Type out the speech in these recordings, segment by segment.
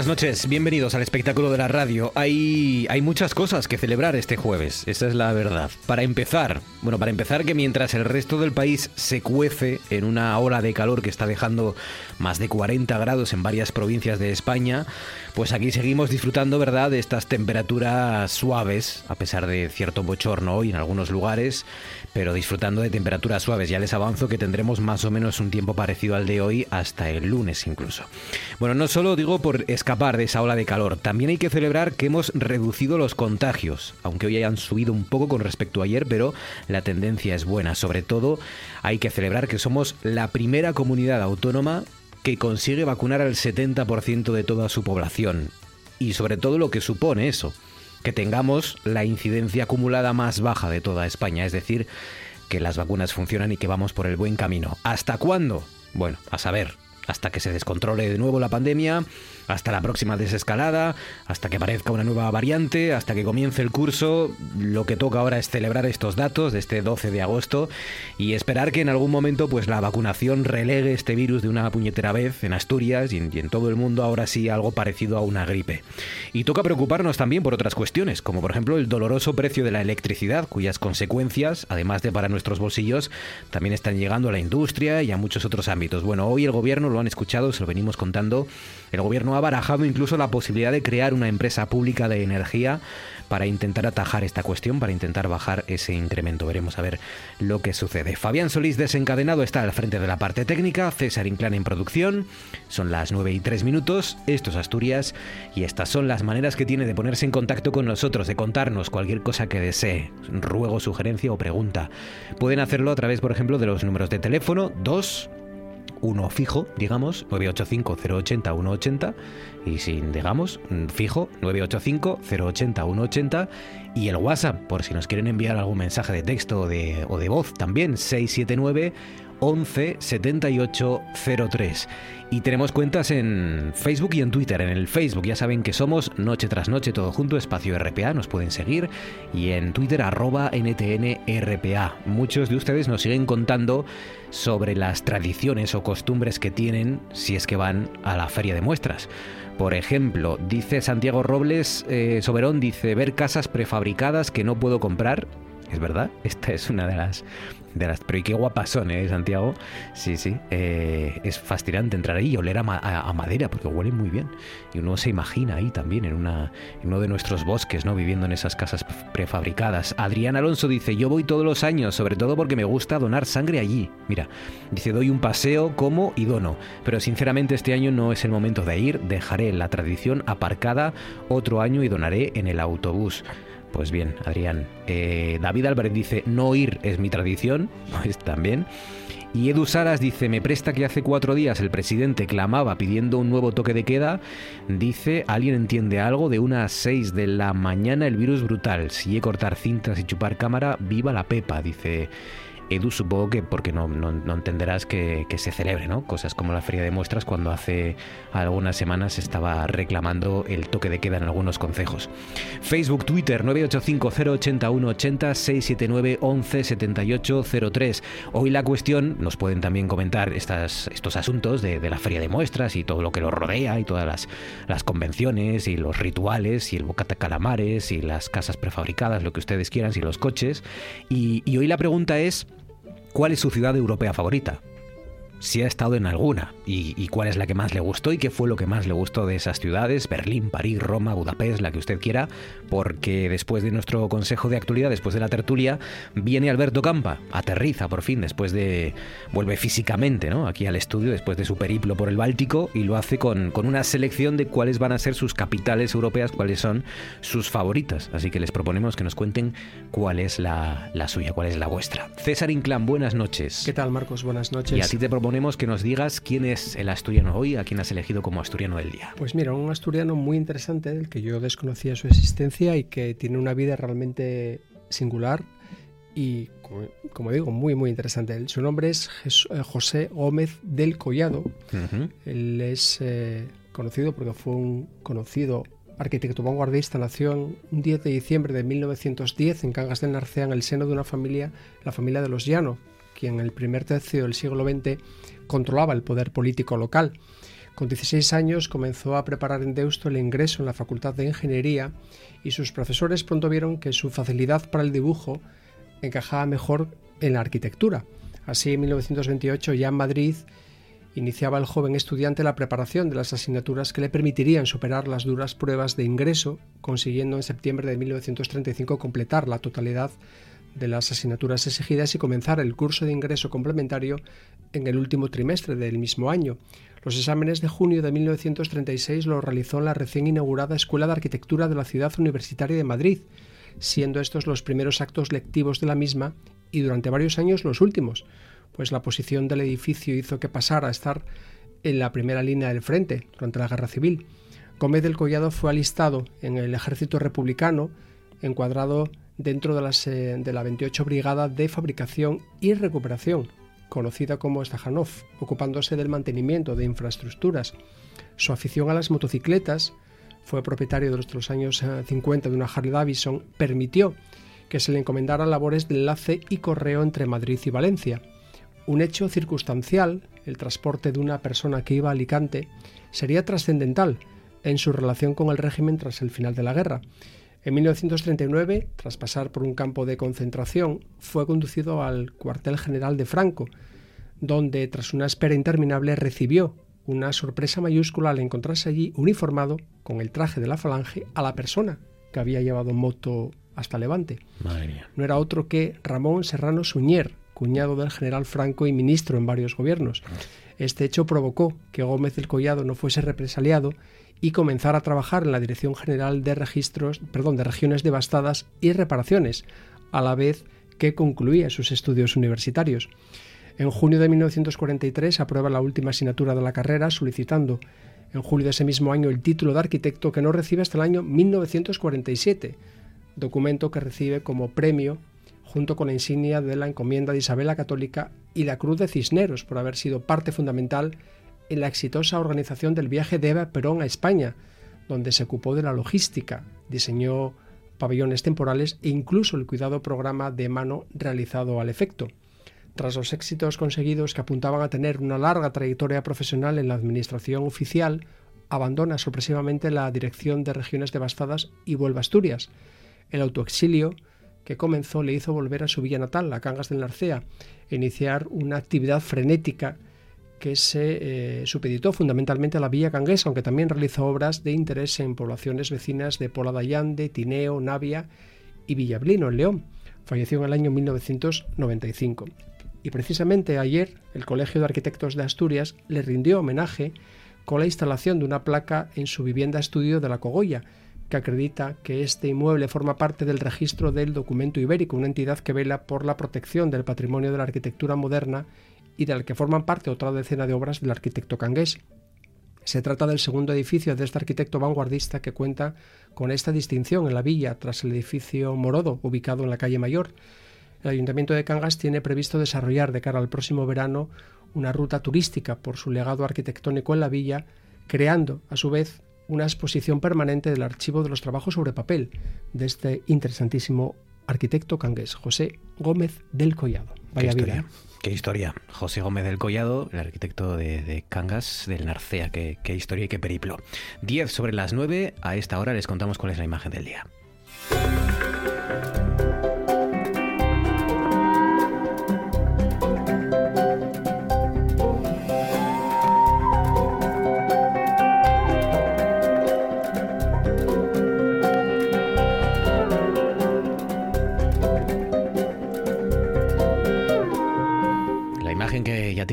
Buenas noches, bienvenidos al espectáculo de la radio. Hay, hay muchas cosas que celebrar este jueves, esa es la verdad. Para empezar, bueno, para empezar que mientras el resto del país se cuece en una ola de calor que está dejando más de 40 grados en varias provincias de España, pues aquí seguimos disfrutando, ¿verdad?, de estas temperaturas suaves, a pesar de cierto bochorno hoy en algunos lugares, pero disfrutando de temperaturas suaves. Ya les avanzo que tendremos más o menos un tiempo parecido al de hoy hasta el lunes incluso. Bueno, no solo digo por escapar de esa ola de calor, también hay que celebrar que hemos reducido los contagios, aunque hoy hayan subido un poco con respecto a ayer, pero la tendencia es buena. Sobre todo hay que celebrar que somos la primera comunidad autónoma que consigue vacunar al 70% de toda su población. Y sobre todo lo que supone eso, que tengamos la incidencia acumulada más baja de toda España, es decir, que las vacunas funcionan y que vamos por el buen camino. ¿Hasta cuándo? Bueno, a saber, hasta que se descontrole de nuevo la pandemia hasta la próxima desescalada, hasta que aparezca una nueva variante, hasta que comience el curso. Lo que toca ahora es celebrar estos datos de este 12 de agosto y esperar que en algún momento pues la vacunación relegue este virus de una puñetera vez en Asturias y en, y en todo el mundo ahora sí algo parecido a una gripe. Y toca preocuparnos también por otras cuestiones, como por ejemplo el doloroso precio de la electricidad, cuyas consecuencias, además de para nuestros bolsillos, también están llegando a la industria y a muchos otros ámbitos. Bueno, hoy el gobierno, lo han escuchado, se lo venimos contando, el gobierno ha barajado incluso la posibilidad de crear una empresa pública de energía para intentar atajar esta cuestión, para intentar bajar ese incremento. Veremos a ver lo que sucede. Fabián Solís desencadenado está al frente de la parte técnica, César Inclán en producción. Son las 9 y 3 minutos, esto es Asturias y estas son las maneras que tiene de ponerse en contacto con nosotros, de contarnos cualquier cosa que desee, ruego, sugerencia o pregunta. Pueden hacerlo a través, por ejemplo, de los números de teléfono 2 uno fijo, digamos, 985-080-180 y sin, digamos, fijo, 985-080-180 y el WhatsApp, por si nos quieren enviar algún mensaje de texto o de, o de voz, también 679 11 78 03. Y tenemos cuentas en Facebook y en Twitter. En el Facebook ya saben que somos Noche tras Noche, todo junto, espacio RPA, nos pueden seguir. Y en Twitter arroba NTNRPA. Muchos de ustedes nos siguen contando sobre las tradiciones o costumbres que tienen si es que van a la feria de muestras. Por ejemplo, dice Santiago Robles, eh, Soberón dice, ver casas prefabricadas que no puedo comprar. Es verdad, esta es una de las de las, pero y qué guapas son, ¿eh, Santiago? Sí, sí. Eh, es fascinante entrar ahí y oler a, madera, porque huele muy bien. Y uno se imagina ahí también, en, en uno de nuestros bosques, ¿no? Viviendo en esas casas prefabricadas. Adrián Alonso dice: Yo voy todos los años, sobre todo porque me gusta donar sangre allí. Mira, dice: Doy un paseo, como y dono. Pero sinceramente, este año no es el momento de ir. Dejaré la tradición aparcada otro año y donaré en el autobús. Pues bien, Adrián. Eh, David Álvarez dice, no ir es mi tradición, pues también. Y Edu Saras dice, me presta que hace cuatro días el presidente clamaba pidiendo un nuevo toque de queda. Dice, ¿alguien entiende algo? De unas 6 de la mañana el virus brutal. Si he cortar cintas y chupar cámara, viva la pepa, dice Edu, supongo que porque no, no, entenderás que, que, se celebre, ¿no? Cosas como la feria de muestras cuando hace algunas semanas estaba reclamando el toque de queda en algunos concejos. Facebook, Twitter, 985-081-80, 679-11-7803. Hoy la cuestión, nos pueden también comentar estas, estos asuntos de, de, la feria de muestras y todo lo que lo rodea y todas las, las convenciones y los rituales y el bocata calamares y las casas prefabricadas, lo que ustedes quieran, y los coches. y, y hoy la pregunta es, ¿Cuál es su ciudad europea favorita? Si ha estado en alguna y, cuál es la que más le gustó y qué fue lo que más le gustó de esas ciudades, Berlín, París, Roma, Budapest, la que usted quiera, porque después de nuestro consejo de actualidad, después de la tertulia, viene Alberto Campa, aterriza por fin, después de... vuelve físicamente ¿no? aquí al estudio, después de su periplo por el Báltico, y lo hace con, con una selección de cuáles van a ser sus capitales europeas, cuáles son sus favoritas. Así que les proponemos que nos cuenten cuál es la, la suya, cuál es la vuestra. César Inclán, buenas noches. ¿Qué tal, Marcos? Buenas noches. Y a ti te proponemos proponemos que nos digas quién es el asturiano hoy, a quién has elegido como asturiano del día. Pues mira, un asturiano muy interesante, del que yo desconocía su existencia y que tiene una vida realmente singular y, como, digo, muy, muy interesante. Su nombre es eh, José Gómez del Collado. Él es eh, conocido porque fue un conocido arquitecto vanguardista, nació un 10 de diciembre de 1910 en Cangas del Narcea en el seno de una familia, la familia de los Llano, quien en el primer tercio del siglo XX controlaba el poder político local. Con 16 años comenzó a preparar en Deusto el ingreso en la Facultad de Ingeniería y sus profesores pronto vieron que su facilidad para el dibujo encajaba mejor en la arquitectura. Así, en 1928, ya en Madrid, iniciaba el joven estudiante la preparación de las asignaturas que le permitirían superar las duras pruebas de ingreso, consiguiendo en septiembre de 1935 completar la totalidad de las asignaturas exigidas y comenzar el curso de ingreso complementario en el último trimestre del mismo año. Los exámenes de junio de 1936 los realizó en la recién inaugurada Escuela de Arquitectura de la Ciudad Universitaria de Madrid, siendo estos los primeros actos lectivos de la misma y durante varios años los últimos, pues la posición del edificio hizo que pasara a estar en la primera línea del frente durante la Guerra Civil. Gómez del Collado fue alistado en el ejército republicano, encuadrado dentro de, eh, la 28 Brigada de Fabricación y Recuperación, conocida como Stajanov, ocupándose del mantenimiento de infraestructuras. Su afición a las motocicletas, fue propietario de los años 50 eh, de una Harley Davidson, permitió que se le encomendara labores de enlace y correo entre Madrid y Valencia. Un hecho circunstancial, el transporte de una persona que iba a Alicante, sería trascendental en su relación con el régimen tras el final de la guerra, en 1939, tras pasar por un campo de concentración, fue conducido al cuartel general de Franco, donde, tras una espera interminable, recibió una sorpresa mayúscula al encontrarse allí uniformado, con el traje de la falange, a la persona que había llevado moto hasta Levante. No era otro que Ramón Serrano Suñer, cuñado del general Franco y ministro en varios gobiernos. Este hecho provocó que Gómez del Collado no fuese represaliado y comenzar a trabajar en la Dirección General de Registros, perdón, de Regiones Devastadas y Reparaciones, a la vez que concluía sus estudios universitarios. En junio de 1943 aprueba la última asignatura de la carrera, solicitando en julio de ese mismo año el título de arquitecto que no recibe hasta el año 1947, documento que recibe como premio junto con la insignia de la encomienda de Isabel la Católica y la Cruz de Cisneros por haber sido parte fundamental en la exitosa organización del viaje de Eva Perón a España, donde se ocupó de la logística, diseñó pabellones temporales e incluso el cuidado programa de mano realizado al efecto. Tras los éxitos conseguidos que apuntaban a tener una larga trayectoria profesional en la administración oficial, abandona sorpresivamente la dirección de regiones devastadas y vuelve a Asturias. El autoexilio que comenzó le hizo volver a su villa natal, la Cangas del Narcea, e iniciar una actividad frenética que se eh, supeditó fundamentalmente a la Villa Canguesa, aunque también realizó obras de interés en poblaciones vecinas de Pola de Tineo, Navia y Villablino, en León. Falleció en el año 1995. Y precisamente ayer el Colegio de Arquitectos de Asturias le rindió homenaje con la instalación de una placa en su vivienda estudio de la Cogolla, que acredita que este inmueble forma parte del registro del documento ibérico, una entidad que vela por la protección del patrimonio de la arquitectura moderna y del que forman parte otra decena de obras del arquitecto cangués. Se trata del segundo edificio de este arquitecto vanguardista que cuenta con esta distinción en la villa tras el edificio Morodo, ubicado en la calle Mayor. el Ayuntamiento de Cangas tiene previsto desarrollar de cara al próximo verano una ruta turística por su legado arquitectónico en la villa, creando, a su vez, una exposición permanente del archivo de los trabajos sobre papel de este interesantísimo arquitecto cangués, José Gómez del Collado. Vaya ¿Qué vida. Qué historia. José Gómez del Collado, el arquitecto de, Cangas, del Narcea. Qué, qué historia y qué periplo. 10 sobre las 9. A esta hora les contamos cuál es la imagen del día.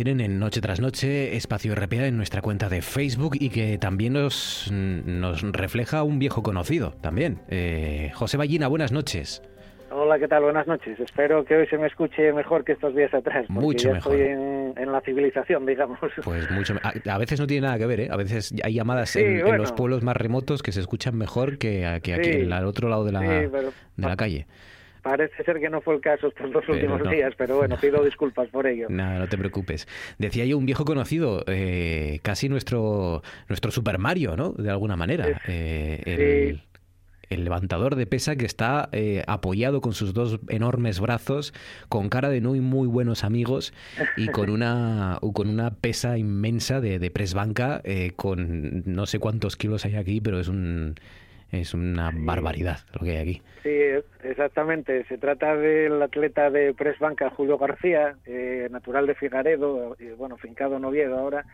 Tienen en Noche tras Noche, Espacio RPA en nuestra cuenta de Facebook y que también nos, nos refleja un viejo conocido también. Eh, José Ballina, buenas noches. Hola, ¿qué tal? Buenas noches. Espero que hoy se me escuche mejor que estos días atrás. Mucho mejor. Estoy en, la civilización, digamos. Pues mucho. A, veces no tiene nada que ver, ¿eh? A veces hay llamadas en, los pueblos más remotos que se escuchan mejor que, aquí, al otro lado de la, de la calle. Parece ser que no fue el caso estos dos últimos días, pero bueno, pido disculpas por ello. Nada, no te preocupes. Decía yo un viejo conocido, eh, casi nuestro nuestro Super Mario, ¿no? De alguna manera. Eh, el, levantador de pesa que está eh, apoyado con sus dos enormes brazos, con cara de muy muy buenos amigos y con una con una pesa inmensa de, de press banca, con no sé cuántos kilos hay aquí, pero es un es una barbaridad lo que hay aquí. Sí, exactamente. Se trata del atleta de Press Banca, Julio García, eh, natural de Figaredo, y bueno, fincado en Oviedo ahora,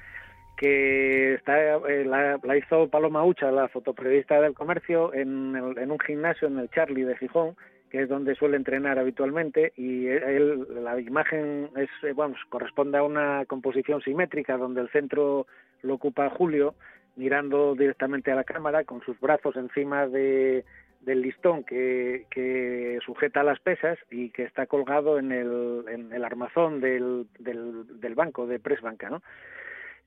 que está, eh, la, hizo Paloma Ucha, la fotoperiodista del comercio, en, en un gimnasio en el Charlie de Gijón, que es donde suele entrenar habitualmente, y él, la imagen es, eh, vamos, corresponde a una composición simétrica donde el centro lo ocupa Julio mirando directamente a la cámara con sus brazos encima de, del listón que, que, sujeta las pesas y que está colgado en el, armazón del, del, banco de Presbanca, ¿no?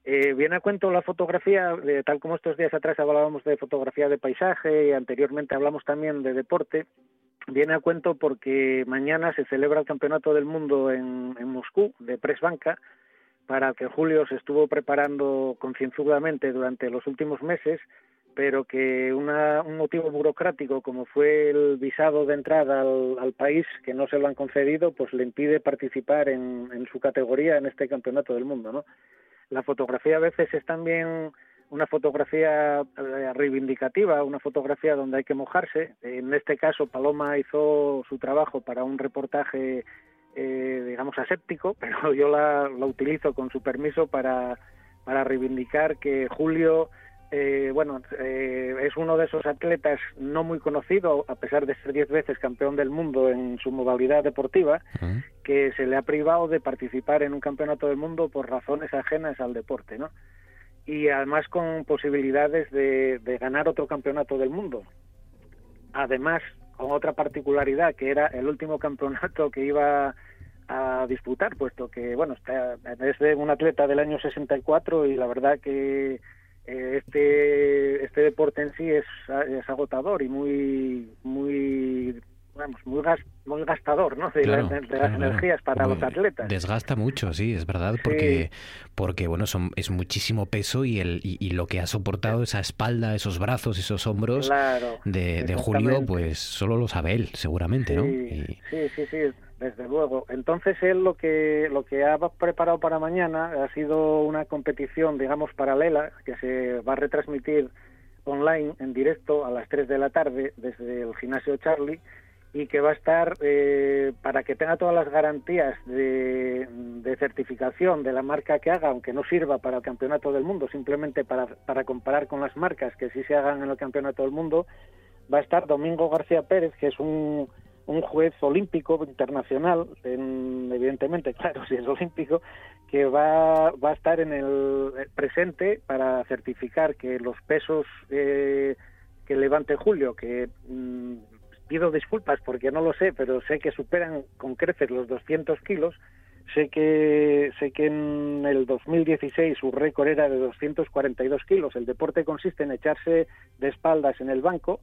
Eh, viene a cuento la fotografía, de, tal como estos días atrás hablábamos de fotografía de paisaje y anteriormente hablamos también de deporte, viene a cuento porque mañana se celebra el Campeonato del Mundo en Moscú de Presbanca, para que Julio se estuvo preparando concienzudamente durante los últimos meses, pero que un motivo burocrático como fue el visado de entrada al, país que no se lo han concedido, pues le impide participar en, en su categoría en este campeonato del mundo, ¿no? La fotografía a veces es también una fotografía eh, reivindicativa, una fotografía donde hay que mojarse. En este caso, Paloma hizo su trabajo para un reportaje eh, digamos, aséptico, pero yo la, utilizo con su permiso para, para reivindicar que Julio, eh, bueno, eh, es uno de esos atletas no muy conocido, a pesar de ser diez veces campeón del mundo en su modalidad deportiva, que se le ha privado de participar en un campeonato del mundo por razones ajenas al deporte, ¿no? Y además con posibilidades de, de ganar otro campeonato del mundo. Además, con otra particularidad, que era el último campeonato que iba a disputar, puesto que, bueno, está, es un atleta del año 64 y la verdad que eh, este, este deporte en sí es, es agotador y muy, muy vamos, muy, muy gastador ¿no? de, las energías para los atletas. Desgasta mucho, sí, es verdad, porque, porque bueno, son, es muchísimo peso y, el, y, lo que ha soportado esa espalda, esos brazos, esos hombros de, de, Julio, pues solo lo sabe él, seguramente, ¿no? Sí, sí, sí, desde luego. Entonces él lo que, lo que ha preparado para mañana ha sido una competición, digamos, paralela, que se va a retransmitir online en directo a las 3 de la tarde desde el gimnasio Charlie y que va a estar eh, para que tenga todas las garantías de, certificación de la marca que haga, aunque no sirva para el campeonato del mundo, simplemente para, para comparar con las marcas que sí se hagan en el campeonato del mundo, va a estar Domingo García Pérez, que es un, un juez olímpico internacional, evidentemente, claro, si es olímpico, que va, va a estar en el presente para certificar que los pesos eh, que levante Julio, que mm, pido disculpas porque no lo sé, pero sé que superan con creces los 200 kilos. Sé que, sé que en el 2016 su récord era de 242 kilos. El deporte consiste en echarse de espaldas en el banco.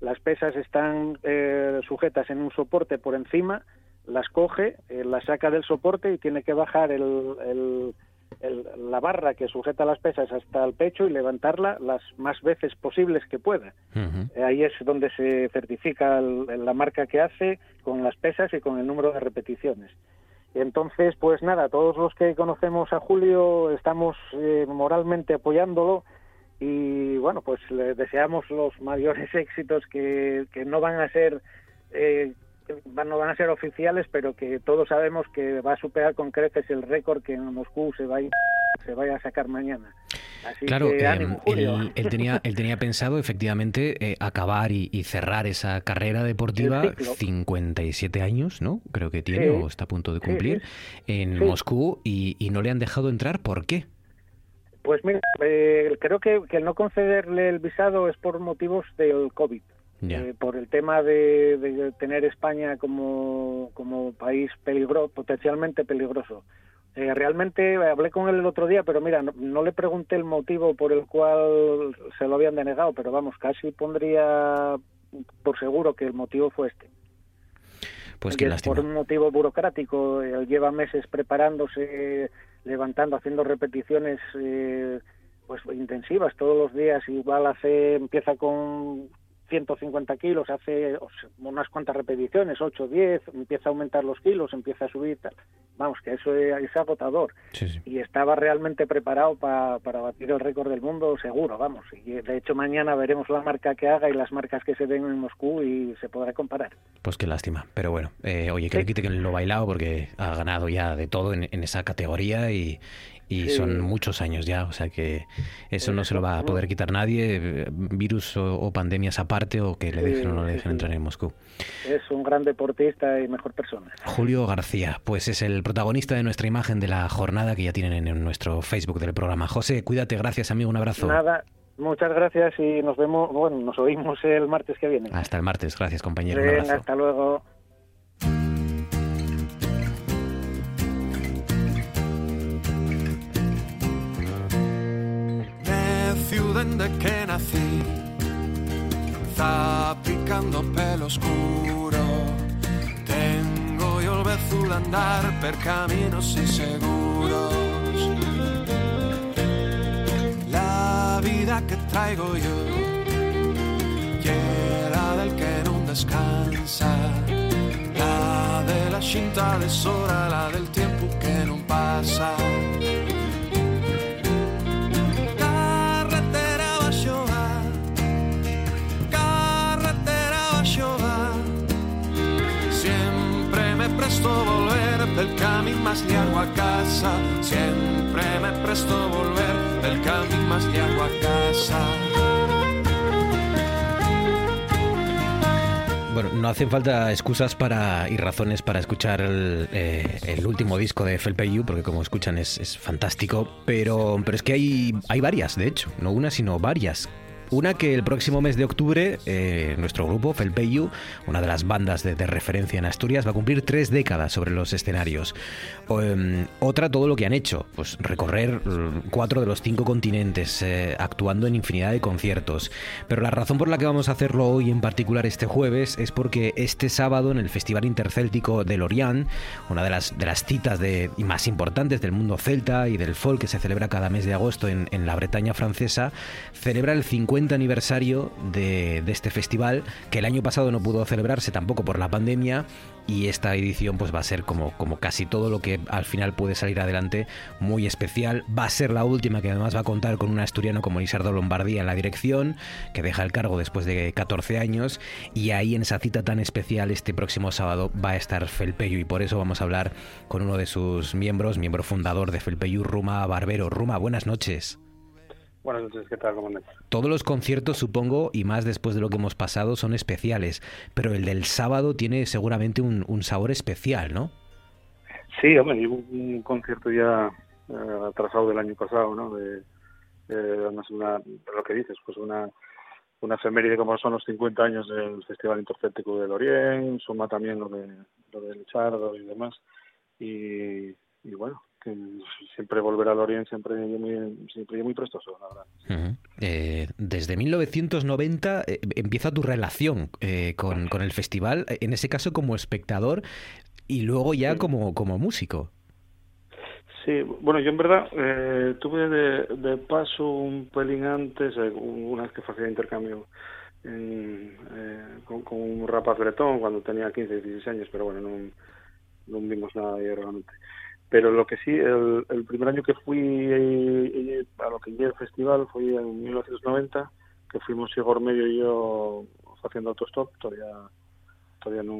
Las pesas están eh, sujetas en un soporte por encima. las coge, eh, las saca del soporte y tiene que bajar el, la barra que sujeta las pesas hasta el pecho y levantarla las más veces posibles que pueda. Eh, ahí es donde se certifica la marca que hace con las pesas y con el número de repeticiones. Entonces, pues nada, todos los que conocemos a Julio estamos eh, moralmente apoyándolo y bueno, pues le deseamos los mayores éxitos que, que no van a ser eh, no van a ser oficiales, pero que todos sabemos que va a superar con creces el récord que en Moscú se va a, se vaya a sacar mañana. claro, em, él, tenía, él tenía pensado efectivamente eh, acabar y, cerrar esa carrera deportiva 57 años, ¿no? Creo que tiene o está a punto de cumplir en Moscú y, no le han dejado entrar. ¿Por qué? Pues mira, eh, creo que, que el no concederle el visado es por motivos del COVID. Eh, por el tema de, tener España como, como país peligroso, potencialmente peligroso. Eh, realmente hablé con él el otro día, pero mira, no, le pregunté el motivo por el cual se lo habían denegado, pero vamos, casi pondría por seguro que el motivo fue este. Pues qué lástima. Por un motivo burocrático, él lleva meses preparándose, levantando, haciendo repeticiones eh, pues intensivas todos los días, igual hace, empieza con 150 kilos, hace unas cuantas repeticiones, 8, 10, empieza a aumentar los kilos, empieza a subir, vamos, que eso es, agotador. Y estaba realmente preparado para batir el récord del mundo, seguro, vamos. Y de hecho mañana veremos la marca que haga y las marcas que se den en Moscú y se podrá comparar. Pues qué lástima, pero bueno, eh, oye, que le quite que lo bailado porque ha ganado ya de todo en, en esa categoría y, y son muchos años ya, o sea que eso no se lo va a poder quitar nadie, virus o, pandemias aparte o que le dejen o no le dejen entrar en Moscú. Es un gran deportista y mejor persona. Julio García, pues es el protagonista de nuestra imagen de la jornada que ya tienen en nuestro Facebook del programa. José, cuídate, gracias amigo, un abrazo. Nada, muchas gracias y nos vemos, bueno, nos oímos el martes que viene. Hasta el martes, gracias compañero. hasta luego. Desde que nací. Está picando pelo oscuro. Tengo yo el de andar per caminos inseguros. La vida que traigo yo, la del que no descansa. La de la cinta de sola, la del tiempo que no pasa. Volver del camino más largo a casa. Siempre me presto volver del camino más largo a casa. Bueno, no hacen falta excusas para y razones para escuchar el, eh, último disco de FLPU, porque como escuchan es, es, fantástico, pero, pero es que hay, hay varias, de hecho, no una, sino varias una que el próximo mes de octubre, eh, nuestro grupo, Felpeyu, una de las bandas de, referencia en Asturias, va a cumplir tres décadas sobre los escenarios. Em, otra, todo lo que han hecho, pues recorrer mm, cuatro de los cinco continentes, eh, actuando en infinidad de conciertos. Pero la razón por la que vamos a hacerlo hoy, en particular este jueves, es porque este sábado en el Festival Intercéltico de Lorient, una de las, de las citas de, y más importantes del mundo celta y del folk que se celebra cada mes de agosto en, en la Bretaña francesa, celebra el 50 aniversario de, este festival, que el año pasado no pudo celebrarse tampoco por la pandemia, y esta edición pues va a ser como, como casi todo lo que al final puede salir adelante, muy especial. Va a ser la última que además va a contar con un asturiano como Lisardo Lombardía en la dirección, que deja el cargo después de 14 años, y ahí en esa cita tan especial este próximo sábado va a estar Felpeyu, y por eso vamos a hablar con uno de sus miembros, miembro fundador de Felpeyu, Ruma Barbero. Ruma, buenas noches. Buenas noches, ¿qué tal? ¿Cómo Todos los conciertos, supongo, y más después de lo que hemos pasado, son especiales, pero el del sábado tiene seguramente un, sabor especial, ¿no? Sí, hombre, un, concierto ya eh, atrasado del año pasado, ¿no? De, una, lo que dices, pues una, una efeméride como son los 50 años del Festival Intercéptico de Lorient, suma también lo de, lo de Lichardo y demás, y, y bueno, siempre volver al Oriente siempre muy, siempre muy prestoso, la verdad. Eh, desde 1990 eh, empieza tu relación eh, con, con, el festival, en ese caso como espectador. y luego ya como, como músico. Sí, bueno, yo en verdad eh, tuve de, paso un pelín antes, eh, una vez que hacía intercambio en, eh, con, un rapaz bretón cuando tenía 15, 16 años, pero bueno, no, no vimos nada ahí realmente. Pero lo que sí, el, el primer año que fui a lo que llegué el festival fue en 1990, que fuimos Igor Medio y yo haciendo autostop, todavía todavía no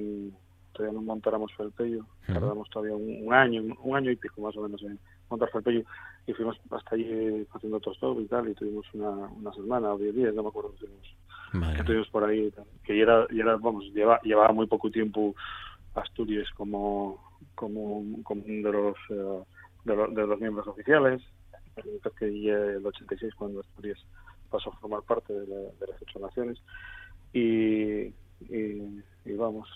todavía no montáramos Felpello, tardamos todavía un, año, un año y pico más o menos en montar Felpello. Y fuimos hasta allí haciendo autostop y tal y tuvimos una, una semana o diez días, no me acuerdo que tuvimos, que tuvimos por ahí, que ya era, ya era vamos, lleva, llevaba muy poco tiempo Asturias como como, como uno de los, eh, de, de, los miembros oficiales, que el 86 cuando Asturias pasó a formar parte de, de las ocho naciones y, y, vamos,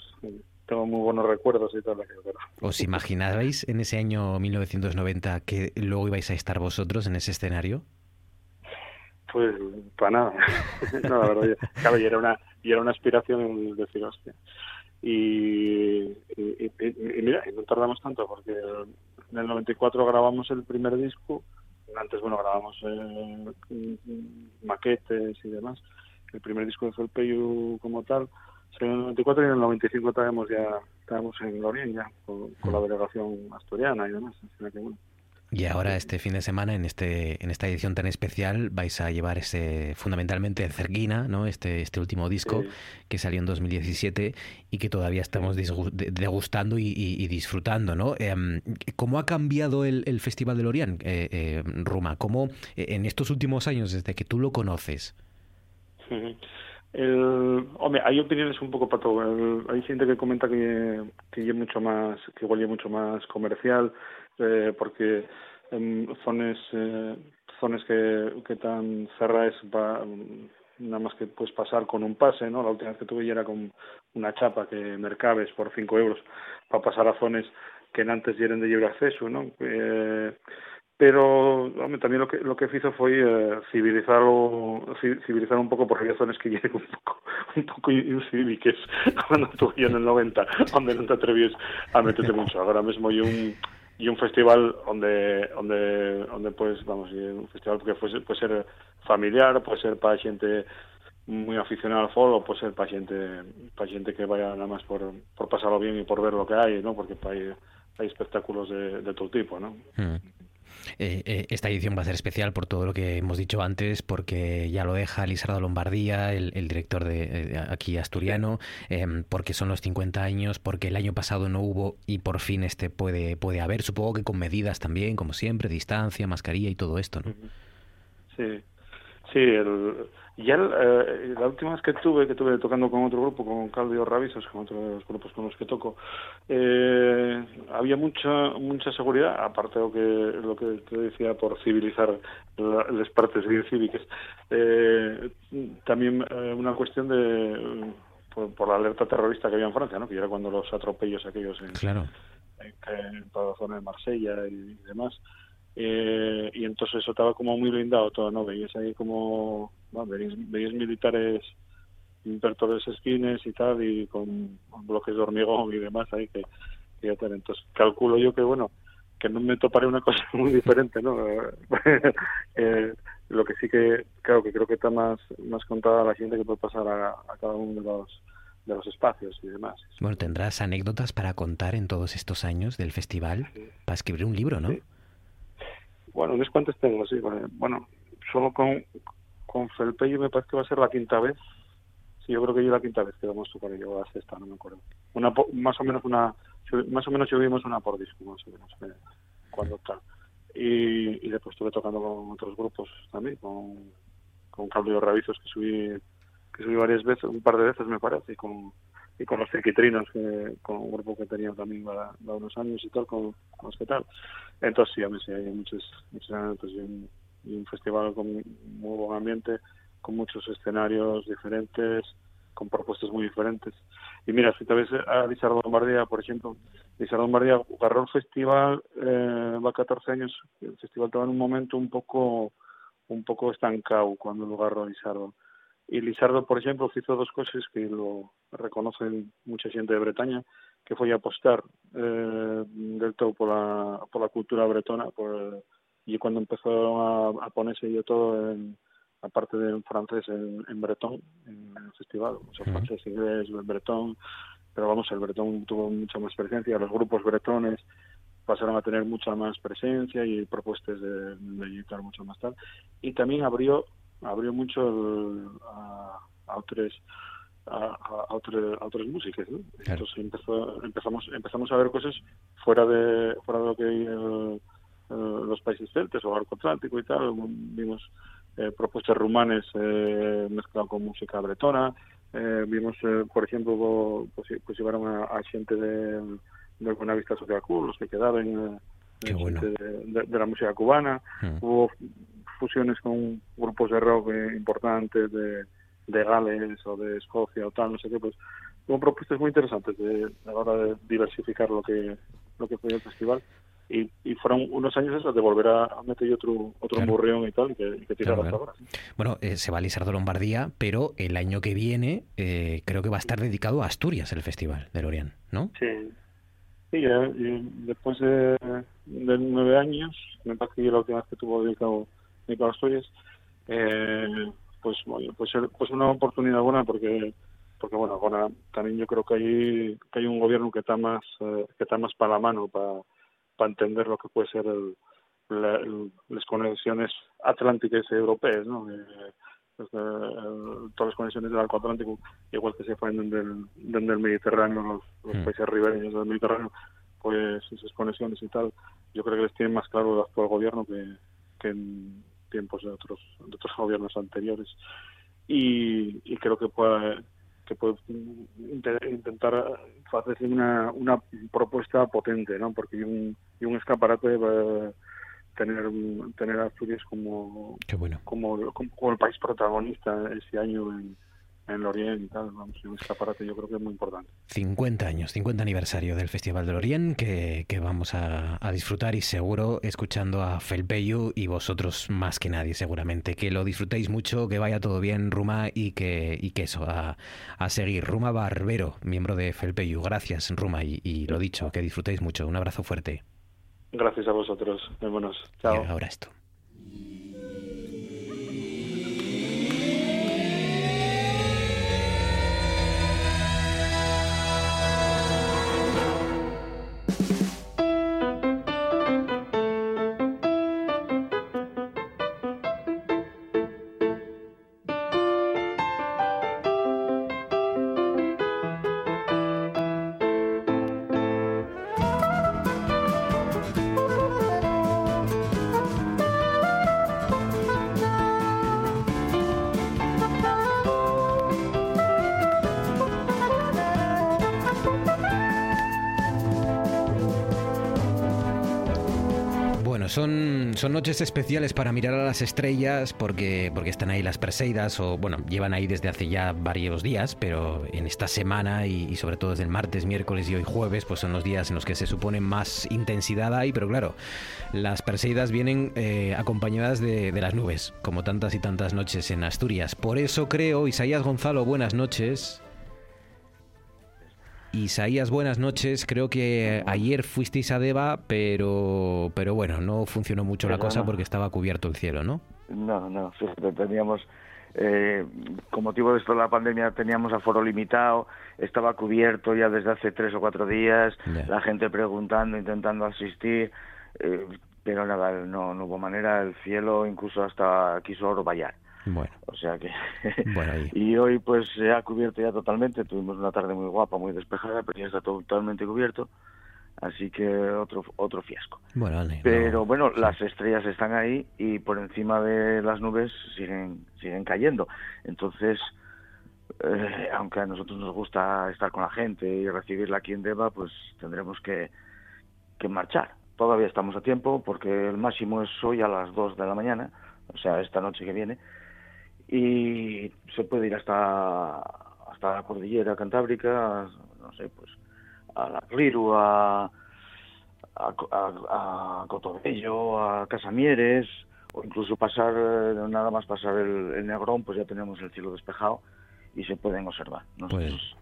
tengo muy buenos recuerdos y todo aquello. ¿Os imaginabais en ese año 1990 que luego ibais a estar vosotros en ese escenario? Pues para nada. no, la verdad, claro, y era una, y era una aspiración decir, hostia. Y, y, mira, y no tardamos tanto porque en el 94 grabamos el primer disco, antes, bueno, grabamos eh, maquetes y demás, el primer disco de Felpeyu como tal, en el 94 y en el 95 estábamos ya estábamos en Lorien ya con, la delegación asturiana y demás. Y ahora este fin de semana en este en esta edición tan especial vais a llevar ese fundamentalmente Cerquina, ¿no? Este este último disco que salió en 2017 y que todavía estamos degustando y, disfrutando, ¿no? Em, ¿Cómo ha cambiado el, el Festival de Lorient, eh, eh, Ruma? ¿Cómo eh, en estos últimos años desde que tú lo conoces? El, hombre, hay opiniones un poco para todo. hay gente que comenta que, que mucho más, que igual mucho más comercial, eh, porque en zonas, eh, zonas que, que tan cerradas va, nada más que puedes pasar con un pase, ¿no? La última vez que tuve ya era con una chapa que mercabes por 5 euros para pasar a zonas que antes eran de libre acceso, ¿no? Eh, pero también lo que lo que hizo fue eh, civilizar civilizar un poco por razones que llegan un poco un poco incívicas cuando estuve en el 90 donde no te atrevías a meterte mucho ahora mismo y un y un festival donde donde donde pues vamos un festival que puede, puede ser familiar puede ser para gente muy aficionada al fútbol o puede ser para gente, para gente que vaya nada más por, por pasarlo bien y por ver lo que hay no porque hay, hay espectáculos de, de todo tipo no mm. Eh, eh, esta edición va a ser especial por todo lo que hemos dicho antes, porque ya lo deja Lisardo Lombardía, el, director de, aquí asturiano, em, porque son los 50 años, porque el año pasado no hubo y por fin este puede, puede haber, supongo que con medidas también, como siempre, distancia, mascarilla y todo esto, ¿no? Sí, sí, el, ya eh, la última vez que tuve, que tuve tocando con otro grupo, con Caldio Ravisos, con otro de los grupos con los que toco, eh, había mucha mucha seguridad, aparte de lo que, lo que te decía por civilizar las partes bien cívicas. Eh, también eh, una cuestión de por, la alerta terrorista que había en Francia, ¿no? que era cuando los atropellos aquellos en, claro. en, en toda la zona de Marsella y demás. Eh, y entonces eso estaba como muy blindado todo, ¿no? Veías ahí como, bueno, veías, militares invertores esquines y tal, y con, bloques de hormigón y demás ahí que, que Entonces calculo yo que, bueno, que no me toparé una cosa muy diferente, ¿no? eh, lo que sí que, claro, que creo que está más, más contada la gente que puede pasar a, cada uno de los de los espacios y demás. Bueno, tendrás anécdotas para contar en todos estos años del festival, para escribir un libro, ¿no? Bueno, unos cuantos tengo, sí. Bueno, solo con, con Felpeyo me parece que va a ser la quinta vez. Sí, yo creo que yo la quinta vez que vamos a tocar yo a sexta, no me acuerdo. Una, más o menos una, más o menos vimos una por disco, más o menos, eh, cuando está. Y, después estuve tocando con otros grupos también, con, con Cabrillo Ravizos que subí, que subí varias veces, un par de veces me parece, y con, y con los Cequitrinos, que, con un grupo que tenía también da, unos años y tal, con, los que tal. Entonces sí, a mí sí, hay muchos, muchos y un, festival con muy buen ambiente, con muchos escenarios diferentes, con propuestas muy diferentes. Y mira, si te ves a Lizardo Lombardía, por ejemplo, Lizardo Lombardía agarró el festival, eh, va 14 años, el festival estaba en un momento un poco un poco estancado cuando lo agarró Lizardo y Lizardo, por ejemplo, hizo dos cosas que lo reconocen mucha gente de Bretaña, que foi apostar eh, del todo pola, pola cultura bretona por, e cando empezou a, a ponerse yo todo en, aparte de en francés en, en bretón en el festival, o sea, Ujú. francés, inglés, bretón, pero vamos, el bretón tuvo mucha más presencia, los grupos bretones pasaron a tener mucha más presencia y propuestas de, de editar mucho más tal, y también abrió abrió mucho el- a, a otros a, a, a otro- a otras músicas, ¿no? Claro. Entonces empezó, empezamos empezamos a ver cosas fuera de fuera de lo que el- eh, los países celtas o arco atlántico y tal, vimos eh, propuestas rumanes eh, mezclado con música bretona, eh, vimos, eh, por ejemplo, pues, pues llevaron a, a xente de, de Buenavista Social Club, los que quedaban, eh, bueno. de, de- de la música cubana, Mm. hubo fusiones con grupos de rock eh, importantes de, de Gales o de Escocia o tal, no sé qué, pues hubo propuestas muy interesantes de, a la hora de diversificar lo que lo que fue el festival y, y fueron unos años esos de volver a, a meter otro otro Claro. emburrión y tal y que, y que tirar Claro, hasta ahora. Bueno, eh, se va a Lizardo Lombardía, pero el año que viene eh, creo que va a estar dedicado a Asturias el festival de Lorient, ¿no? Sí. Sí, y después de, de nueve años, me parece que la última vez que tuvo dedicado, dedicado a Asturias, eh, pues bueno, pues, pues una oportunidad buena porque porque bueno, ahora también yo creo que hay que hay un gobierno que está más eh, que está más para la mano para para entender lo que puede ser el, la- el- las conexiones atlánticas y europeas, ¿no? Eh, pues, eh, todas las conexiones del arco atlántico, igual que se fan desde el, desde el Mediterráneo, los, los Mm. países ribereños del Mediterráneo, pues esas conexiones y tal, yo creo que les tiene más claro el actual gobierno que, que en tiempos de otros de otros gobiernos anteriores y, y creo que puede que puede inte- intentar hacer una, una propuesta potente, ¿no? Porque y un, y un escaparate va a tener tener Asturias como bueno. como, como, como el país protagonista ese año en, en Lorient y tal, vamos, un escaparate yo creo que es muy importante. 50 años, 50 aniversario del Festival de Lorient que, que vamos a, a disfrutar y seguro escuchando a Felpeyu y vosotros más que nadie seguramente. Que lo disfrutéis mucho, que vaya todo bien, Ruma, y que, y que eso, a, a seguir. Ruma Barbero, miembro de Felpeyu. Gracias, Ruma, y, y lo dicho, que disfrutéis mucho. Un abrazo fuerte. Gracias a vosotros, vámonos, Y chao. ahora esto. Bueno, noches especiales para mirar a las estrellas porque, porque están ahí las Perseidas o, bueno, llevan ahí desde hace ya varios días, pero en esta semana y, sobre todo desde el martes, miércoles y hoy jueves, pues son los días en los que se supone más intensidad hay, pero claro, las Perseidas vienen eh, acompañadas de, de las nubes, como tantas y tantas noches en Asturias. Por eso creo, Isaías Gonzalo, buenas noches. Isaías, buenas noches. Creo que ayer fuisteis a Deva, pero, pero bueno, no funcionó mucho la cosa no. porque estaba cubierto el cielo, ¿no? No, no, teníamos, eh, con motivo de esto de la pandemia, teníamos aforo limitado, estaba cubierto ya desde hace tres o cuatro días, la gente preguntando, intentando asistir, eh, pero nada, no, no hubo manera, el cielo incluso hasta quiso vallar. Bueno, O sea que... bueno, ahí. y hoy pues se ha cubierto ya totalmente, tuvimos una tarde muy guapa, muy despejada, pero ya está todo totalmente cubierto, así que otro, otro fiasco. Bueno, vale, Pero no, bueno, sí. las estrellas están ahí y por encima de las nubes siguen siguen cayendo. Entonces, eh, aunque a nosotros nos gusta estar con la gente y recibirla aquí en Deva, pues tendremos que, que marchar. Todavía estamos a tiempo porque el máximo es hoy a las 2 de la mañana, o sea, esta noche que viene, y se puede ir hasta hasta la cordillera cantábrica, no sé, pues a la Riru, a, a, a, a Cotobello, a Casamieres, o incluso pasar, eh, nada más pasar el, el Negrón, pues ya tenemos el cielo despejado y se pueden observar. Nosotros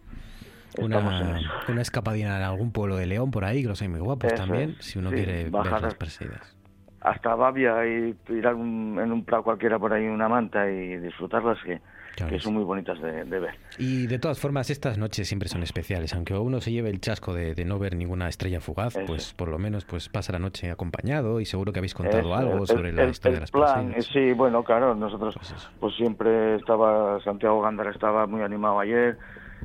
una, una escapadina en algún pueblo de León por ahí, que los hay muy guapos también, si uno quiere ver las Perseidas. Hasta Babia y tirar en un prado cualquiera por ahí una manta y disfrutarlas, que, que son muy bonitas de, ver. Y de todas formas, estas noches siempre son especiales. Aunque uno se lleve el chasco de, no ver ninguna estrella fugaz, pues por lo menos pues pasa la noche acompañado y seguro que habéis contado algo sobre la historia de las plan, Sí, bueno, claro, nosotros pues, pues, siempre estaba, Santiago Gándara estaba muy animado ayer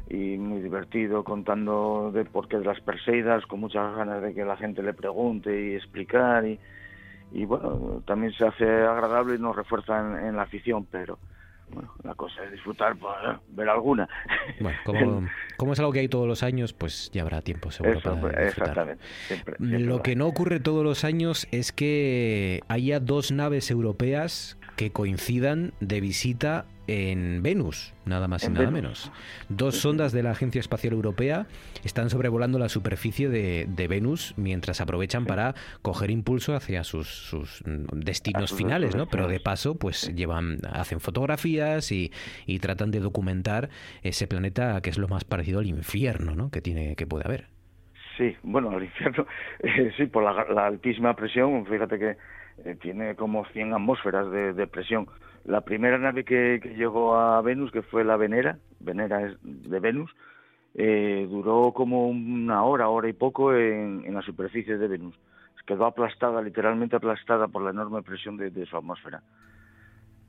y muy divertido contando de por qué de las Perseidas, con muchas ganas de que la gente le pregunte y explicar y, y bueno, también se hace agradable y nos refuerza en la afición, pero bueno, la cosa es disfrutar, pues, ¿eh? ver alguna. Bueno, como, como, es algo que hay todos los años, pues ya habrá tiempo seguro para pues, Exactamente. Lo que no ocurre todos los años es que haya dos naves europeas que coincidan de visita en Venus, nada más y nada menos. Dos sondas de la Agencia Espacial Europea están sobrevolando la superficie de, Venus mientras aprovechan para coger impulso hacia sus, destinos finales, ¿no? Pero de paso, pues llevan, hacen fotografías y, tratan de documentar ese planeta que es lo más parecido al infierno, ¿no? Que tiene, que puede haber. Sí, bueno, al infierno, eh, sí, por la, altísima presión, fíjate que eh, tiene como 100 atmósferas de presión la primera nave que, llegó a Venus, que fue la Venera, Venera es de Venus, eh, duró como una hora, hora y poco en, la superficie de Venus. Quedó aplastada, literalmente aplastada por la enorme presión de, su atmósfera.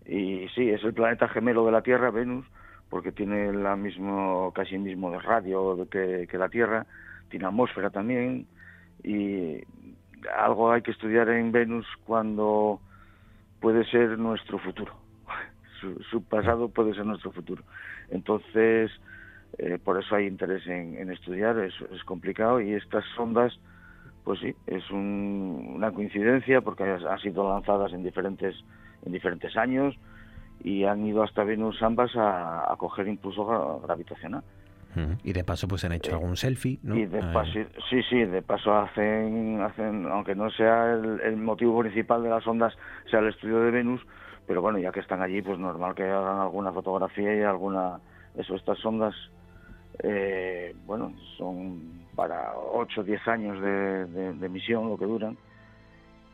Y sí, es el planeta gemelo de la Tierra, Venus, porque tiene la mismo, casi el mismo de radio que, que la Tierra, tiene atmósfera también, y algo hay que estudiar en Venus cuando puede ser nuestro futuro su, pasado puede ser nuestro futuro. Entonces, eh, por eso hay interés en, estudiar, es, es, complicado y estas sondas, pues sí, es una coincidencia porque han sido lanzadas en diferentes, en diferentes años y han ido hasta Venus ambas a coger impulso gravitacional. Y de paso pues han hecho eh, algún selfie, ¿no? Y de paso, sí, sí, de paso hacen, hacen aunque no sea el, el, motivo principal de las ondas, sea el estudio de Venus, pero bueno, ya que están allí, pues normal que hagan alguna fotografía y alguna... Eso, estas sondas, eh, bueno, son para 8 o 10 años de, misión lo que duran,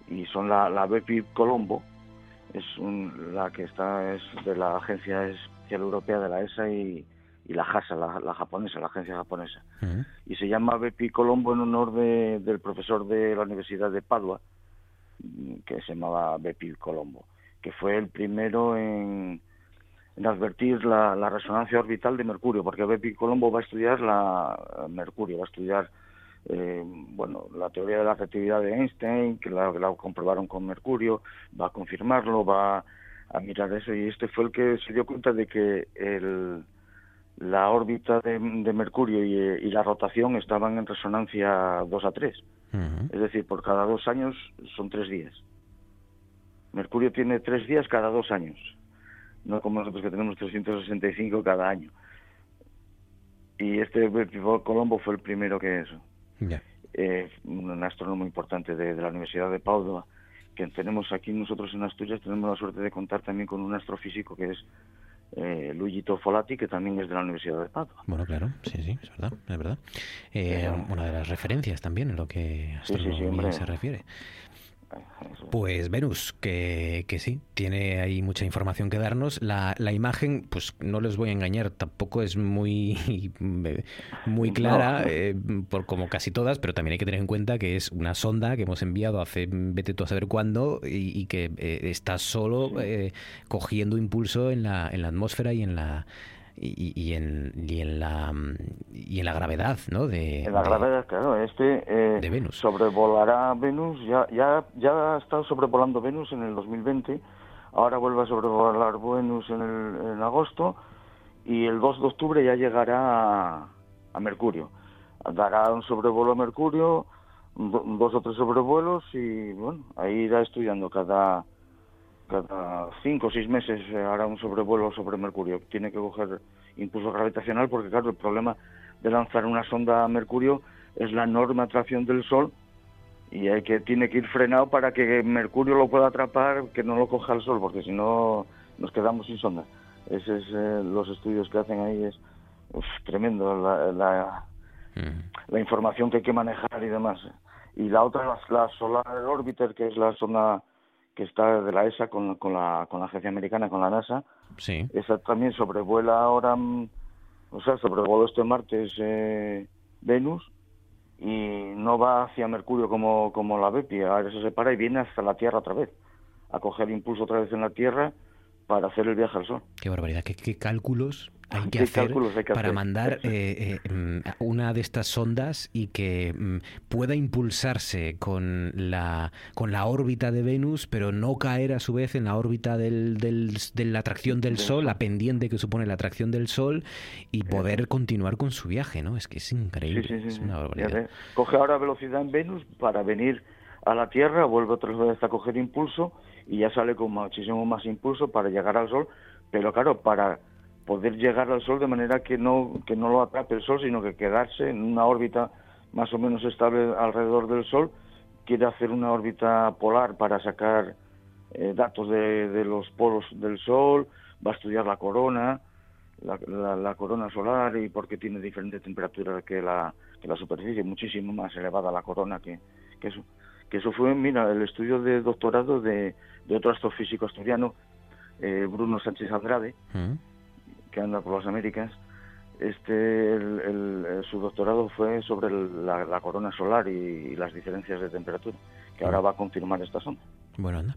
y son la, la BEPI Colombo, es la que está es de la Agencia Espacial Europea de la ESA y, la JASA, la, japonesa, la agencia japonesa. Y se llama Bepi Colombo en honor del profesor de la Universidad de Padua, que se llamaba Bepi Colombo que fue el primero en, advertir la, resonancia orbital de Mercurio, porque Bepi Colombo va a estudiar la Mercurio, va a estudiar eh, bueno la teoría de la relatividad de Einstein, que la, comprobaron con Mercurio, va a confirmarlo, va a mirar eso, y este fue el que se dio cuenta de que el, la órbita de, Mercurio y, la rotación estaban en resonancia 2 a 3. Es decir, por cada dos años son tres días. Mercurio tiene tres días cada dos años, no como nosotros que tenemos 365 cada año. Y este Colombo fue el primero que eso. Eh, un astrónomo importante de, la Universidad de Padua, que tenemos aquí nosotros en Asturias, tenemos la suerte de contar también con un astrofísico que es eh, Luigi Tofolati, que también es de la Universidad de Padua. Bueno, claro, sí, sí, es verdad, es verdad. Eh, una de las referencias también en lo que astronomía se refiere. Pues Venus, que, que, sí, tiene ahí mucha información que darnos. La, la, imagen, pues no les voy a engañar, tampoco es muy, muy clara, eh, por, como casi todas, pero también hay que tener en cuenta que es una sonda que hemos enviado hace vete tú a saber cuándo y, que eh, está solo eh, cogiendo impulso en la, en la atmósfera y en la y, y, en, y, en la, y en la gravedad, ¿no? De, en la gravedad, claro. Este eh, Venus. sobrevolará Venus, ya, ya, ya ha estado sobrevolando Venus en el 2020, ahora vuelve a sobrevolar Venus en, el, en agosto y el 2 de octubre ya llegará a, Mercurio. Dará un sobrevuelo a Mercurio, dos o tres sobrevuelos y bueno, ahí irá estudiando cada cada cinco o seis meses hará un sobrevuelo sobre Mercurio. Tiene que coger impulso gravitacional porque, claro, el problema de lanzar una sonda a Mercurio es la enorme atracción del Sol y hay que tiene que ir frenado para que Mercurio lo pueda atrapar, que no lo coja el Sol, porque si no nos quedamos sin sonda. Esos es eh, los estudios que hacen ahí es uf, tremendo la, la, Mm. la información que hay que manejar y demás. Y la otra, la, la Solar Orbiter, que es la sonda que está de la ESA con, con, la, con la agencia americana, con la NASA, Sí. esa también sobrevuela ahora, mm, o sea, sobrevoló este martes eh, Venus y no va hacia Mercurio como, como la Bepi, ahora se separa y viene hasta la Tierra otra vez, a coger impulso otra vez en la Tierra para hacer el viaje al Sol. Qué barbaridad, qué, qué cálculos hay que ¿Qué hacer cálculos hay que para hacer? mandar eh, eh, mm, una de estas sondas y que mm, pueda impulsarse con la, con la órbita de Venus, pero no caer a su vez en la órbita del, del- de la atracción del Sol, la pendiente que supone la atracción del Sol, y poder continuar con su viaje, ¿no? Es que es increíble, Sí, sí, sí, es una barbaridad. Coge ahora velocidad en Venus para venir a la Tierra, vuelve otra vez a coger impulso y ya sale con muchísimo más impulso para llegar al Sol, pero claro, para poder llegar al Sol de manera que no, que no lo atrape el Sol, sino que quedarse en una órbita más o menos estable alrededor del Sol, quiere hacer una órbita polar para sacar eh, datos de, de los polos del Sol, va a estudiar la corona, la, la- corona solar y porque tiene diferente temperatura que la, que la superficie, muchísimo más elevada la corona que, que eso. Eso fue, mira, el estudio de doctorado de, de otro astrofísico asturiano, eh, Bruno Sánchez Andrade, Mm. Que anda por las Américas. Este, el- el- su doctorado fue sobre el- la, la corona solar y, y las diferencias de temperatura, que ahora va a confirmar esta sonda. Bueno, anda.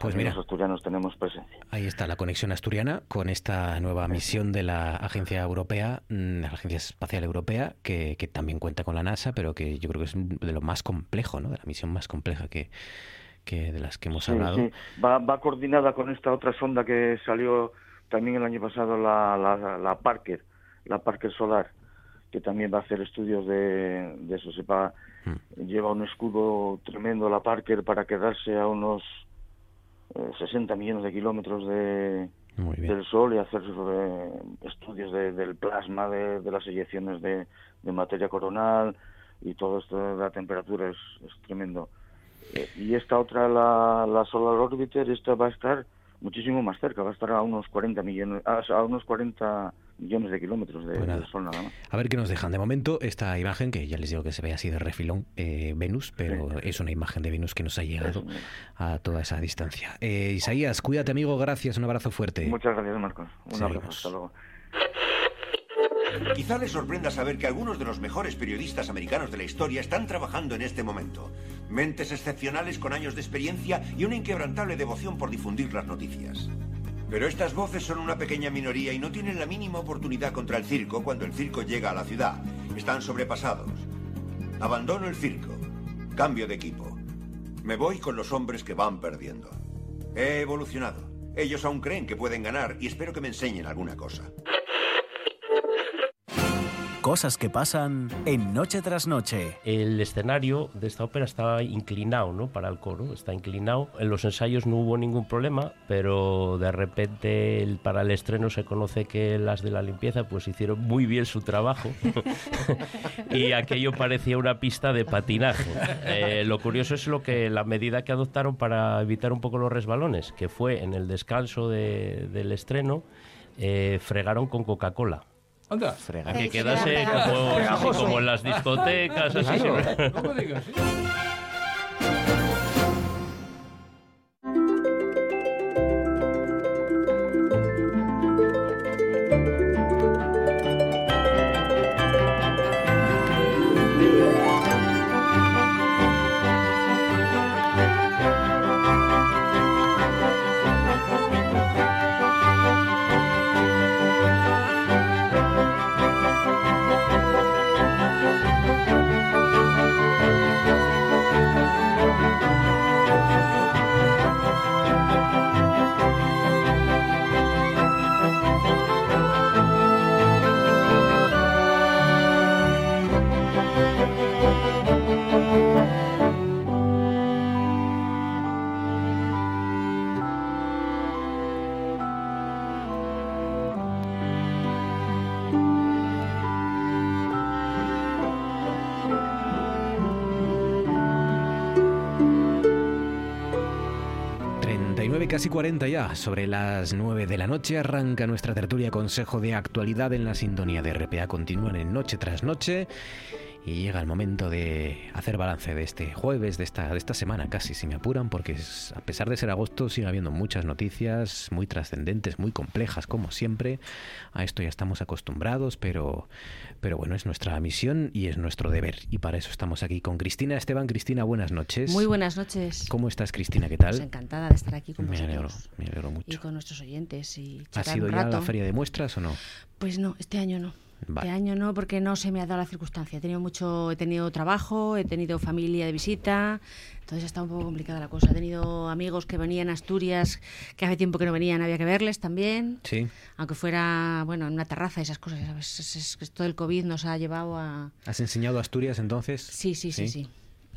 Pues mira, los asturianos tenemos presencia. Ahí está la conexión asturiana con esta nueva misión de la Agencia Europea, mm, la Agencia Espacial Europea, que, que también cuenta con la NASA, pero que yo creo que es de lo más complejo, ¿no? De la misión más compleja que, que de las que hemos Sí, hablado. sí. Va, va coordinada con esta otra sonda que salió también el año pasado, la, la, la Parker, la Parker Solar, que también va a hacer estudios de, de eso. Sepa, Mm. lleva un escudo tremendo la Parker para quedarse a unos eh, 60 millones de kilómetros de, del Sol y hacer eh, estudios de- del plasma, de, de las eyecciones de, de materia coronal y todo esto de la temperatura es, es tremendo. Eh, y esta otra, la, la Solar Orbiter, esta va a estar muchísimo más cerca, va a estar a unos 40 millones, a, unos 40 millones de kilómetros de, Pues nada. del Sol nada más. A ver qué nos dejan. De momento, esta imagen, que ya les digo que se ve así de refilón, eh, Venus, pero es una imagen de Venus que nos ha llegado Eso, a toda esa distancia. Eh, Isaías, cuídate, amigo. Gracias. Un abrazo fuerte. Muchas gracias, Marcos. Un abrazo. Hasta luego. Quizá les sorprenda saber que algunos de los mejores periodistas americanos de la historia están trabajando en este momento. Mentes excepcionales con años de experiencia y una inquebrantable devoción por difundir las noticias. Pero estas voces son una pequeña minoría y no tienen la mínima oportunidad contra el circo cuando el circo llega a la ciudad. Están sobrepasados. Abandono el circo. Cambio de equipo. Me voy con los hombres que van perdiendo. He evolucionado. Ellos aún creen que pueden ganar y espero que me enseñen alguna cosa. Cosas que pasan en Noche tras Noche. El escenario de esta ópera está inclinado, ¿no? Para el coro, está inclinado. En los ensayos no hubo ningún problema, pero de repente el- para el estreno se conoce que las de la limpieza pues hicieron muy bien su trabajo y aquello parecía una pista de patinaje. Eh, lo curioso es lo que la medida que adoptaron para evitar un poco los resbalones, que fue en el descanso de- del estreno eh, fregaron con Coca-Cola. Anda. Para que quedase como, como en las discotecas, así. Claro, no me digas, ¿sí? Casi 40 ya, sobre las 9 de la noche, arranca nuestra tertulia Consejo de Actualidad en la sintonía de RPA. Continúan en noche tras noche y llega el momento de hacer balance de este jueves, de esta, de esta semana casi, si me apuran, porque a pesar de ser agosto sigue habiendo muchas noticias muy trascendentes, muy complejas, como siempre. A esto ya estamos acostumbrados, pero, pero bueno, es nuestra misión y es nuestro deber. Y para eso estamos aquí con Cristina Esteban. Cristina, buenas noches. Muy buenas noches. ¿Cómo estás, Cristina? ¿Qué tal? Pues encantada de estar aquí con me vosotros. Alegro, me alegro mucho. Y con nuestros oyentes. Y ¿Ha sido ya la feria de muestras o no? Pues no, este año no. Vale. Este año no, porque no se me ha dado la circunstancia. He tenido mucho, he tenido trabajo, he tenido familia de visita, entonces está un poco complicada la cosa. He tenido amigos que venían a Asturias, que hace tiempo que no venían, había que verles también. Sí. Aunque fuera, bueno, en una terraza, esas cosas, ¿sabes? Es, es, es, todo el COVID nos ha llevado a... ¿Has enseñado Asturias entonces? Sí, sí, sí, sí. sí.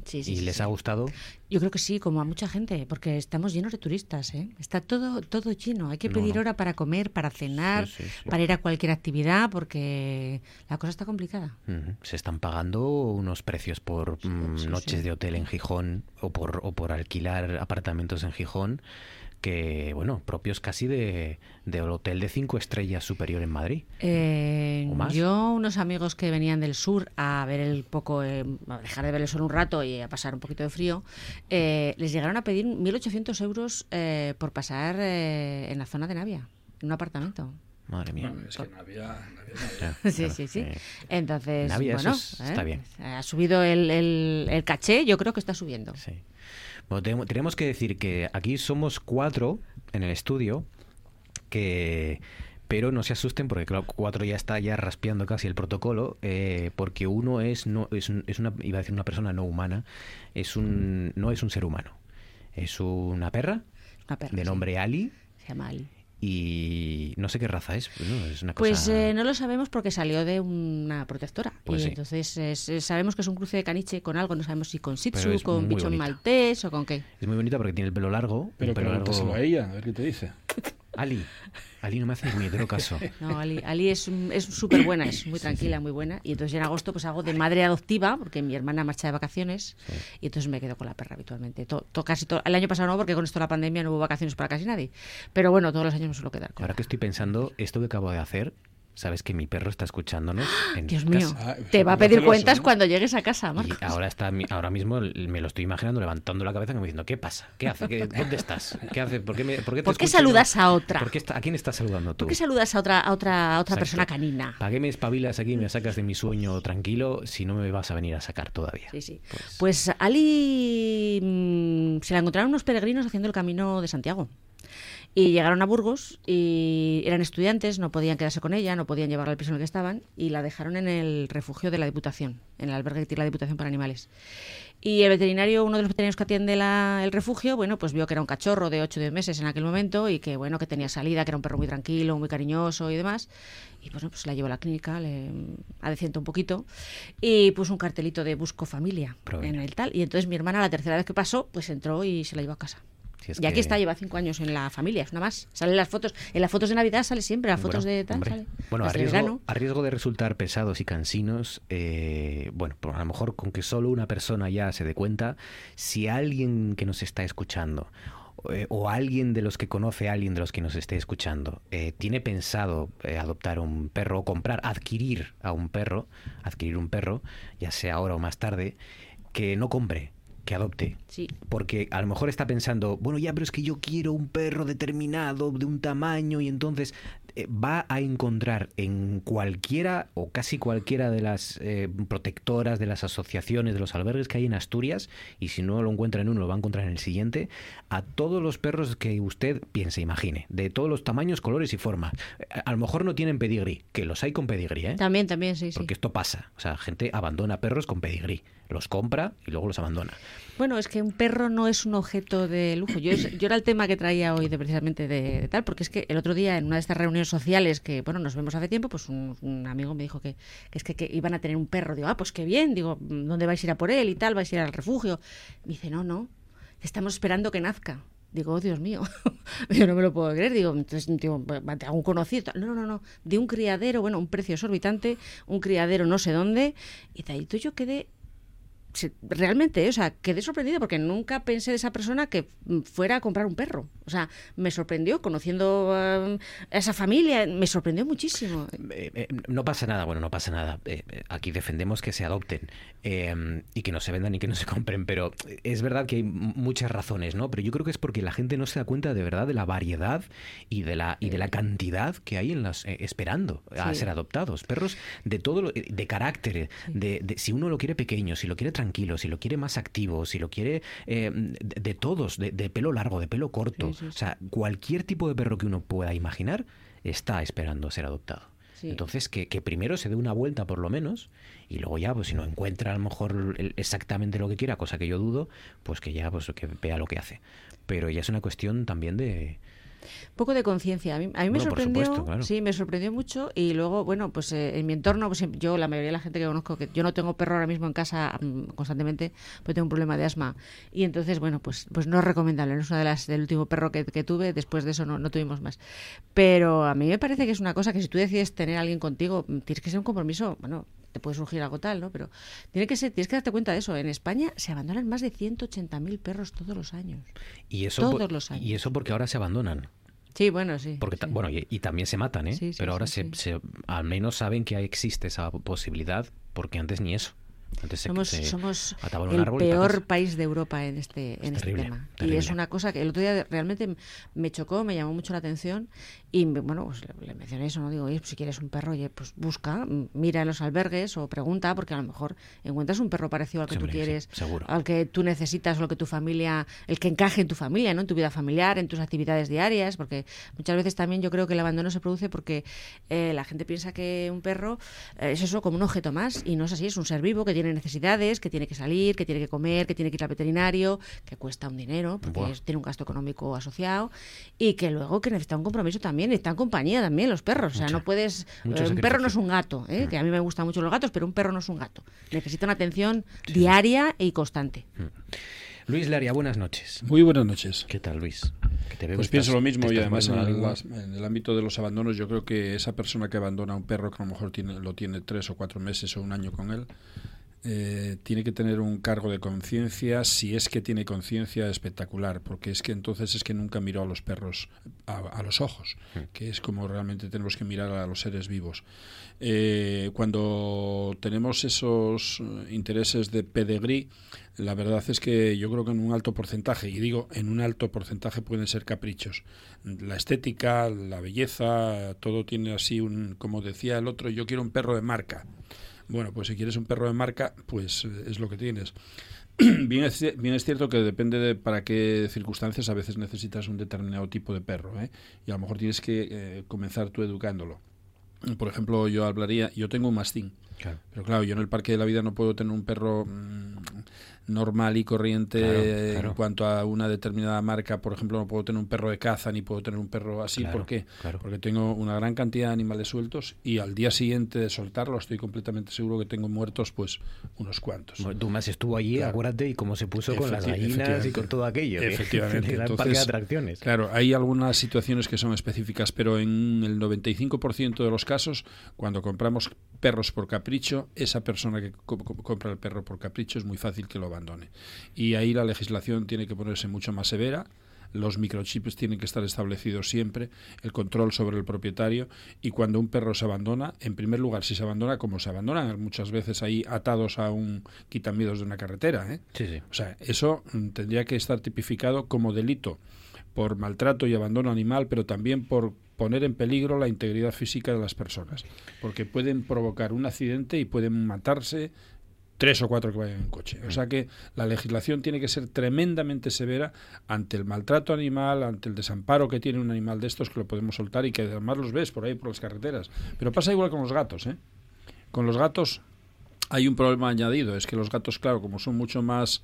Sí ¿Y sí, les sí. ha gustado? Yo creo que sí, como a mucha gente, porque estamos llenos de turistas, ¿eh? Está todo todo lleno. Hay que No, pedir no. hora para comer, para cenar, Sí, sí, sí. para ir a cualquier actividad, porque la cosa está complicada. Ujú. Se están pagando unos precios por mm, sí, noches sí. de hotel en Gijón o por, o por alquilar apartamentos en Gijón que, bueno, propios casi de del hotel de cinco estrellas superior en Madrid. Eh, ¿O más? yo, unos amigos que venían del sur a ver el poco, eh, a dejar de ver el sol un rato y a pasar un poquito de frío, eh, les llegaron a pedir 1.800 euros eh, por pasar eh, en la zona de Navia, en un apartamento. Madre mía. Bueno, es que no Claro, Sí, claro, sí, sí. eh, Entonces, Navia, bueno, es- ¿eh? está bien. Ha subido el, el, el caché, yo creo que está subiendo. sí. Bueno, tenemos, tenemos que decir que aquí somos cuatro en el estudio que pero no se asusten porque claro, cuatro ya está ya raspeando casi el protocolo eh, porque uno es no es, es una iba a decir una persona no humana es un no es un ser humano es una perra Una perra, de sí. nombre Ali Se llama Ali. Y no sé qué raza es ¿no? es una Pues cosa eh, no lo sabemos porque salió de una protectora. Pues y sí. entonces es- es- sabemos que es un cruce de caniche con algo, no sabemos si con Tzu, con bonita. maltés o con qué. es muy bonita porque tiene el pelo largo Pero pelo largo a ella, a ver qué te dice. Ali Ali no me hace ni puñetero caso No, Ali, Ali es un- es súper buena, es muy tranquila, muy buena. Y entonces en agosto pues hago de madre adoptiva porque mi hermana marcha de vacaciones y entonces me quedo con la perra habitualmente. To- to- casi todo- el año pasado no, porque con esto la pandemia no hubo vacaciones para casi nadie. Pero bueno, todos los años me suelo quedar con ahora que estoy pensando esto que acabo de hacer sabes que mi perro está escuchándonos en Dios mío, casa. Te va a pedir celoso, cuentas ¿no? cuando llegues a casa, Y Marcos. ahora está mi- ahora mismo me lo estoy imaginando levantando la cabeza como diciendo ¿qué pasa? ¿qué hace? ¿Qué- ¿dónde estás? ¿qué hace? ¿por qué, me- por qué, te ¿Por qué y saludas a otra? ¿Por qué está- ¿a quién estás saludando tú? ¿Por qué saludas a otra, a otra, a otra Exacto. persona canina? ¿para qué me espabilas aquí y me sacas de mi sueño tranquilo si no me vas a venir a sacar todavía? Sí, sí. Pues- Pues Ali mm, se la encontraron unos peregrinos haciendo el camino de Santiago. Y llegaron a Burgos y eran estudiantes, no podían quedarse con ella, no podían llevarla al piso en el que estaban y la dejaron en el refugio de la Diputación, en el albergue que tiene la Diputación para Animales. Y el veterinario, uno de los veterinarios que atiende la- el refugio, bueno, pues vio que era un cachorro de 8 o 10 meses en aquel momento y que, bueno, que tenía salida, que era un perro muy tranquilo, muy cariñoso y demás. Y pues, pues la llevó a la clínica, le adeciento un poquito y puso un cartelito de busco familia en el tal. Y entonces mi hermana, la tercera vez que pasó, pues entró y se la llevó a casa. Si es y aquí que- está, lleva cinco años en la familia, es una más. Salen las fotos, en las fotos de Navidad sale siempre, las fotos Bueno, de tal, sale. Bueno, a riesgo, a riesgo de resultar pesados y cansinos, eh, bueno, pues a lo mejor con que solo una persona ya se dé cuenta, si alguien que nos está escuchando eh, o alguien de los que conoce a alguien de los que nos esté escuchando eh, tiene pensado eh, adoptar un perro o comprar, adquirir a un perro, adquirir un perro, ya sea ahora o más tarde, que no compre, que adopte. Sí. Porque a lo mejor está pensando, bueno, ya, pero es que yo quiero un perro determinado, de un tamaño, y entonces va a encontrar en cualquiera o casi cualquiera de las eh, protectoras, de las asociaciones, de los albergues que hay en Asturias, y si no lo encuentra en uno, lo va a encontrar en el siguiente, a todos los perros que usted piense, imagine, de todos los tamaños, colores y formas. A, a lo mejor no tienen pedigrí, que los hay con pedigrí, ¿eh? También, también, sí, sí. Porque esto pasa. O sea, gente abandona perros con pedigrí. Los compra y luego los abandona. Bueno, es que un perro no es un objeto de lujo. Yo, yo era el tema que traía hoy de precisamente de, tal, porque es que el otro día en una de estas reuniones sociales que, bueno, nos vemos hace tiempo, pues un, amigo me dijo que, es que, que iban a tener un perro. Digo, ah, pues qué bien. Digo, ¿dónde vais a ir a por él y tal? ¿Vais a ir al refugio? Me dice, no, no, estamos esperando que nazca. Digo, oh, Dios mío, yo no me lo puedo creer. Digo, entonces, digo, ¿te hago un conocido? No, no, no, de un criadero, bueno, un precio exorbitante, un criadero no sé dónde. Y de ahí tú yo quedé realmente, o sea, quedé sorprendido porque nunca pensé de esa persona que mm, fuera a comprar un perro. O sea, me sorprendió conociendo eh, a esa familia, me sorprendió muchísimo. Eh, eh, no pasa nada, bueno, no pasa nada. Eh, eh, aquí defendemos que se adopten eh, y que no se vendan y que no se compren, pero es verdad que hay muchas razones, ¿no? Pero yo creo que es porque la gente no se da cuenta de verdad de la variedad y de la y de la cantidad que hay en las eh, esperando a Sí. ser adoptados. Perros de todo, lo- de carácter, de, de- si uno lo quiere pequeño, si lo quiere tranquilo, si lo quiere más activo, si lo quiere eh, de, de todos, de, de pelo largo, de pelo corto, o sea, cualquier tipo de perro que uno pueda imaginar está esperando ser adoptado. Sí. Entonces, que, que primero se dé una vuelta por lo menos y luego ya, pues si no encuentra a lo mejor exactamente lo que quiera, cosa que yo dudo, pues que ya pues que vea lo que hace. Pero ya es una cuestión también de... poco de conciencia. A mí, a mí me Bueno, sorprendió, supuesto, claro. sí, me sorprendió mucho y luego, bueno, pues eh, en mi entorno, pues yo, la mayoría de la gente que conozco, que yo no tengo perro ahora mismo en casa mm, constantemente, porque tengo un problema de asma y entonces, bueno, pues, pues no es recomendable. No es una de las del último perro que, que tuve. Después de eso no, no tuvimos más. Pero a mí me parece que es una cosa que si tú decides tener a alguien contigo, mm, tienes que ser un compromiso, bueno. Te puede surgir algo tal, ¿no? Pero tiene que ser, tienes que darte cuenta de eso. En España se abandonan más de 180.000 perros todos los años. Y eso, Todos los años. y eso porque ahora se abandonan. Sí, bueno, sí. Porque, ta- bueno, y, y también se matan, ¿eh? Sí, sí, Pero ahora sí, se, se- al menos saben que existe esa posibilidad, porque antes ni eso. Antes somos se somos el peor país de Europa en este en este terrible, tema. Y es una cosa que el otro día realmente me chocó me llamó mucho la atención y me- bueno pues le, le mencioné eso no digo oye pues si quieres un perro oye pues busca mira en los albergues o pregunta porque a lo mejor encuentras un perro parecido al que Sí, tú sí, quieres al que tú necesitas o lo que tu familia el que encaje en tu familia no en tu vida familiar en tus actividades diarias porque muchas veces también yo creo que el abandono se produce porque eh, la gente piensa que un perro eh, es eso como un objeto más y no es así es un ser vivo que tiene necesidades que tiene que salir que tiene que comer que tiene que ir al veterinario que cuesta un dinero porque Buah. tiene un gasto económico asociado y que luego que necesita un compromiso también necesitan compañía también los perros o sea no puedes mucho eh, un perro no es un gato ¿eh? que a mí me gustan mucho los gatos pero un perro no es un gato necesita una atención diaria y constante Luis Laria, buenas noches. Muy buenas noches. ¿Qué tal, Luis? Que te Pues pienso lo mismo y además en, lengua. en el ámbito de los abandonos yo creo que esa persona que abandona a un perro que a lo mejor tiene, lo tiene tres o cuatro meses o un año con él eh, tiene que tener un cargo de conciencia si es que tiene conciencia espectacular porque es que entonces es que nunca miró a los perros a, a los ojos que es como realmente tenemos que mirar a los seres vivos Eh, cuando tenemos esos intereses de pedigrí la verdad es que yo creo que en un alto porcentaje, y digo en un alto porcentaje pueden ser caprichos. La estética, la belleza, todo tiene así un, como decía el otro, yo quiero un perro de marca. Bueno, pues si quieres un perro de marca, pues eh, es lo que tienes. bien, es, ci- bien es cierto que depende de para qué circunstancias a veces necesitas un determinado tipo de perro, ¿eh? y a lo mejor tienes que eh, comenzar tú educándolo. Por ejemplo, yo hablaría, yo tengo un mastín, Claro. pero claro, yo en el Parque de la Vida no puedo tener un perro mm, normal y corriente Claro, claro. en cuanto a una determinada marca. Por ejemplo, no puedo tener un perro de caza ni puedo tener un perro así. Claro, ¿Por qué? Porque tengo una gran cantidad de animales sueltos y al día siguiente de soltarlo estoy completamente seguro que tengo muertos pues unos cuantos. Bueno, más estuvo allí, acuérdate, y cómo se puso con las gallinas y con todo aquello. que- Efectivamente. gran parque de Entonces, atracciones. Claro, hay algunas situaciones que son específicas, pero en el 95% de los casos, cuando compramos perros por capricho, esa persona que co- co- compra el perro por capricho es muy fácil que lo abandone. Y ahí la legislación tiene que ponerse mucho más severa. Los microchips tienen que estar establecidos siempre, el control sobre el propietario y cuando un perro se abandona, en primer lugar, si se abandona como se abandonan, muchas veces ahí atados a un quitamiedos de una carretera, ¿eh? Sí, sí. O sea, eso mm, tendría que estar tipificado como delito por maltrato y abandono animal, pero también por poner en peligro la integridad física de las personas, porque pueden provocar un accidente y pueden matarse tres o cuatro que vayan en coche. O sea que la legislación tiene que ser tremendamente severa ante el maltrato animal, ante el desamparo que tiene un animal de estos que lo podemos soltar y que además los ves por ahí por las carreteras. Pero pasa igual con los gatos, ¿eh? Con los gatos hay un problema añadido, es que los gatos, claro, como son mucho más,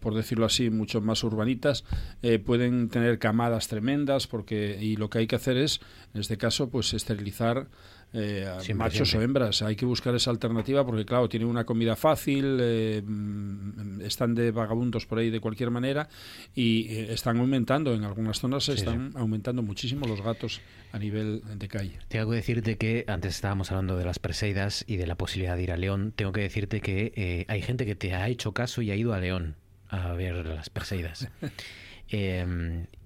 por decirlo así, mucho más urbanitas, eh, pueden tener camadas tremendas porque y lo que hay que hacer es, en este caso, pues esterilizar eh, machos o hembras. Hay que buscar esa alternativa porque, claro, tienen una comida fácil, eh, mm, están de vagabundos por ahí de cualquier manera y eh, están aumentando. En algunas zonas Sí, están aumentando muchísimo los gatos a nivel de calle. Tengo que decirte que antes estábamos hablando de las Perseidas y de la posibilidad de ir a León. Tengo que decirte que eh, hay gente que te ha hecho caso y ha ido a León a ver las Perseidas.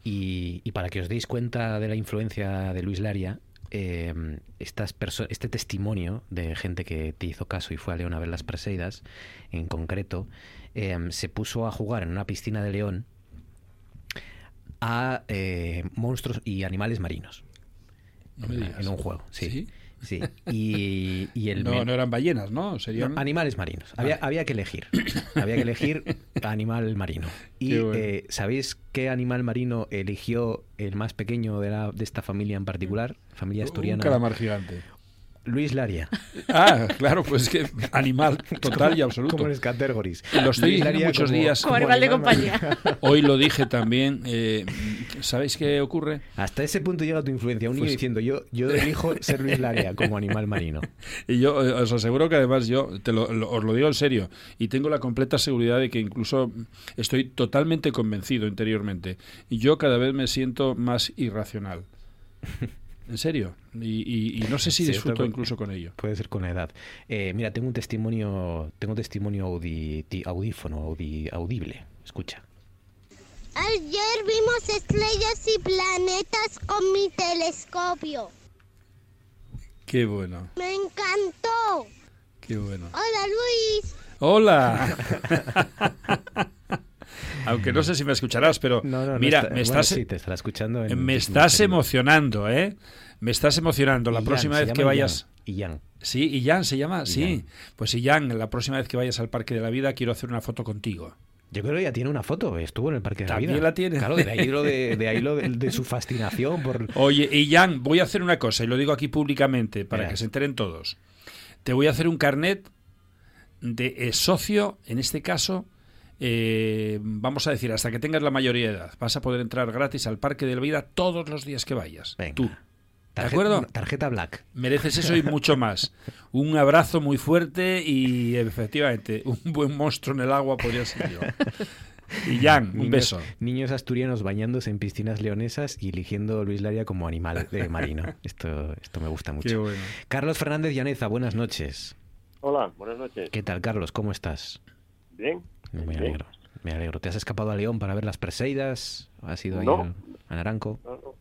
Y, y para que os deis cuenta de la influencia de Luis Laria, eh, estas este testimonio de gente que te hizo caso y fue a León a ver las Perseidas, en concreto, eh, se puso a jugar en una piscina de León a eh, monstruos y animales marinos. No en, un juego, sí. ¿Sí? Sí. Y, y el No, no eran ballenas, ¿no? Serían... no, animales marinos. Había, Vale. había que elegir. Había que elegir animal marino. Y bueno. eh, ¿sabéis qué animal marino eligió el más pequeño de, la, de esta familia en particular? Familia Un asturiana. calamar gigante. Luis Laria. Ah, claro, pues que animal total y absoluto. Como en categories. Lo estoy Luis diciendo Laria muchos como- días. Como animal de compañía. Hoy lo dije también. eh, ¿Sabéis qué ocurre? Hasta ese punto llega tu influencia. Un niño Pues- diciendo, yo, yo elijo ser Luis Laria como animal marino. Y yo eh, os aseguro que además yo, te lo- lo- os lo digo en serio, y tengo la completa seguridad de que incluso estoy totalmente convencido interiormente. Y yo cada vez me siento más irracional. En serio. Y, y- y no sé si Sí, disfruto incluso con ello. Puede ser con la edad. Eh, mira, tengo un testimonio, tengo un testimonio audi- audífono, audi- audible. Escucha. Ayer vimos estrellas y planetas con mi telescopio. Qué bueno, Me encantó. qué bueno. Hola Luis. ¡Hola! Aunque no sé si me escucharás, pero No, no, no mira, está- me bueno, estás, sí, te estará escuchando. en- me estás emocionando, ¿eh? Me estás emocionando. La Iyan, próxima vez que vayas... Iyan. Sí, Iyan se llama, sí. Pues Iyan, la próxima vez que vayas al Parque de la Vida quiero hacer una foto contigo. Yo creo que ya tiene una foto, estuvo en el Parque de la Vida. la tiene. Claro, de ahí lo de, de, ahí lo de, de su fascinación por... Oye, Iyan, voy a hacer una cosa y lo digo aquí públicamente para Verás. que se enteren todos. Te voy a hacer un carnet de eh, socio, en este caso, eh, vamos a decir, hasta que tengas la mayoría de edad. Vas a poder entrar gratis al Parque de la Vida todos los días que vayas. Venga. Tú. ¿De Tarjeta- acuerdo? Tarjeta black. Mereces eso y mucho más. Un abrazo muy fuerte y efectivamente un buen monstruo en el agua podría ser yo. Y Jan, un Niños- beso. Niños asturianos bañándose en piscinas leonesas y eligiendo Luis Laria como animal de marino. Esto, esto me gusta mucho. Qué bueno. Carlos Fernández Llaneza, buenas noches. Hola, buenas noches. ¿Qué tal, Carlos? ¿Cómo estás? Bien. Me alegro. Me alegro. ¿Te has escapado a León para ver las Perseidas? ¿Has ido ahí No. al- a Naranco? No, no.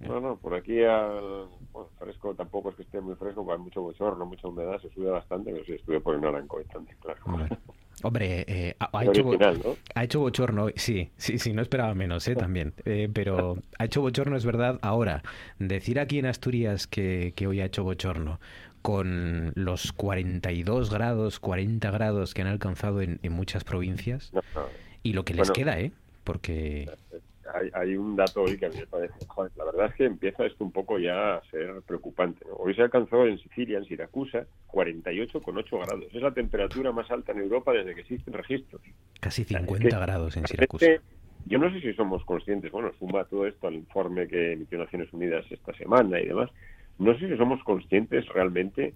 No, no, por aquí al bueno, fresco tampoco es que esté muy fresco, hay mucho bochorno, mucha humedad, se sube bastante, pero sí estuve por el Naranco también, claro. Bueno. Hombre, eh, ha, hecho, original, ¿no? ha hecho bochorno, hoy. sí, sí, sí, no esperaba menos, ¿eh? También. Eh, pero ha hecho bochorno, es verdad. Ahora, decir aquí en Asturias que, que hoy ha hecho bochorno, con los 42 grados, 40 grados que han alcanzado en, en muchas provincias, No, no. y lo que les Bueno. queda, ¿eh? Porque Hay, hay un dato hoy que a mí me parece, joder, la verdad es que empieza esto un poco ya a ser preocupante. ¿no? Hoy se alcanzó en Sicilia, en Siracusa, 48,8 grados. Es la temperatura más alta en Europa desde que existen registros. casi Es que 50 grados en Siracusa. Yo no sé si somos conscientes, bueno, suma todo esto al informe que emitió Naciones Unidas esta semana y demás. No sé si somos conscientes realmente,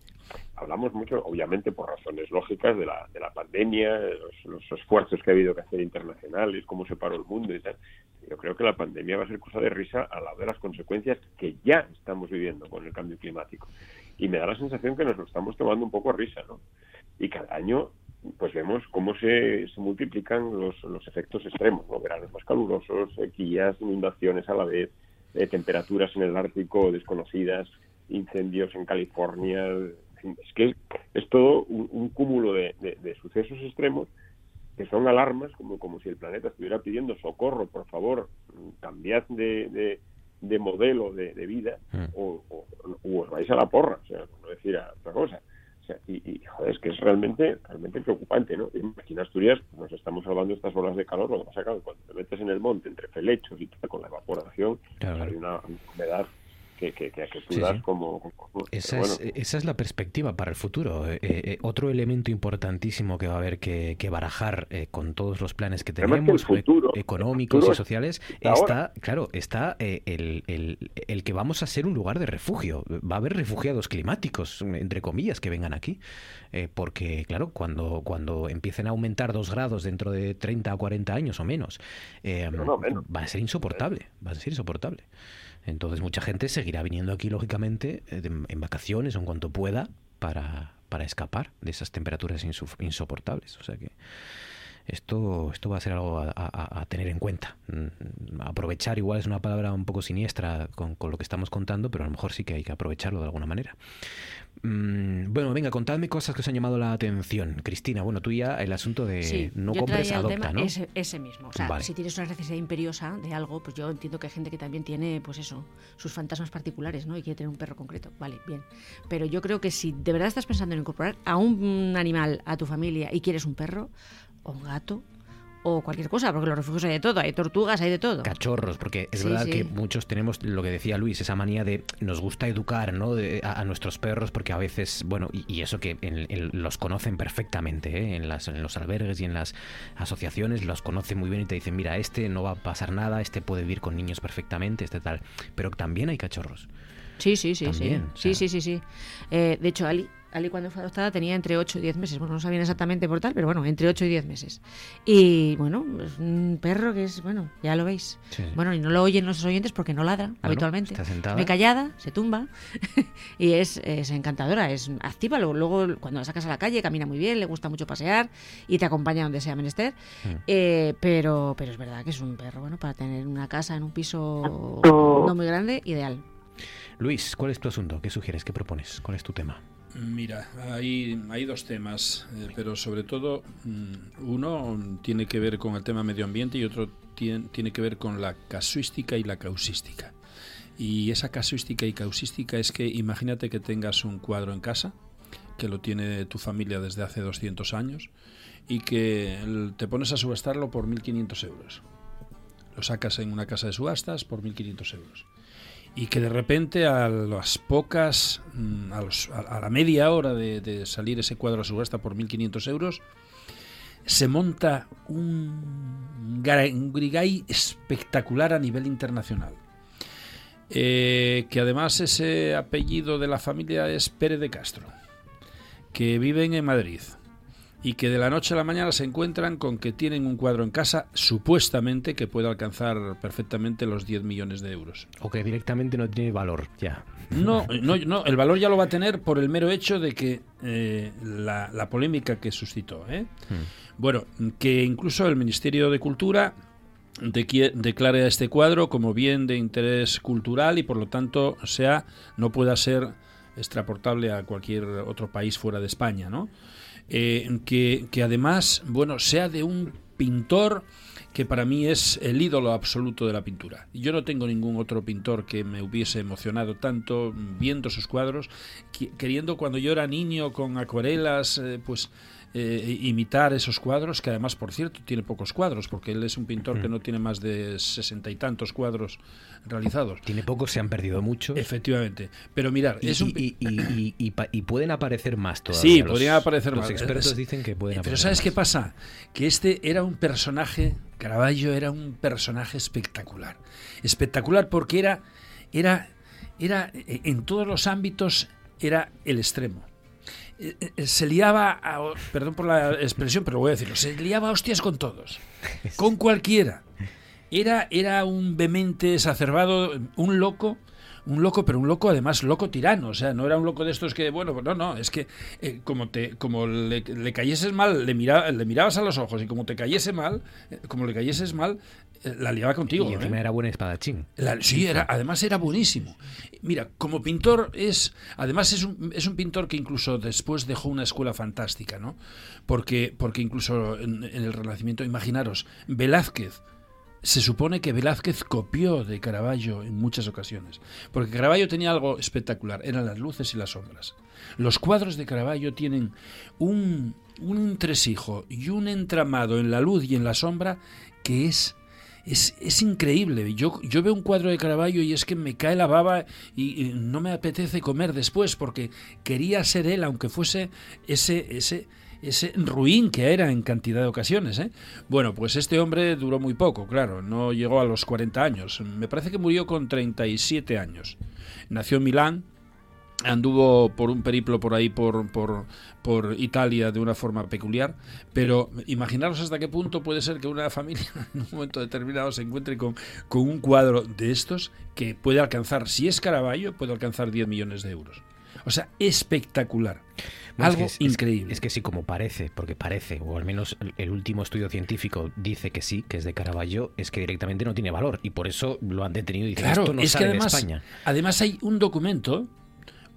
hablamos mucho, obviamente por razones lógicas, de la, de la pandemia, de los, los esfuerzos que ha habido que hacer internacionales, cómo se paró el mundo y tal. Yo creo que la pandemia va a ser cosa de risa al lado de las consecuencias que ya estamos viviendo con el cambio climático. Y me da la sensación que nos lo estamos tomando un poco a risa, ¿no? Y cada año pues vemos cómo se, se multiplican los, los efectos extremos, ¿no? Veranos más calurosos, sequías, inundaciones a la vez, eh, temperaturas en el Ártico desconocidas, incendios en California. Es que es todo un, un cúmulo de, de- de sucesos extremos que son alarmas, como, como si el planeta estuviera pidiendo socorro, por favor, cambiad de, de- de modelo de, vida o, o- o os vais a la porra, o sea, por no decir a otra cosa. O sea, y, y, joder, es que es realmente realmente preocupante, ¿no? Aquí en Asturias nos estamos salvando estas olas de calor, lo que pasa es que cuando te metes en el monte entre felechos y tal, con la evaporación, Claro, hay una humedad que, que, que, que tú Sí, das sí. como... como- Esa, es, bueno, esa es la perspectiva para el futuro. Eh, eh, otro elemento importantísimo que va a haber que, barajar eh, con todos los planes que tenemos, futuro- económicos y sociales, está ahora. claro, está el, el- el que vamos a ser un lugar de refugio. Va a haber refugiados climáticos, entre comillas, que vengan aquí. Porque, claro, cuando, cuando empiecen a aumentar dos grados dentro de 30 o 40 años o menos, No, no, menos. va a ser insoportable. Va a ser insoportable. Entonces mucha gente seguirá viniendo aquí, lógicamente, eh, en vacaciones o en cuanto pueda, para, para escapar de esas temperaturas insoportables. O sea que esto, esto va a ser algo a, a- a tener en cuenta. Mm, Aprovechar igual es una palabra un poco siniestra con, con lo que estamos contando, pero a lo mejor sí que hay que aprovecharlo de alguna manera. Mm, bueno, venga, contadme cosas que os han llamado la atención. Cristina, bueno, tú ya el asunto de Sí, no compres, el adopta, tema ¿no? ese, ese mismo. O sea, Vale. si tienes una necesidad imperiosa de algo, pues yo entiendo que hay gente que también tiene, pues eso, sus fantasmas particulares, ¿no? Y quiere tener un perro concreto. Vale, bien. Pero yo creo que si de verdad estás pensando en incorporar a un animal a tu familia y quieres un perro o un gato o cualquier cosa, porque los refugios hay de todo, hay tortugas, hay de todo. cachorros, porque es Sí, verdad sí. que muchos tenemos lo que decía Luis, esa manía de nos gusta educar ¿no? de- a, a nuestros perros porque a veces, bueno, y, y eso que en- en- los conocen perfectamente, ¿eh? en, las, en los albergues y en las asociaciones los conocen muy bien y te dicen, mira, este no va a pasar nada, este puede vivir con niños perfectamente, este tal, pero también hay cachorros. Sí, sí, sí, También, sí. o Sí, sí, sí, sí. Eh, de hecho, Ali, Ali cuando fue adoptada tenía entre 8 y 10 meses. Bueno, no sabían exactamente por tal, pero bueno, entre 8 y 10 meses. Y bueno, es un perro que es, bueno, ya lo veis. Sí. Bueno, y no lo oyen los oyentes porque no ladra Bueno, habitualmente. está sentada. Es muy callada, se tumba y es, es encantadora, es activa. Luego, luego, cuando la sacas a la calle camina muy bien, le gusta mucho pasear y te acompaña donde sea menester. Mm. Eh, pero, pero es verdad que es un perro, bueno, para tener una casa en un piso no muy grande, ideal. Luis, ¿cuál es tu asunto? ¿Qué sugieres? ¿Qué propones? ¿Cuál es tu tema? Mira, hay, hay dos temas, eh, pero sobre todo mm, uno tiene que ver con el tema medio ambiente y otro tien- tiene que ver con la casuística y la causística. Y esa casuística y causística es que imagínate que tengas un cuadro en casa, que lo tiene tu familia desde hace 200 años, y que te pones a subastarlo por 1.500 euros. Lo sacas en una casa de subastas por 1.500 euros y que de repente a las pocas, mm, a, la media hora de, salir ese cuadro a subasta por 1.500 euros, se monta un, un grigay espectacular a nivel internacional. Eh, que además ese apellido de la familia es Pérez de Castro, que viven en Madrid y que de la noche a la mañana se encuentran con que tienen un cuadro en casa supuestamente que puede alcanzar perfectamente los 10 millones de euros. O que directamente no tiene valor, ya. No, no, no, el valor ya lo va a tener por el mero hecho de que eh, la, la polémica que suscitó. ¿eh? Bueno, que incluso el Ministerio de Cultura declare a este cuadro como bien de interés cultural y por lo tanto sea no pueda ser extraportable a cualquier otro país fuera de España, ¿no? Eh, que, además, bueno, sea de un pintor que para mí es el ídolo absoluto de la pintura. Yo no tengo ningún otro pintor que me hubiese emocionado tanto viendo sus cuadros, queriendo cuando yo era niño con acuarelas, eh, pues eh, imitar esos cuadros, que además, por cierto, tiene pocos cuadros, porque él es un pintor que no tiene más de sesenta y tantos cuadros realizados. Tiene pocos, se han perdido muchos. Efectivamente. Pero mirar, Y, es y- y- y- y pa- y pueden aparecer más todavía. Sí, Los- podrían aparecer los más. expertos Es- dicen que pueden Pero aparecer ¿sabes más. qué pasa? Que este era un personaje, Caravaggio era un personaje espectacular. Espectacular porque era, era, era eh, en todos los ámbitos, era el extremo. Eh, eh, Se liaba, a- perdón por la expresión, pero voy a decirlo, se liaba a hostias con todos, con cualquiera. Era, era un vehemente exacerbado, un loco, un loco, pero un loco además loco tirano, o sea, no era un loco de estos que, bueno, no, no, es que eh, como te, como le, le cayeses mal, le, mira, le mirabas a los ojos y como te cayese mal, como le cayeses mal, la liaba contigo. Y encima ¿eh? era buen espadachín. La- sí, era, además era buenísimo. Mira, como pintor es, además es un, es un pintor que incluso después dejó una escuela fantástica, ¿no? Porque, porque incluso en, en el Renacimiento, imaginaros, Velázquez, se supone que Velázquez copió de Caravaggio en muchas ocasiones, porque Caravaggio tenía algo espectacular, eran las luces y las sombras. Los cuadros de Caravaggio tienen un, un entresijo y un entramado en la luz y en la sombra que es es, es increíble. Yo, yo veo un cuadro de Caravaggio y es que me cae la baba y, no me apetece comer después porque quería ser él, aunque fuese ese, ese, ese ruin que era en cantidad de ocasiones. ¿eh? Bueno, pues este hombre duró muy poco, claro, no llegó a los 40 años. Me parece que murió con 37 años. Nació en Milán, anduvo por un periplo por ahí por, por, por Italia de una forma peculiar, pero imaginaros hasta qué punto puede ser que una familia en un momento determinado se encuentre con, con un cuadro de estos que puede alcanzar, si es Caravaggio, puede alcanzar 10 millones de euros. O sea, espectacular. Bueno, Algo es que increíble. Es, que sí, como parece, porque parece, o al menos el- el último estudio científico dice que sí, que es de Caravaggio, es que directamente no tiene valor y por eso lo han detenido y dicen Claro, esto no es que sale además, de España. además hay un documento,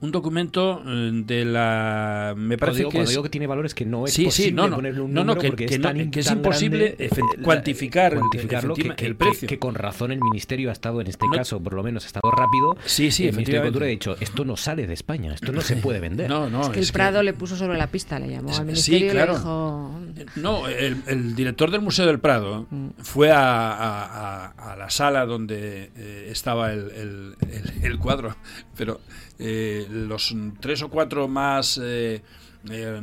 un documento eh, de la, me parece digo, que cuando es digo que tiene valor es que no es sí, posible sí, no, no, ponerle un no, no, número que, porque que es, no- tan, que es imposible grande, cuantificar, cuantificarlo que, el precio. que con razón el ministerio ha estado en este caso, por lo menos ha estado rápido. Sí, sí, el Ministerio de efectivamente. Cultura ha dicho esto no sale de España, esto no se puede vender. No, no, es que el Prado le puso sobre la pista, le llamó al Sí, ministerio claro. y le dijo... No, el, el director del Museo del Prado fue a, a- la sala donde eh, estaba el, el- el- el cuadro, pero eh, los tres o cuatro más, eh, eh,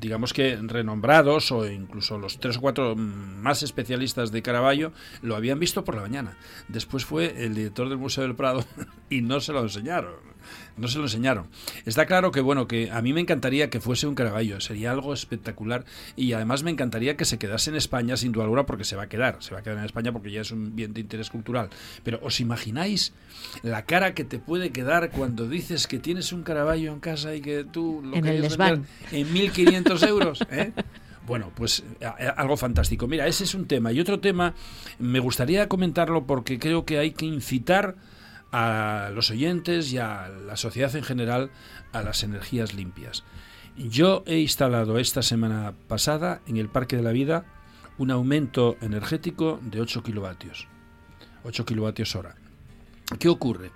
digamos que renombrados, o incluso los tres o cuatro más especialistas de Caravaggio, lo habían visto por la mañana. Después fue el director del Museo del Prado y no se lo enseñaron. No se lo enseñaron. Está claro que bueno, que a mí me encantaría que fuese un Caravaggio, sería algo espectacular y además me encantaría que se quedase en España sin duda alguna porque se va a quedar, se va a quedar en España porque ya es un bien de interés cultural. Pero ¿os imagináis la cara que te puede quedar cuando dices que tienes un Caravaggio en casa y que tú lo En querías en 1500 euros? ¿eh? Bueno, pues algo fantástico. Mira, ese es un tema. Y otro tema, me gustaría comentarlo porque creo que hay que incitar a los oyentes y a la sociedad en general a las energías limpias. Yo he instalado esta semana pasada en el Parque de la Vida un aumento energético de 8 kilovatios. 8 kilovatios hora. ¿Qué ocurre?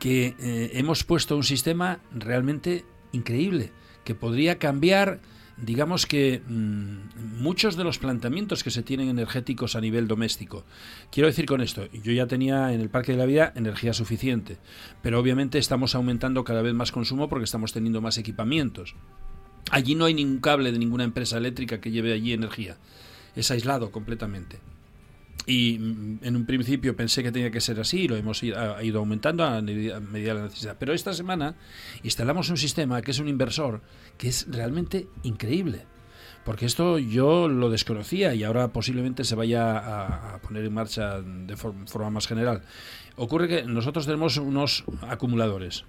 Que eh, hemos puesto un sistema realmente increíble que podría cambiar, digamos que mm, muchos de los planteamientos que se tienen energéticos a nivel doméstico. Quiero decir con esto, yo ya tenía en el Parque de la Vida energía suficiente, pero obviamente estamos aumentando cada vez más consumo porque estamos teniendo más equipamientos. Allí no hay ningún cable de ninguna empresa eléctrica que lleve allí energía. Es aislado completamente. Y mm, en un principio pensé que tenía que ser así y lo hemos ido aumentando a medida de la necesidad. Pero esta semana instalamos un sistema que es un inversor que es realmente increíble. Porque esto yo lo desconocía y ahora posiblemente se vaya a, poner en marcha de for- forma más general. Ocurre que nosotros tenemos unos acumuladores.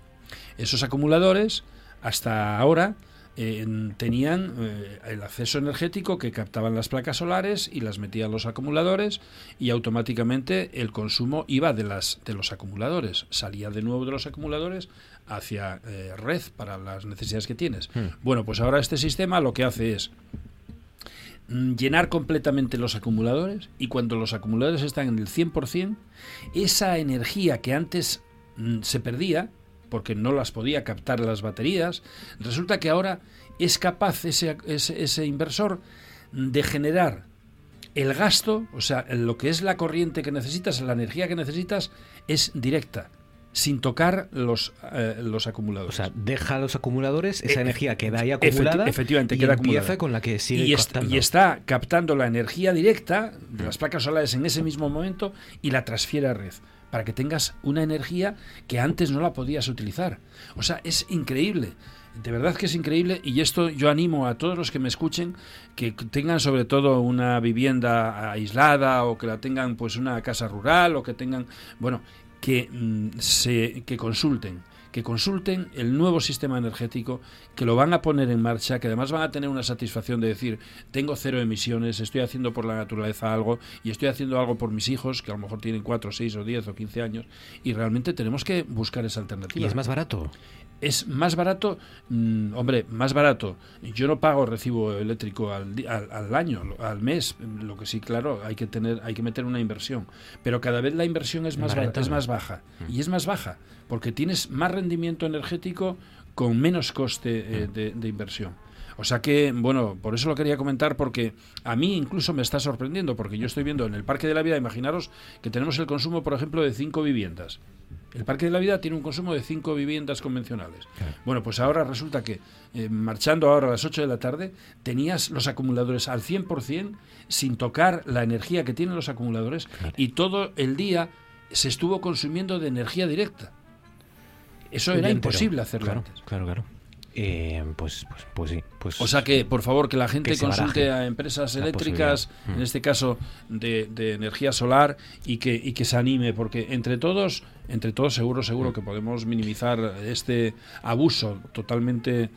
Esos acumuladores, hasta ahora, eh, tenían eh, el acceso energético que captaban las placas solares y las metían los acumuladores y automáticamente el consumo iba de las de los acumuladores salía de nuevo de los acumuladores hacia eh, red para las necesidades que tienes Hmm. bueno pues ahora este sistema lo que hace es mm, llenar completamente los acumuladores y cuando los acumuladores están en el 100%, esa energía que antes mm, se perdía, porque no las podía captar las baterías, resulta que ahora es capaz ese, ese, ese inversor de generar el gasto, o sea, lo que es la corriente que necesitas, la energía que necesitas, es directa, sin tocar los, eh, los acumuladores. O sea, deja los acumuladores, esa Eh, energía queda ahí efecti- acumulada efectivamente, y queda empieza acumulada. con la que sigue y, est- captando. y está captando la energía directa de las placas solares en ese mismo momento y la transfiere a red para que tengas una energía que antes no la podías utilizar. O sea, es increíble. De verdad que es increíble y esto yo animo a todos los que me escuchen que tengan sobre todo una vivienda aislada o que la tengan pues una casa rural o que tengan, bueno, que mm, se que consulten que consulten el nuevo sistema energético, que lo van a poner en marcha, que además van a tener una satisfacción de decir, tengo cero emisiones, estoy haciendo por la naturaleza algo y estoy haciendo algo por mis hijos, que a lo mejor tienen 4, 6 o 10 o 15 años, y realmente tenemos que buscar esa alternativa. Y es más barato. Es más barato, mm, hombre, más barato. Yo no pago recibo eléctrico al, al, al año, al mes. Lo que sí, claro, hay que tener, hay que meter una inversión. Pero cada vez la inversión es más, es más baja. Y es más baja porque tienes más rendimiento energético con menos coste eh, de, de inversión. O sea que, bueno, por eso lo quería comentar porque a mí incluso me está sorprendiendo porque yo estoy viendo en el Parque de la Vida, imaginaros que tenemos el consumo, por ejemplo, de cinco viviendas. El Parque de la Vida tiene un consumo de cinco viviendas convencionales. Bueno, pues ahora resulta que eh, marchando ahora a las 8 de la tarde tenías los acumuladores al 100% sin tocar la energía que tienen los acumuladores y todo el día se estuvo consumiendo de energía directa. Eso era imposible hacerlo Claro, antes. claro, claro. Eh, pues, pues, pues sí. Pues, O sea que, por favor, que la gente que consulte a empresas eléctricas, en este caso de, de energía solar, y que, y que se anime, porque entre todos, entre todos seguro, seguro que podemos minimizar este abuso totalmente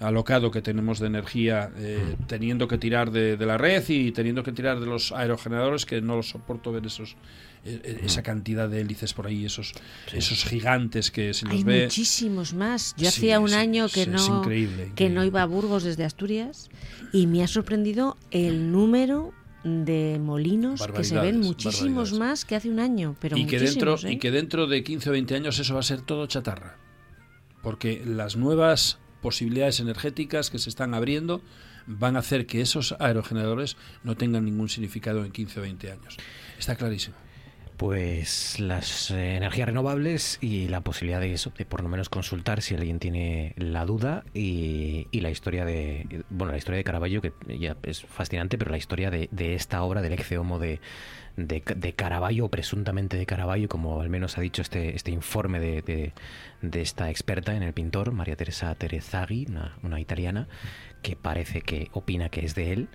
alocado que tenemos de energía, eh, Mm. teniendo que tirar de, de la red y teniendo que tirar de los aerogeneradores, que no los soporto ver esos esa Mm. cantidad de hélices por ahí, esos, esos gigantes que se los Hay ve. muchísimos más. Yo Sí, hacía un año que es no increíble, que no iba a Burgos desde Asturias y me ha sorprendido el número de molinos que se ven muchísimos más que hace un año, pero y que dentro ¿eh? y que dentro de 15 o 20 años eso va a ser todo chatarra porque las nuevas posibilidades energéticas que se están abriendo van a hacer que esos aerogeneradores no tengan ningún significado en 15 o 20 años está clarísimo Pues las eh, energías renovables y la posibilidad de eso, de por lo menos consultar si alguien tiene la duda y, la historia de, bueno, la historia de Caravaggio que ya es fascinante, pero la historia de, esta obra del ex homo de, de, Caravaggio, o presuntamente de Caravaggio, como al menos ha dicho este, este informe de, de, de esta experta en el pintor, María Teresa Terezaghi, una italiana, que parece que opina que es de él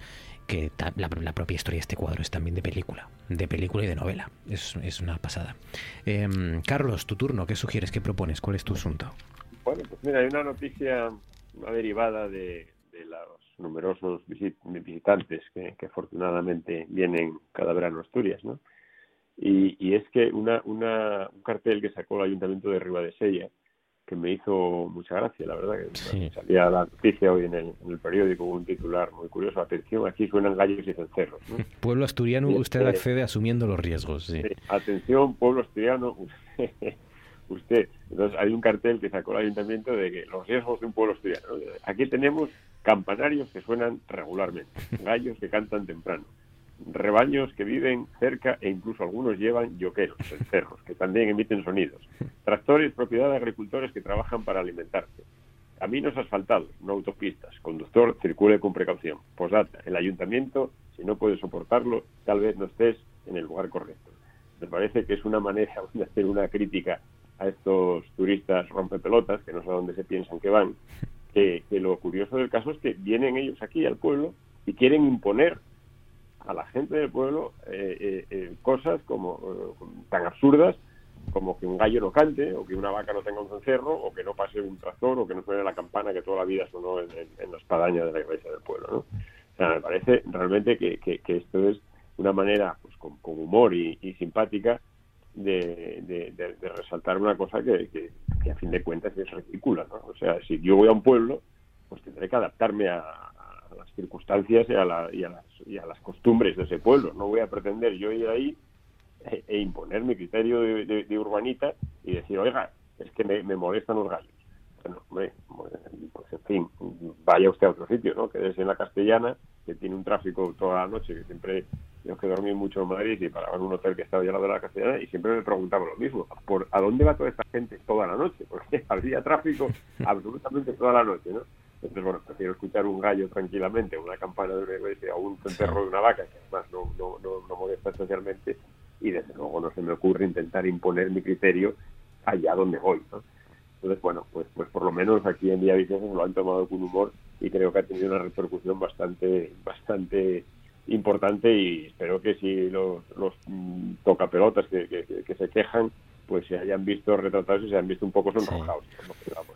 que la, la propia historia de este cuadro es también de película, de película y de novela. Es, es una pasada. Em, Carlos, tu turno, ¿qué sugieres? ¿Qué propones? ¿Cuál es tu asunto? Bueno, pues mira, hay una noticia, una derivada de, de los numerosos visit- visitantes que, que afortunadamente vienen cada verano a Asturias, ¿no? Y, y es que una, una, un cartel que sacó el Ayuntamiento de Ribadesella, que me hizo mucha gracia, la verdad, que salía la noticia hoy en el, en el periódico un titular muy curioso, atención, aquí suenan gallos y cencerros, ¿no? Pueblo asturiano, Sí, usted eh, accede asumiendo los riesgos. Sí. Sí, Atención, pueblo asturiano, usted. Entonces, hay un cartel que sacó el ayuntamiento de que los riesgos de un pueblo asturiano. ¿no? Aquí tenemos campanarios que suenan regularmente, gallos que cantan temprano, rebaños que viven cerca e incluso algunos llevan yoqueros, cerros, que también emiten sonidos, tractores, propiedad de agricultores que trabajan para alimentarse, caminos asfaltados, no autopistas, conductor, circule con precaución. Posdata, el ayuntamiento, si no puede soportarlo, tal vez no estés en el lugar correcto. Me parece que es una manera de hacer una crítica a estos turistas rompepelotas, que no sé dónde se piensan que van, que lo curioso del caso es que vienen ellos aquí al pueblo y quieren imponer a la gente del pueblo eh, eh, eh, cosas como eh, tan absurdas como que un gallo no cante, o que una vaca no tenga un cencerro, o que no pase un tractor, o que no suene la campana que toda la vida sonó en, en- en la espadaña de la iglesia del pueblo. ¿no? O sea, me parece realmente que, que- que esto es una manera, pues con, con humor y, y simpática, de, de- de- de resaltar una cosa que, que- que a fin de cuentas es ridícula. ¿no? O sea, si yo voy a un pueblo, pues tendré que adaptarme a, las circunstancias y a, la- y a las, y a las costumbres de ese pueblo. No voy a pretender yo ir ahí e, e imponer mi criterio de, urbanita y decir, oiga, es que me, molestan los gallos. Bueno, hombre, pues en fin, vaya usted a otro sitio, ¿no? Quédese en la Castellana, que tiene un tráfico toda la noche, que siempre tengo que dormir mucho en Madrid y paraba en un hotel que estaba al de la Castellana y siempre me preguntaba lo mismo, ¿por ¿a dónde va toda esta gente toda la noche? Porque había tráfico absolutamente toda la noche, ¿no? Entonces, bueno, prefiero escuchar un gallo tranquilamente, una campana de una iglesia o un cencerro de una vaca, que además no, no, no, no molesta especialmente, y desde luego no se me ocurre intentar imponer mi criterio allá donde voy, ¿no? Entonces, bueno, pues, pues por lo menos aquí en se lo han tomado con humor y creo que ha tenido una repercusión bastante, bastante importante y espero que si los, los mm, tocapelotas que- que se quejan pues se hayan visto retratados y se hayan visto un poco sonrojados.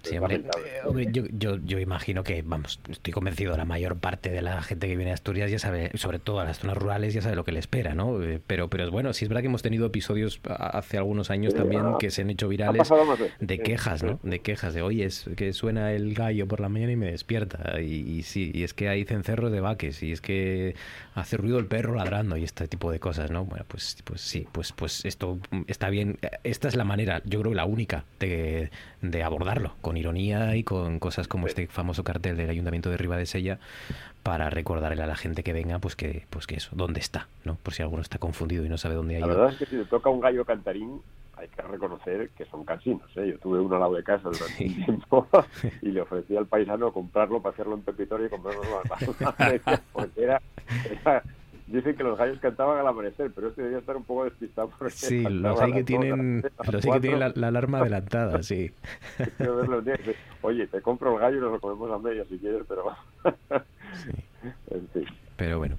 Sí, hombre, eh, hombre, yo, yo, yo imagino que, vamos, estoy convencido, la mayor parte de la gente que viene a Asturias ya sabe, sobre todo a las zonas rurales, ya sabe lo que le espera, ¿no? Eh, Pero, pero es bueno, sí es verdad que hemos tenido episodios hace algunos años Sí, también ha- que se han hecho virales de quejas. ¿no? De quejas, de oye, es que suena el gallo por la mañana y me despierta. Y, y sí, y es que hay cencerros de vaques, y es que hace ruido el perro ladrando y este tipo de cosas, ¿no? Bueno, pues, pues sí, pues, pues esto está bien. Esta esta es la manera, yo creo la única, de, de abordarlo, con ironía y con cosas como este famoso cartel del Ayuntamiento de Ribadesella, para recordarle a la gente que venga, pues que, pues que eso, dónde está, ¿no? Por si alguno está confundido y no sabe dónde ha La verdad es que si te toca un gallo cantarín, hay que reconocer que son cansinos. ¿eh? Yo tuve uno al lado de casa durante un tiempo y le ofrecí al paisano comprarlo para hacerlo en pepitorio y comprarlo más porque era, era- Dicen que los gallos cantaban al amanecer, pero este debía estar un poco despistado. porque Sí, los hay que tienen, los hay que tienen la, alarma adelantada, sí. Oye, te compro el gallo y nos lo comemos a media si quieres, pero... en fin. Pero bueno,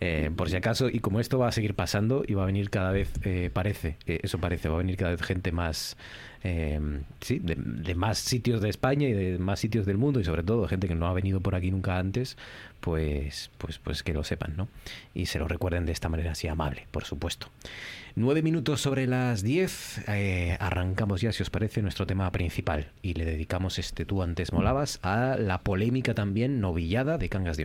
eh, por si acaso, y como esto va a seguir pasando y va a venir cada vez, eh, parece, eh, eso parece, va a venir cada vez gente más, eh, sí, de, más sitios de España y de más sitios del mundo y sobre todo gente que no ha venido por aquí nunca antes, pues, pues, pues que lo sepan, ¿no? Y se lo recuerden de esta manera así amable, por supuesto. Nueve minutos sobre las diez, eh, arrancamos ya, si os parece, nuestro tema principal y le dedicamos este tú antes molabas a la polémica también novillada de Cangas de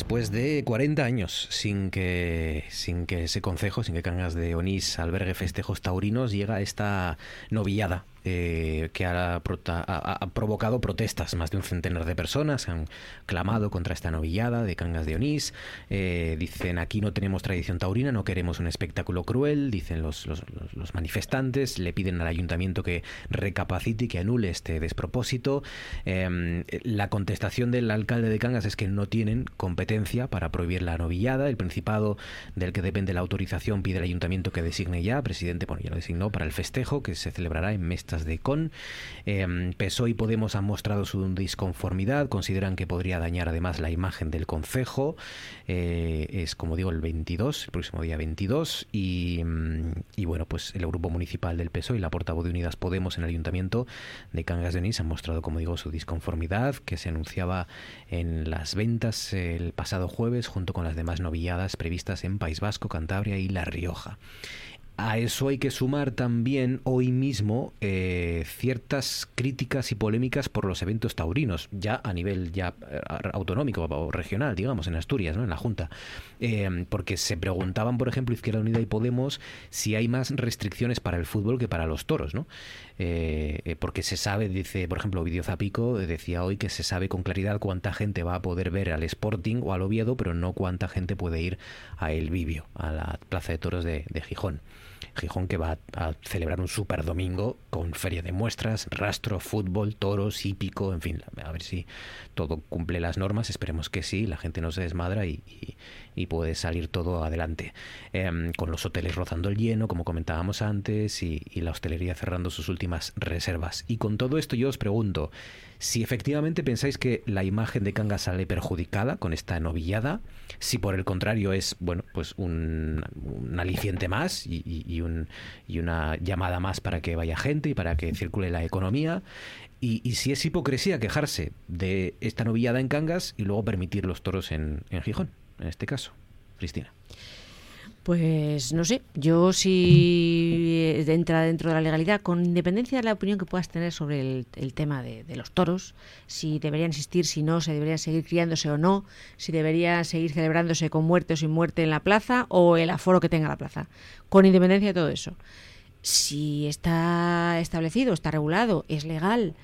Después de 40 años sin que, sin que ese concejo, sin que Cangas de Onís albergue festejos taurinos, llega esta novillada eh, que ha, provocado protestas. Más de un centenar de personas han clamado contra esta novillada de Cangas de Onís. Eh, dicen aquí no tenemos tradición taurina, no queremos un espectáculo cruel, dicen los, los- manifestantes, le piden al ayuntamiento que recapacite y que anule este despropósito. Eh, la contestación del alcalde de Cangas es que no tienen competencia para prohibir la novillada. El Principado, del que depende la autorización, pide al ayuntamiento que designe ya, presidente, bueno, ya lo designó para el festejo que se celebrará en De Con. Eh, PSOE y Podemos han mostrado su disconformidad, consideran que podría dañar además la imagen del concejo. Eh, es, como digo, el 22, el próximo día 22. Y, mm, y bueno, pues el grupo municipal del PSOE y la portavoz de Unidas Podemos en el ayuntamiento de Cangas de Onís han mostrado, como digo, su disconformidad, que se anunciaba en las ventas el pasado jueves, junto con las demás novilladas previstas en País Vasco, Cantabria y La Rioja. A eso hay que sumar también hoy mismo eh, ciertas críticas y polémicas por los eventos taurinos, ya a nivel ya eh, autonómico o regional, digamos, en Asturias, ¿no? en la Junta. Eh, porque se preguntaban, por ejemplo, Izquierda Unida y Podemos si hay más restricciones para el fútbol que para los toros, ¿no? Eh, porque se sabe, dice, por ejemplo, Ovidio Zapico decía hoy que se sabe con claridad cuánta gente va a poder ver al Sporting o al Oviedo, pero no cuánta gente puede ir a El Vivio, a la Plaza de Toros de Gijón. Gijón que va a, celebrar un super domingo con feria de muestras, rastro, fútbol, toros, hípico, en fin, a ver si todo cumple las normas, esperemos que sí, la gente no se desmadra y, puede salir todo adelante. Em, con los hoteles rozando el lleno, como comentábamos antes, y la hostelería cerrando sus últimas reservas. Y con todo esto yo os pregunto, si efectivamente pensáis que la imagen de Cangas sale perjudicada con esta novillada, si por el contrario es, bueno, pues un, aliciente más y un- y una llamada más para que vaya gente y para que circule la economía, y, y si es hipocresía quejarse de esta novillada en Cangas y luego permitir los toros en, en Gijón, en este caso. Cristina. Pues no sé, yo si eh, entra dentro de la legalidad, con independencia de la opinión que puedas tener sobre el, tema de, los toros, si deberían existir, si no, si deberían seguir criándose o no, si deberían seguir celebrándose con muerte o sin muerte en la plaza o el aforo que tenga la plaza, con independencia de todo eso. Si está establecido, está regulado, es legal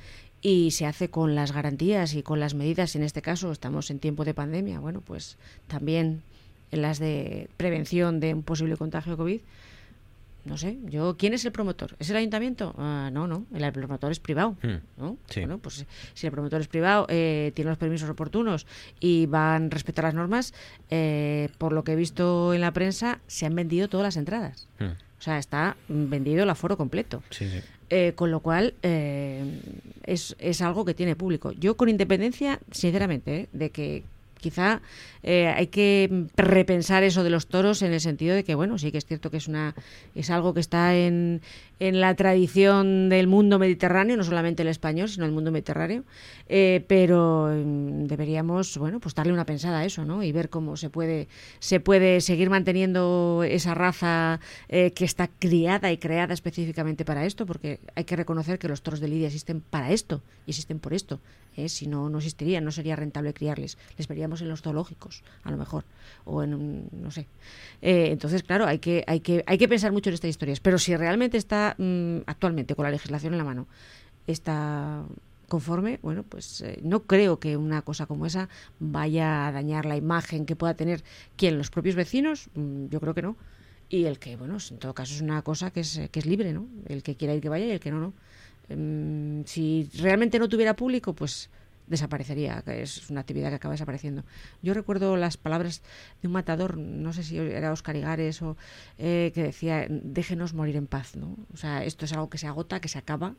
y se hace con las garantías y con las medidas, en este caso estamos en tiempo de pandemia, bueno, pues también en las de prevención de un posible contagio de COVID. No sé, yo, ¿quién es el promotor? ¿Es el ayuntamiento? Ah, no, no, el promotor es privado. Hmm, ¿no? sí. Bueno, pues si el promotor es privado, eh, tiene los permisos oportunos y van a respetar las normas, eh, por lo que he visto en la prensa, se han vendido todas las entradas. Hmm. O sea, está vendido el aforo completo. Sí, sí. Eh, con lo cual, eh, es, es algo que tiene público. Yo, con independencia, sinceramente, ¿eh? de que quizá eh, hay que repensar eso de los toros en el sentido de que, bueno, sí que es cierto que es, una, es algo que está en, en la tradición del mundo mediterráneo, no solamente el español, sino el mundo mediterráneo, eh, pero mm, deberíamos, bueno, pues darle una pensada a eso, ¿no? Y ver cómo se puede, se puede seguir manteniendo esa raza eh, que está criada y creada específicamente para esto, porque hay que reconocer que los toros de Lidia existen para esto y existen por esto. ¿eh? Si no, no existirían, no sería rentable criarles. Les veríamos en los zoológicos, a lo mejor, o en, no sé. Entonces, claro, hay que, hay, que, hay que pensar mucho en estas historias, pero si realmente está mm, actualmente con la legislación en la mano, está conforme, bueno, pues eh, no creo que una cosa como esa vaya a dañar la imagen que pueda tener quien los propios vecinos, mm, yo creo que no. Y el que, bueno, en todo caso es una cosa que es, eh, que es libre, ¿no? El que quiera ir que vaya y el que no, no. Em, si realmente no tuviera público, pues desaparecería, que es una actividad que acaba desapareciendo. Yo recuerdo las palabras de un matador, no sé si era Oscar Igares o eh, que decía, déjenos morir en paz, ¿no? O sea, esto es algo que se agota, que se acaba,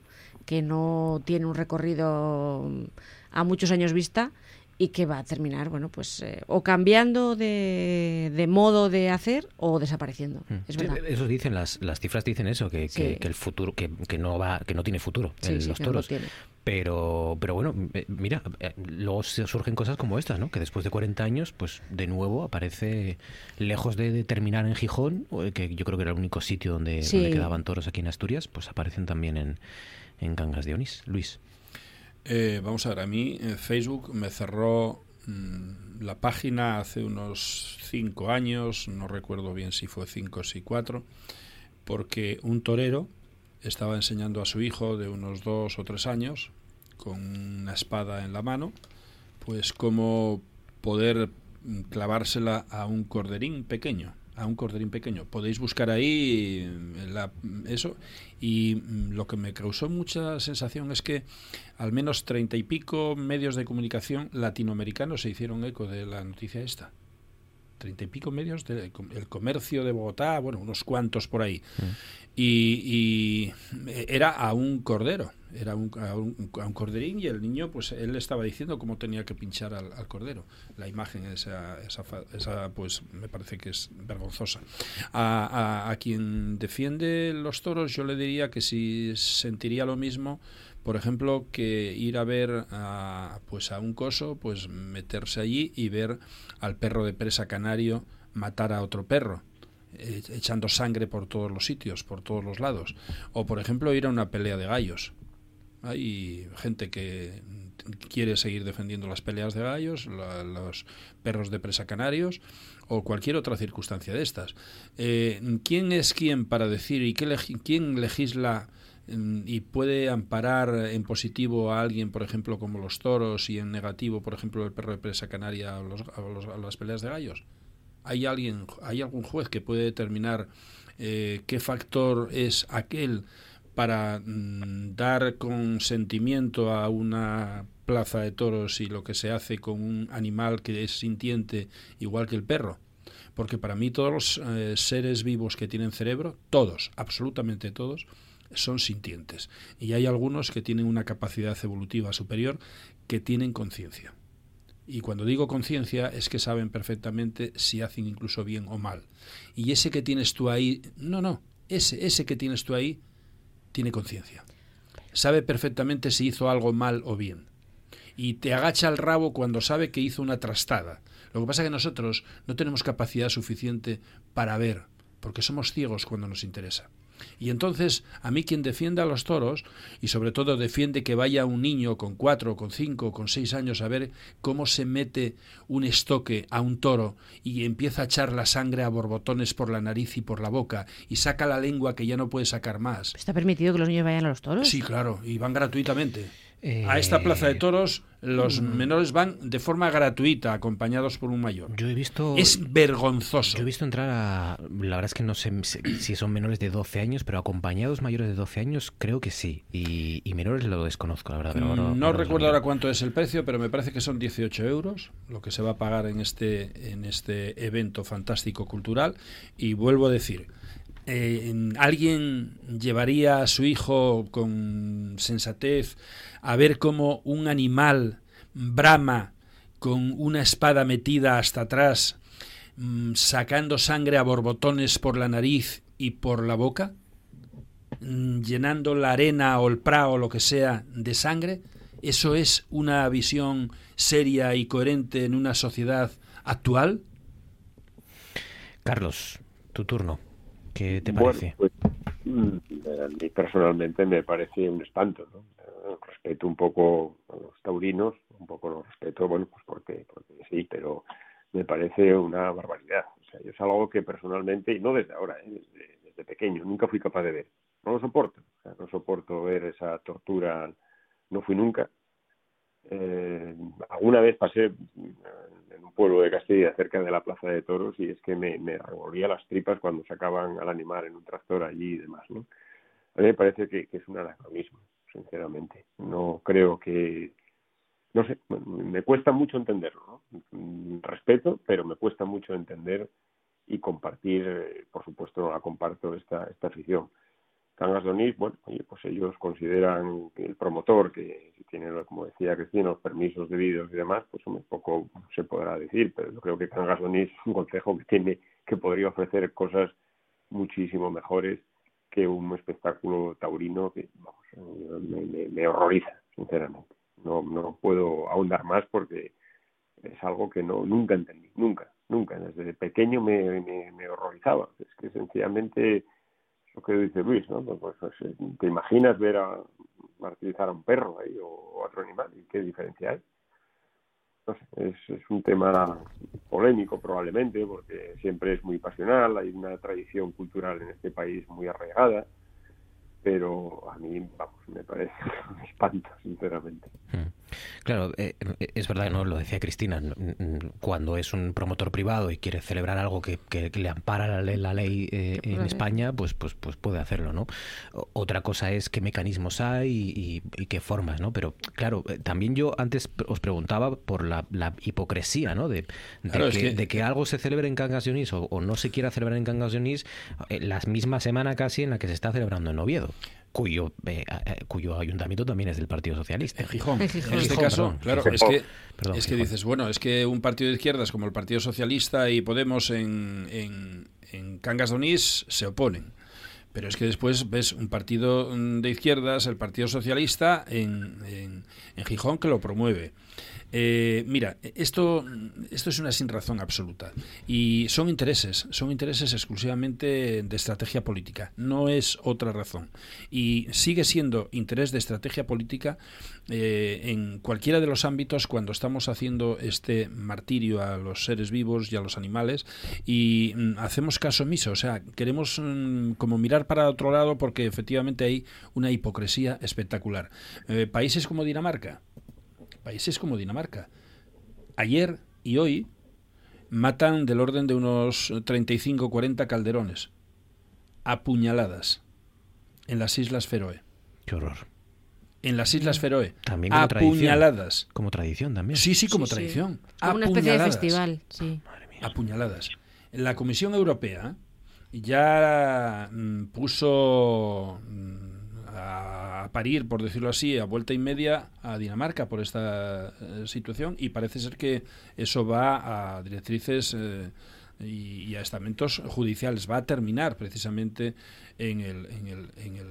que no tiene un recorrido mm, a muchos años vista y que va a terminar, bueno, pues eh, o cambiando de, de modo de hacer o desapareciendo. Es verdad. Eso dicen las, las cifras dicen eso que, que- Sí. que el futuro que, que no va que no tiene futuro Sí, los que no lo toros. Pero pero bueno, eh, mira, eh, luego surgen cosas como estas, ¿no? Que después de 40 años, pues de nuevo aparece lejos de, de terminar en Gijón, que yo creo que era el único sitio donde, donde quedaban toros aquí en Asturias, pues aparecen también en, en Cangas de Onís. Luis. Eh, vamos a ver, a mí eh, Facebook me cerró mm, la página hace unos cinco años, no recuerdo bien si fue cinco o si cuatro, porque un torero estaba enseñando a su hijo de unos dos o tres años, con una espada en la mano, pues cómo poder clavársela a un corderín pequeño a un corderín pequeño. Podéis buscar ahí eh, la- eso y mm, lo que me causó mucha sensación es que al menos treinta y pico medios de comunicación latinoamericanos se hicieron eco de la noticia esta. Treinta y pico medios del comercio de Bogotá, bueno, unos cuantos por ahí. Y, y era a un cordero, era un- a, un, a un corderín y el niño, pues él le estaba diciendo cómo tenía que pinchar al, al cordero. La imagen esa, esa, esa, pues me parece que es vergonzosa. A, a- a quien defiende los toros yo le diría que si sentiría lo mismo, por ejemplo, que ir a ver a, pues a un coso, pues meterse allí y ver al perro de presa canario matar a otro perro eh, echando sangre por todos los sitios, por todos los lados. O, por ejemplo, ir a una pelea de gallos. Hay gente que quiere seguir defendiendo las peleas de gallos, los perros de presa canarios o cualquier otra circunstancia de estas. Eh, ¿Quién es quién para decir y qué quién legisla y puede amparar en positivo a alguien, por ejemplo, como los toros y en negativo, por ejemplo, el perro de presa canaria a, los- las peleas de gallos? ¿Hay, alguien, ¿Hay algún juez que puede determinar eh, qué factor es aquel para mm, dar consentimiento a una plaza de toros y lo que se hace con un animal que es sintiente igual que el perro? Porque para mí todos los eh, seres vivos que tienen cerebro, todos, absolutamente todos, son sintientes. Y hay algunos que tienen una capacidad evolutiva superior que tienen conciencia. Y cuando digo conciencia es que saben perfectamente si hacen incluso bien o mal. Y ese que tienes tú ahí, no, no, ese, ese que tienes tú ahí tiene conciencia. Sabe perfectamente si hizo algo mal o bien. Y te agacha el rabo cuando sabe que hizo una trastada. Lo que pasa es que nosotros no tenemos capacidad suficiente para ver, porque somos ciegos cuando nos interesa. Y entonces, a mí quien defienda a los toros, y sobre todo defiende que vaya un niño con cuatro, con cinco, con seis años a ver cómo se mete un estoque a un toro y empieza a echar la sangre a borbotones por la nariz y por la boca y saca la lengua que ya no puede sacar más. ¿Está permitido que los niños vayan a los toros? Sí, claro, y van gratuitamente. A esta plaza de toros los mm. menores van de forma gratuita, acompañados por un mayor. Yo he visto. Es vergonzoso. Yo he visto entrar a. La verdad es que no sé si son menores de 12 años, pero acompañados mayores de 12 años creo que sí. Y, y menores lo desconozco, la verdad. pero no lo recuerdo ahora cuánto es el precio, pero me parece que son 18 euros lo que se va a pagar en este, en este evento fantástico cultural. Y vuelvo a decir, eh, ¿alguien llevaría a su hijo con sensatez a ver cómo un animal brama con una espada metida hasta atrás, mm, sacando sangre a borbotones por la nariz y por la boca? Mm, llenando la arena o el prado o lo que sea de sangre? ¿Eso es una visión seria y coherente en una sociedad actual? Carlos, tu turno. ¿Qué te parece? Bueno, pues, a mí personalmente me parece un espanto. ¿no? Respeto un poco a los taurinos, un poco los respeto, bueno, pues porque, porque sí, pero me parece una barbaridad. O sea, es algo que personalmente, y no desde ahora, ¿eh? desde, desde pequeño, nunca fui capaz de ver no lo soporto. O sea, no soporto ver esa tortura. No fui nunca. Eh, alguna vez pasé en un pueblo de Castilla cerca de la Plaza de Toros y es que me, me revolvía las tripas cuando sacaban al animal en un tractor allí y demás. ¿no? A mí me parece que, que es un anacronismo, sinceramente. No creo que. No sé, me cuesta mucho entenderlo. ¿no? Respeto, pero me cuesta mucho entender y compartir, eh, por supuesto, no la comparto esta, esta afición. Cangas de Onís, bueno, pues ellos consideran que el promotor, que tiene, como decía Cristina, los permisos debidos y demás, pues un poco se podrá decir, pero yo creo que Cangas de Onís es un consejo que tiene, que podría ofrecer cosas muchísimo mejores que un espectáculo taurino que, vamos, me, horroriza, sinceramente. No, no puedo ahondar más porque es algo que no nunca entendí, nunca, nunca. Desde pequeño me, me horrorizaba. Es que sencillamente lo que dice Luis, ¿no? Pues, pues, te imaginas ver a martirizar a un perro ahí o a otro animal qué diferencia hay. No sé, es, un tema polémico probablemente porque siempre es muy pasional, hay una tradición cultural en este país muy arraigada, pero a mí, vamos, me parece un espanto, sinceramente. Claro, eh, es verdad, ¿no? Lo decía Cristina, cuando es un promotor privado y quiere celebrar algo que, que le ampara la ley, la ley eh, en España, pues, pues, pues puede hacerlo, ¿no? Otra cosa es qué mecanismos hay y, y, qué formas, ¿no? Pero claro, eh, también yo antes os preguntaba por la, la hipocresía, ¿no? De, de, Claro, que, es que- de que algo se celebre en Cangas de Onís o, o no se quiera celebrar en Cangas de Onís eh, la misma semana casi en la que se está celebrando en Oviedo. Cuyo, eh, eh, cuyo ayuntamiento también es del Partido Socialista. En Gijón. En este caso, claro, es que, es que dices, bueno, es que un partido de izquierdas como el Partido Socialista y Podemos en, en, en Cangas de Onís se oponen. Pero es que después ves un partido de izquierdas, el Partido Socialista, en, en, en Gijón que lo promueve. Eh, mira, esto, esto es una sin razón absoluta. Y son intereses, son intereses exclusivamente de estrategia política. No es otra razón. Y sigue siendo interés de estrategia política eh, en cualquiera de los ámbitos cuando estamos haciendo este martirio a los seres vivos y a los animales y mm, hacemos caso omiso. O sea, queremos mm, como mirar para otro lado porque efectivamente hay una hipocresía espectacular. Eh, países como Dinamarca, países como Dinamarca. Ayer y hoy matan del orden de unos 35 40 calderones apuñaladas en las Islas Feroe. Qué horror. En las Islas Feroe. También como tradición. apuñaladas. Como tradición también. Sí, sí, como Sí, sí. tradición. Como una especie de festival, sí. Apuñaladas. La Comisión Europea ya mm, puso mm, a parir, por decirlo así, a vuelta y media a Dinamarca por esta eh, situación y parece ser que eso va a directrices eh, y, y a estamentos judiciales. Va a terminar precisamente en el, en el, en el,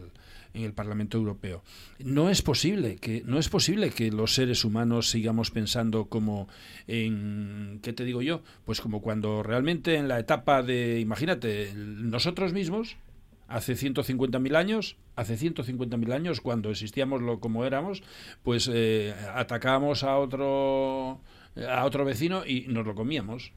en el Parlamento Europeo. No es posible que no es posible que los seres humanos sigamos pensando como en qué te digo yo, pues como cuando realmente en la etapa de imagínate nosotros mismos hace 150.000 años, hace 150.000 años cuando existíamos lo como éramos, pues eh, atacábamos a otro a otro vecino y nos lo comíamos.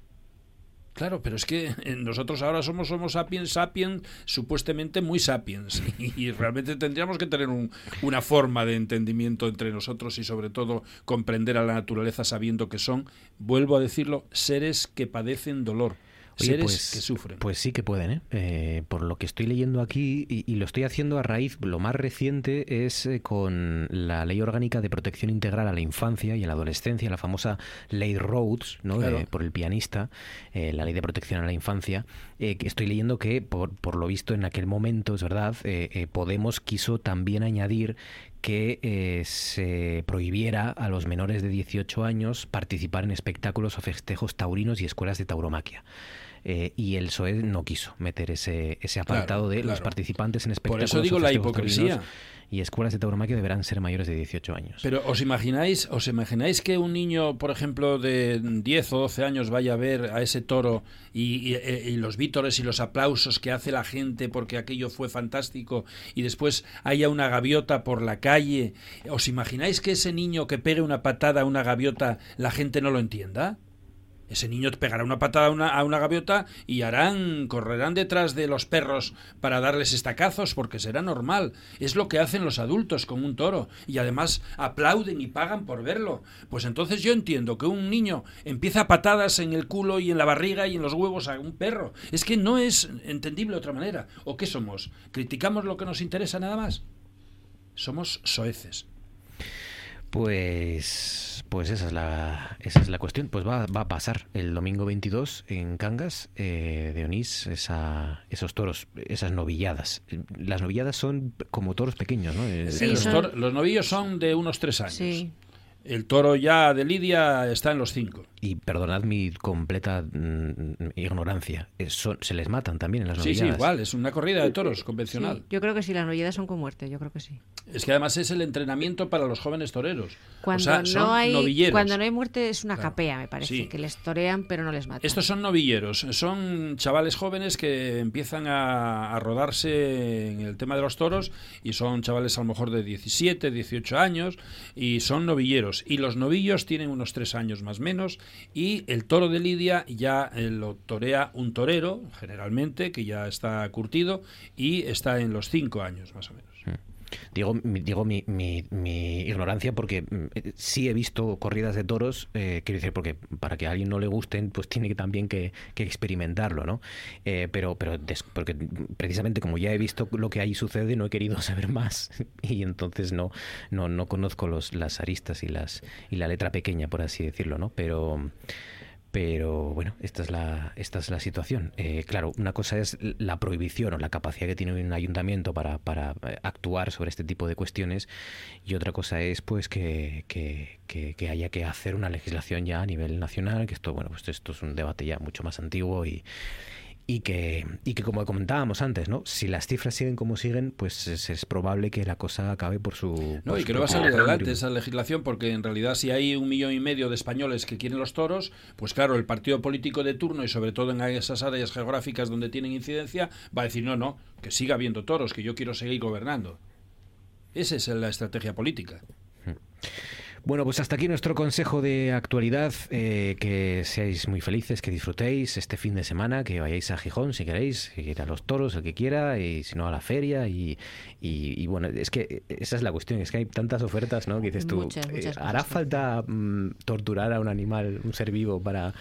Claro, pero es que nosotros ahora somos Homo sapiens sapiens, supuestamente muy sapiens, y realmente tendríamos que tener un- una forma de entendimiento entre nosotros y sobre todo comprender a la naturaleza sabiendo que son, vuelvo a decirlo, seres que padecen dolor. Oye, seres pues, que sufren. Pues sí que pueden, ¿eh? Eh, por lo que estoy leyendo aquí, y, y lo estoy haciendo a raíz, lo más reciente es eh, con la Ley Orgánica de Protección Integral a la Infancia y a la Adolescencia, la famosa Ley Rhodes, ¿no? Claro. Por el pianista, eh, la Ley de Protección a la Infancia. Que estoy leyendo que, por, por lo visto, en aquel momento, es verdad, Podemos quiso también añadir que eh, se prohibiera a los menores de 18 años participar en espectáculos o festejos taurinos y escuelas de tauromaquia. Eh, y el PSOE no quiso meter ese, ese Claro, apartado de los participantes en Por espectáculos eso digo la hipocresía. y escuelas de tauromaquia deberán ser mayores de 18 años. Pero ¿os imagináis, os imagináis que un niño, por ejemplo, de 10 o 12 años vaya a ver a ese toro y, y- y los vítores y los aplausos que hace la gente porque aquello fue fantástico y después haya una gaviota por la calle? ¿Os imagináis que ese niño que pegue una patada a una gaviota la gente no lo entienda? Ese niño pegará una patada a una, a una gaviota y harán, correrán detrás de los perros para darles estacazos porque será normal. Es lo que hacen los adultos con un toro y además aplauden y pagan por verlo. Pues entonces yo entiendo que un niño empieza a patadas en el culo y en la barriga y en los huevos a un perro. Es que no es entendible de otra manera. ¿O qué somos? ¿Criticamos lo que nos interesa nada más? Somos soeces. Pues, pues esa es la, esa es la cuestión. Pues va, va a pasar el domingo 22 en Cangas eh, de Onís esa, esos toros, esas novilladas. Las novilladas son como toros pequeños, ¿no? Eh, Sí, los, son- los novillos son de unos tres años. Sí. El toro ya de Lidia está en los cinco. Y perdonad mi completa mm, ignorancia. eh, son- se les matan también en las Sí, novilladas. sí, igual, es una corrida de toros convencional. Sí, yo creo que sí, las novilladas son con muerte, yo creo que sí. Es que además es el entrenamiento para los jóvenes toreros. Cuando, o sea, son no, hay, novilleros. cuando no hay muerte es una Claro. capea, me parece, Sí. que les torean pero no les matan. Estos son novilleros, son chavales jóvenes que empiezan a, a rodarse en el tema de los toros y son chavales a lo mejor de 17, 18 años y son novilleros. Y los novillos tienen unos 3 años más menos y el toro de Lidia ya eh, lo torea un torero, generalmente, que ya está curtido y está en los 5 años más o menos. Digo, digo mi, mi- mi ignorancia porque mm, eh, sí he visto corridas de toros, eh, quiero decir, porque para que a alguien no le gusten, pues tiene también que, que experimentarlo, ¿no? Eh, pero pero des- porque precisamente como ya he visto lo que ahí sucede, no he querido saber más y entonces no no, no conozco los, las aristas y las y la letra pequeña, por así decirlo, ¿no? Pero pero bueno, esta es la, esta es la situación. Eh, claro, una cosa es la prohibición o la capacidad que tiene un ayuntamiento para, para eh, actuar sobre este tipo de cuestiones y otra cosa es pues que, que, que- que haya que hacer una legislación ya a nivel nacional, que esto, bueno, pues esto es un debate ya mucho más antiguo y, y que, y que como comentábamos antes, ¿no? Si las cifras siguen como siguen, pues es, es probable que la cosa acabe por su... No, por y su que no va a salir adelante esa legislación porque en realidad si hay un millón y medio de españoles que quieren los toros, pues claro, el partido político de turno y sobre todo en esas áreas geográficas donde tienen incidencia va a decir no, no, que siga habiendo toros, que yo quiero seguir gobernando. Esa es la estrategia política. Bueno, pues hasta aquí nuestro consejo de actualidad. eh, que seáis muy felices, que disfrutéis este fin de semana, que vayáis a Gijón si queréis, que ir a los toros, el que quiera, y si no a la feria. Y, y- y bueno, es que esa es la cuestión, es que hay tantas ofertas, ¿no? Que dices tú, Muchas, eh, muchas ¿hará cosas. falta mm, torturar a un animal, un ser vivo para...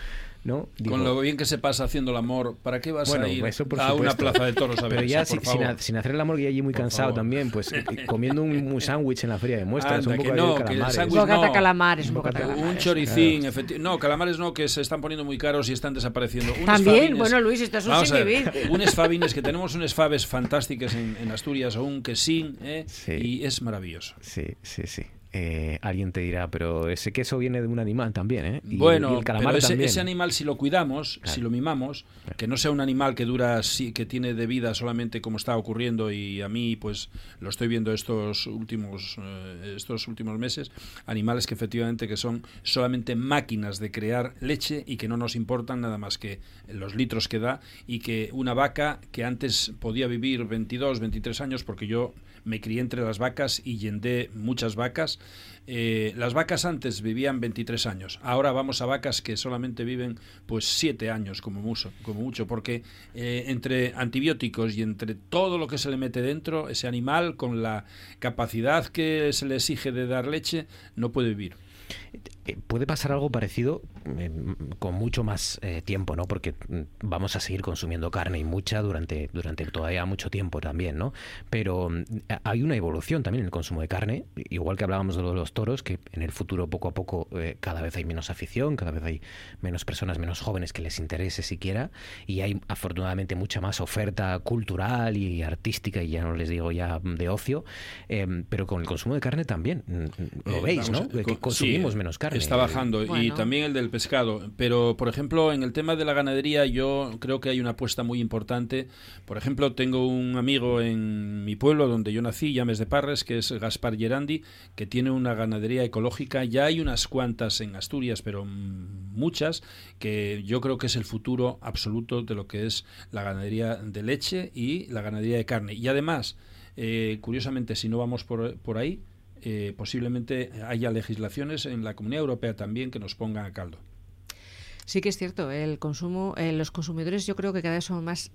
¿no? Digo, Con lo bien que se pasa haciendo el amor, ¿para qué vas bueno, a ir eso por a una plaza de toros a ver Pero ya eso, por sin, sin sin hacer el amor, que ya allí muy Por cansado favor. también, pues eh, comiendo un, un sándwich en la feria de muestras, Anda, un que poco no, de que el calamares. sándwich Bocata no. calamares, un Un calamares. choricín, efecti- no, calamares no, que se están poniendo muy caros y están desapareciendo. Unes También, fabines- bueno, Luis, esto es un ver, sinvivir. Unes fabines, que tenemos unas faves fantásticas en, en Asturias, o un quesín, ¿eh? Sí. y es maravilloso. Sí, sí, sí. Eh, alguien te dirá, pero ese queso viene de un animal también, ¿eh? Y, bueno, y el calamar pero ese, también. ese animal si lo cuidamos, si lo mimamos, que no sea un animal que dura, que tiene de vida solamente como está ocurriendo y a mí pues lo estoy viendo estos últimos eh, estos últimos meses, animales que efectivamente que son solamente máquinas de crear leche y que no nos importan nada más que los litros que da y que una vaca que antes podía vivir 22, 23 años porque yo me crié entre las vacas y yendé muchas vacas. Eh, las vacas antes vivían 23 años, ahora vamos a vacas que solamente viven pues 7 años como mucho, como mucho porque eh, entre antibióticos y entre todo lo que se le mete dentro, ese animal con la capacidad que se le exige de dar leche no puede vivir. Eh, puede pasar algo parecido eh, con mucho más eh, tiempo, ¿no? Porque mm, vamos a seguir consumiendo carne y mucha durante, durante todavía mucho tiempo también, ¿no? Pero mm, hay una evolución también en el consumo de carne, igual que hablábamos de lo de los toros, que en el futuro poco a poco cada vez hay menos afición, cada vez hay menos personas, menos jóvenes que les interese siquiera, y hay afortunadamente mucha más oferta cultural y artística, y ya no les digo ya de ocio, pero con el consumo de carne también, mm, lo veis, ¿no? Que consumimos menos carne. Está bajando y también el del pescado. Pero, por ejemplo, en el tema de la ganadería yo creo que hay una apuesta muy importante. Por ejemplo, tengo un amigo en mi pueblo donde yo nací, Llames de Parres, que es Gaspar Gerandi, que tiene una ganadería ecológica. Ya hay unas cuantas en Asturias, pero muchas, que yo creo que es el futuro absoluto de lo que es la ganadería de leche y la ganadería de carne. Y además, eh, curiosamente, si no vamos por, por ahí, eh, posiblemente haya legislaciones en la Comunidad Europea también que nos pongan a caldo. Sí que es cierto, el consumo, eh, los consumidores yo creo que cada vez son más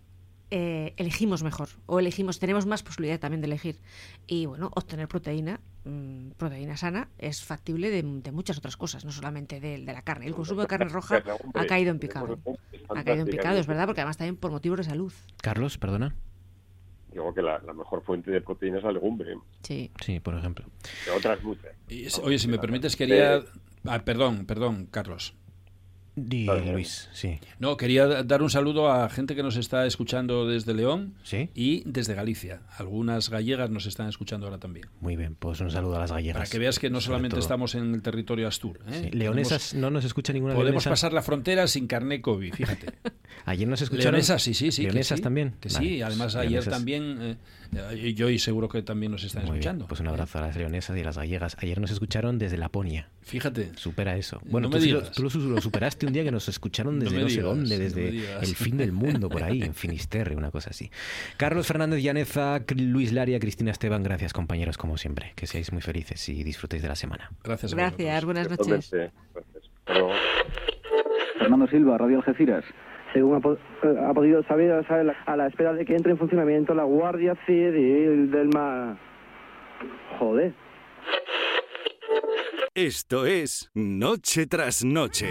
eh, elegimos mejor o elegimos tenemos más posibilidad también de elegir. Y bueno obtener proteína mm, proteína sana es factible de, muchas otras cosas no solamente de, de, la carne. El consumo de carne roja ha caído en picado ha caído en picado es verdad porque además también por motivos de salud. Carlos perdona Digo que la, mejor fuente de proteína es la legumbre. Sí. Sí, por ejemplo. otras muchas. oye, si me permites, quería... Ah, perdón, perdón, Carlos. Di, Luis, sí. No, quería dar un saludo a gente que nos está escuchando desde León y desde Galicia. Algunas gallegas nos están escuchando ahora también. Muy bien, pues un saludo a las gallegas. Para que veas que no solamente estamos en el territorio Astur. ¿eh? Leonesas no nos escucha ninguna Podemos pasar la frontera sin carné COVID, fíjate. ayer nos escucharon. Leonesas, sí, sí, sí. Leonesas también. Que sí, además ayer también. Eh, eh, yo y seguro que también nos están escuchando. pues un abrazo a las leonesas y a las gallegas. Ayer nos escucharon desde Laponia. Fíjate. Supera eso. Bueno, tú, lo, superaste un día que nos escucharon desde no, sé dónde, desde el fin del mundo, por ahí, en Finisterre, una cosa así. Carlos Fernández Llaneza, Luis Laria, Cristina Esteban, gracias compañeros, como siempre. Que seáis muy felices y disfrutéis de la semana. Gracias. Gracias, buenas noches. Fernando Silva, Radio Algeciras según ha, ha podido saber, a la espera de que entre en funcionamiento la Guardia Civil del Mar. Joder. Esto es Noche tras Noche.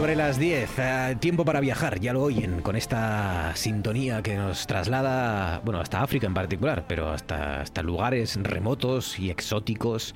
Sobre las 10. Eh, tiempo para viajar, ya lo oyen, con esta sintonía que nos traslada, bueno, hasta África en particular, pero hasta, hasta lugares remotos y exóticos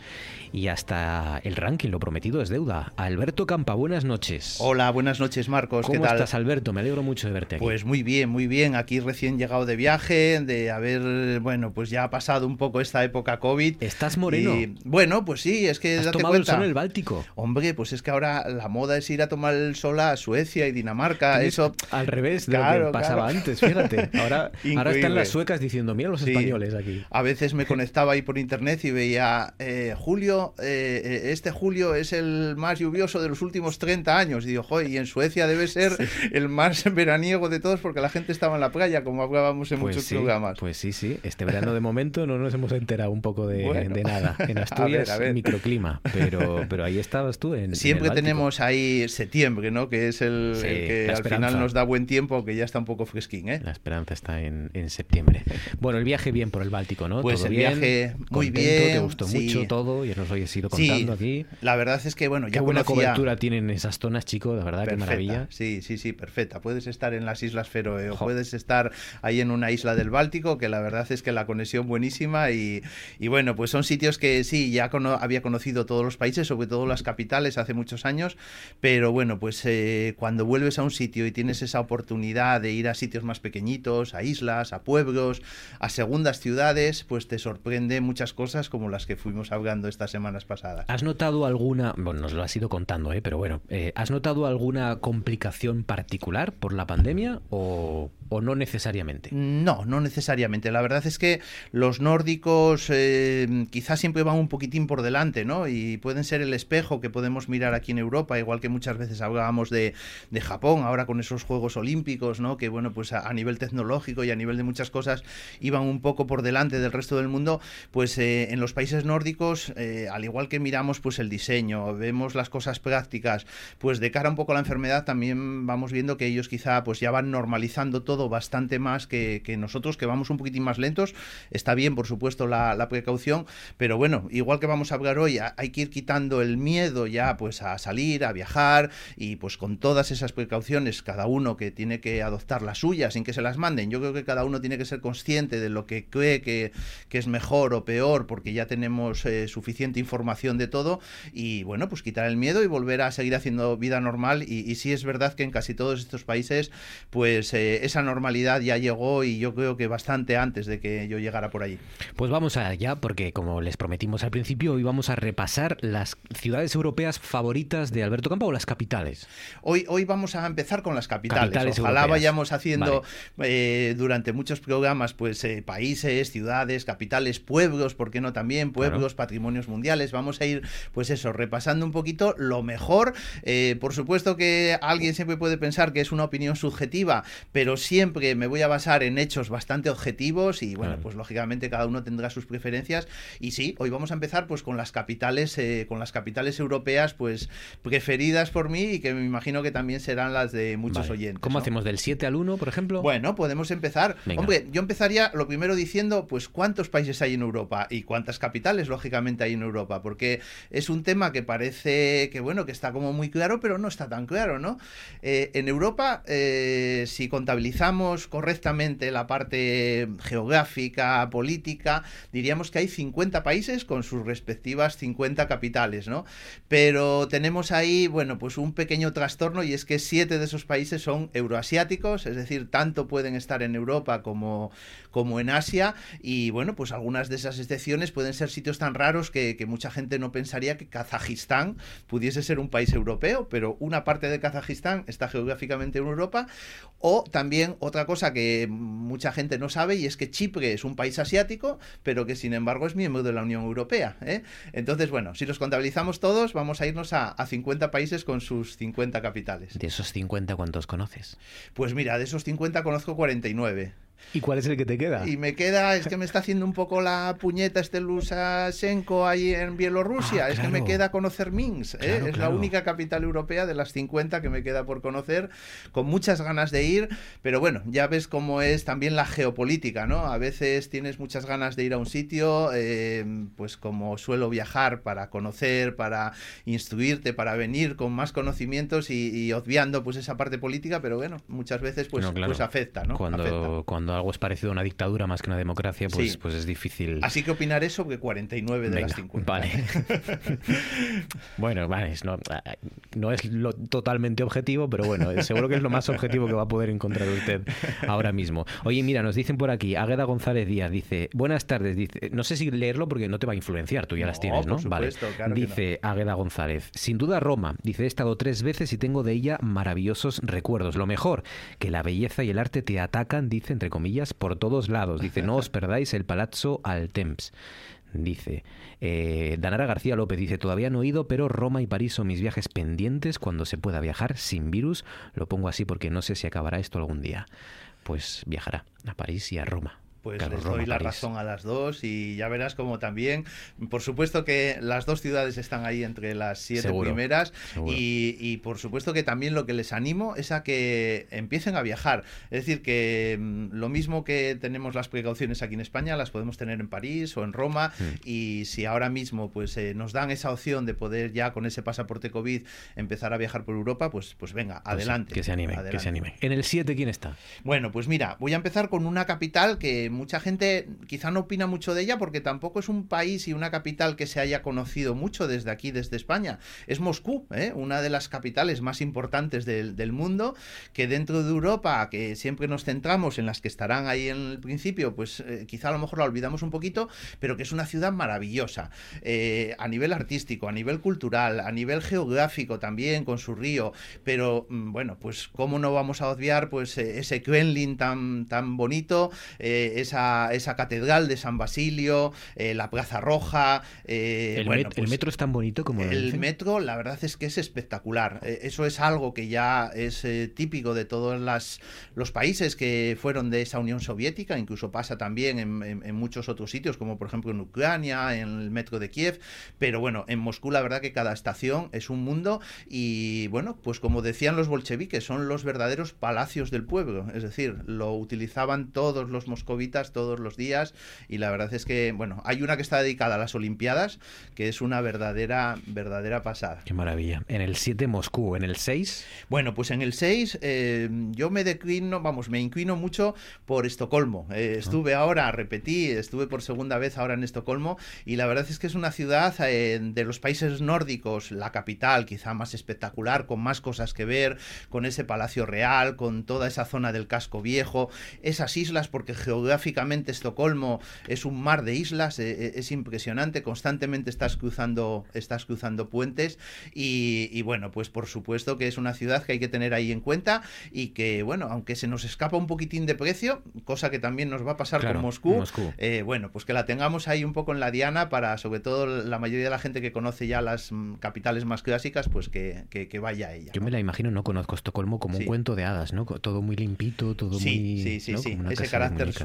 y hasta el ranking, lo prometido es deuda. Alberto Campa, buenas noches. Hola, buenas noches, Marcos. ¿Cómo estás, Alberto? Me alegro mucho de verte aquí. Pues muy bien, muy bien. Aquí recién llegado de viaje, de haber, bueno, pues ya ha pasado un poco esta época COVID. ¿Estás moreno? bueno, pues sí, es que ¿Has date tomado cuenta. el sol en el Báltico? Hombre, pues es que ahora la moda es ir a tomar el sol a Suecia y Dinamarca. Eso al revés de lo que pasaba antes, fíjate. Ahora, ahora están las suecas diciendo, mira los españoles aquí. A veces me conectaba ahí por internet y veía, eh, Julio, eh, eh este julio es el más lluvioso de los últimos 30 años. Y digo, joder, y en Suecia debe ser el más veraniego de todos porque la gente estaba en la playa, como hablábamos en pues muchos programas. Pues sí, sí. Este verano de momento no nos hemos enterado un poco de, nada. En Asturias, microclima. Pero, pero ahí estabas tú. En, Siempre tenemos ahí septiembre, ¿no? Que es el, Sí, el que la al final nos da buen tiempo, que ya está un poco fresquín, ¿eh? La esperanza está en, en septiembre. Bueno, el viaje bien por el Báltico, ¿no? Pues Todo el bien, viaje muy contento, bien, Te gustó sí. mucho todo, ya nos lo hayas ido contando aquí. La verdad es que, bueno, Qué ya buena conocía- cobertura tienen esas zonas, chico, de verdad, qué maravilla. Sí, sí, sí, perfecta. Puedes estar en las Islas Feroe o puedes estar ahí en una isla del Báltico, que la verdad es que la conexión buenísima y, y bueno, pues son sitios que sí, ya cono- había conocido todos los países, sobre todo las capitales hace muchos años, pero bueno, pues eh, cuando vuelves a un sitio y tienes esa oportunidad de ir a sitios más pequeñitos, a islas, a pueblos, a segundas ciudades, pues te sorprende muchas cosas como las que fuimos hablando estas semanas pasadas. ¿Has notado alguna, bueno, nos lo has ido contando, ¿eh? pero bueno, eh, ¿has notado alguna complicación particular por la pandemia o, o no necesariamente? No, no necesariamente. La verdad es que los nórdicos eh, quizás siempre van un poquitín por delante, ¿no? Y pueden ser el espejo que podemos mirar aquí en Europa, igual que muchas veces hablábamos de, de Japón, ahora con esos Juegos Olímpicos, ¿no? Que bueno, pues a, nivel tecnológico y a nivel de muchas cosas iban un poco por delante del resto del mundo, pues eh, en los países nórdicos, eh, al igual que miramos pues el diseño, vemos las cosas prácticas, pues de cara un poco a la enfermedad también vamos viendo que ellos quizá pues ya van normalizando todo bastante más que, que nosotros, que vamos un poquitín más lentos. Está bien, por supuesto, la, la precaución, pero bueno, igual que vamos a hablar hoy, hay que ir quitando el miedo ya pues a salir, a viajar y pues con todas esas precauciones, cada uno que tiene que adoptar las suyas sin que se las manden. Yo creo que cada uno tiene que ser consciente de lo que cree que, que es mejor o peor, porque ya tenemos eh, suficiente información de todo y bueno, pues quitar el miedo y volver a seguir haciendo vida normal. Y, y sí es verdad que en casi todos estos países, pues eh, esa normalidad ya llegó y yo creo que bastante antes de que yo llegara por allí. Pues vamos allá, porque como les prometimos al principio, hoy vamos a repasar las ciudades europeas favoritas de Alberto Campo o las capitales. Hoy, hoy vamos a empezar con las capitales. Capitales Ojalá europeas. vayamos haciendo eh, durante muchos programas, pues eh, países, ciudades, capitales, pueblos, ¿por qué no también? Pueblos, patrimonios mundiales. Vamos a ir, pues eso, repasando un poquito lo mejor. Eh, por supuesto que alguien siempre puede pensar que es una opinión subjetiva, pero siempre me voy a basar en hechos bastante objetivos y bueno, pues lógicamente cada uno tendrá sus preferencias. Y sí, hoy vamos a empezar pues con las capitales, eh, con las capitales europeas, pues preferidas por mí y que me imagino que también serán las de muchos Vale. oyentes. ¿Cómo ¿no? hacemos? ¿Del 7 al 1, por ejemplo? Bueno, podemos empezar. Venga. Hombre, yo empezaría lo primero diciendo, pues, cuántos países hay en Europa y cuántas capitales, lógicamente, hay en Europa, porque es un tema que parece que, bueno, que está como muy claro, pero no está tan claro, ¿no? Eh, en Europa, eh, si contabilizamos correctamente la parte geográfica, política, diríamos que hay 50 países con sus respectivas 50 capitales, ¿no? Pero tenemos ahí, bueno, pues un pequeño trastorno y es que siete de esos países son euroasiáticos, es decir, tanto pueden estar en Europa como, como en Asia y bueno, pues algunas de esas excepciones pueden ser sitios tan raros que, mucha gente no pensaría que Kazajistán pudiese ser un país europeo, pero una parte de Kazajistán está geográficamente en Europa o también otra cosa que mucha gente no sabe y es que Chipre es un país asiático, pero que sin embargo es miembro de la Unión Europea. ¿eh? Entonces, bueno, si los contabilizamos todos, vamos a irnos a, a 50 países con sus 50 capitales. De esos 50, ¿cuántos conoces? Pues mira, de esos 50 conozco 49. ¿Y cuál es el que te queda? Y me queda, es que me está haciendo un poco la puñeta este Lusashenko ahí en Bielorrusia. Ah, es que me queda conocer Minsk. ¿eh? Claro, es claro. la única capital europea de las 50 que me queda por conocer, con muchas ganas de ir. Pero bueno, ya ves cómo es también la geopolítica, ¿no? A veces tienes muchas ganas de ir a un sitio, eh, pues como suelo viajar para conocer, para instruirte, para venir con más conocimientos y, y obviando pues esa parte política, pero bueno, muchas veces pues, No, pues afecta, ¿no? Cuando, Afecta. cuando algo es parecido a una dictadura más que una democracia, pues, Sí. pues es difícil. Así que opinaré sobre 49 de Venga, las 50. Vale. bueno, vale, es- no, no es lo totalmente objetivo, pero bueno, seguro que es lo más objetivo que va a poder encontrar usted ahora mismo. Oye, mira, nos dicen por aquí, Águeda González Díaz dice, buenas tardes, dice, no sé si leerlo porque no te va a influenciar, tú ya las No, tienes, ¿no? por vale. claro que dice Águeda González, sin duda Roma, dice, he estado tres veces y tengo de ella maravillosos recuerdos. Lo mejor, que la belleza y el arte te atacan, dice, entre comillas, por todos lados. Dice, no os perdáis el Palazzo Altemps. Dice, eh, Danara García López dice, todavía no he ido, pero Roma y París son mis viajes pendientes cuando se pueda viajar sin virus. Lo pongo así porque no sé si acabará esto algún día. Pues viajará a París y a Roma. Pues Claro, les Roma, doy la París. razón a las dos y ya verás como también, por supuesto que las dos ciudades están ahí entre las siete Seguro, primeras seguro. y, y por supuesto que también lo que les animo es a que empiecen a viajar. Es decir, que mm, lo mismo que tenemos las precauciones aquí en España, las podemos tener en París o en Roma Mm. y si ahora mismo pues eh, nos dan esa opción de poder ya con ese pasaporte COVID empezar a viajar por Europa, pues, pues venga, Pues adelante. Que se anime, que se anime. En el 7, ¿quién está? Bueno, pues mira, voy a empezar con una capital que mucha gente quizá no opina mucho de ella porque tampoco es un país y una capital que se haya conocido mucho desde aquí, desde España. Es Moscú, ¿eh? una de las capitales más importantes del, del mundo, que dentro de Europa, que siempre nos centramos en las que estarán ahí en el principio, pues eh, quizá a lo mejor la olvidamos un poquito, pero que es una ciudad maravillosa eh, a nivel artístico, a nivel cultural, a nivel geográfico también, con su río, pero mm, bueno, pues cómo no vamos a obviar pues eh, ese Kremlin tan, tan bonito, eh, esa, esa catedral de San Basilio, eh, la Plaza Roja, eh, el, bueno, met- el pues, metro es tan bonito como el dicen. metro, la verdad es que es espectacular. Eh, Eso es algo que ya es eh, típico de todos las, los países que fueron de esa Unión Soviética, incluso pasa también en, en- en muchos otros sitios, como por ejemplo en Ucrania, en el metro de Kiev. Pero bueno, en Moscú la verdad que cada estación es un mundo y bueno, pues como decían los bolcheviques, son los verdaderos palacios del pueblo. Es decir, lo utilizaban todos los moscovitas todos los días y la verdad es que, bueno, hay una que está dedicada a las Olimpiadas, que es una verdadera, verdadera pasada. Qué maravilla. En el 7, Moscú. En el 6, Bueno, pues en el 6 eh, yo me declino, vamos, me inclino mucho por Estocolmo. Eh, estuve ahora, repetí, estuve por segunda vez ahora en Estocolmo y la verdad es que es una ciudad eh, de los países nórdicos, la capital quizá más espectacular, con más cosas que ver, con ese palacio real, con toda esa zona del casco viejo, esas islas, porque geográficamente Estocolmo es un mar de islas, eh, eh, es impresionante, constantemente estás cruzando, estás cruzando puentes y, y bueno, pues por supuesto que es una ciudad que hay que tener ahí en cuenta y que, bueno, aunque se nos escapa un poquitín de precio, cosa que también nos va a pasar Claro, con Moscú, Moscú. eh, bueno, pues que la tengamos ahí un poco en la diana para, sobre todo, la mayoría de la gente que conoce ya las mm, capitales más clásicas, pues que, que- que vaya a ella. yo me la imagino, no conozco Estocolmo como Sí. un cuento de hadas, ¿no? Todo muy limpito, todo Sí, muy. sí, sí, ¿no? sí. Ese carácter muñecas.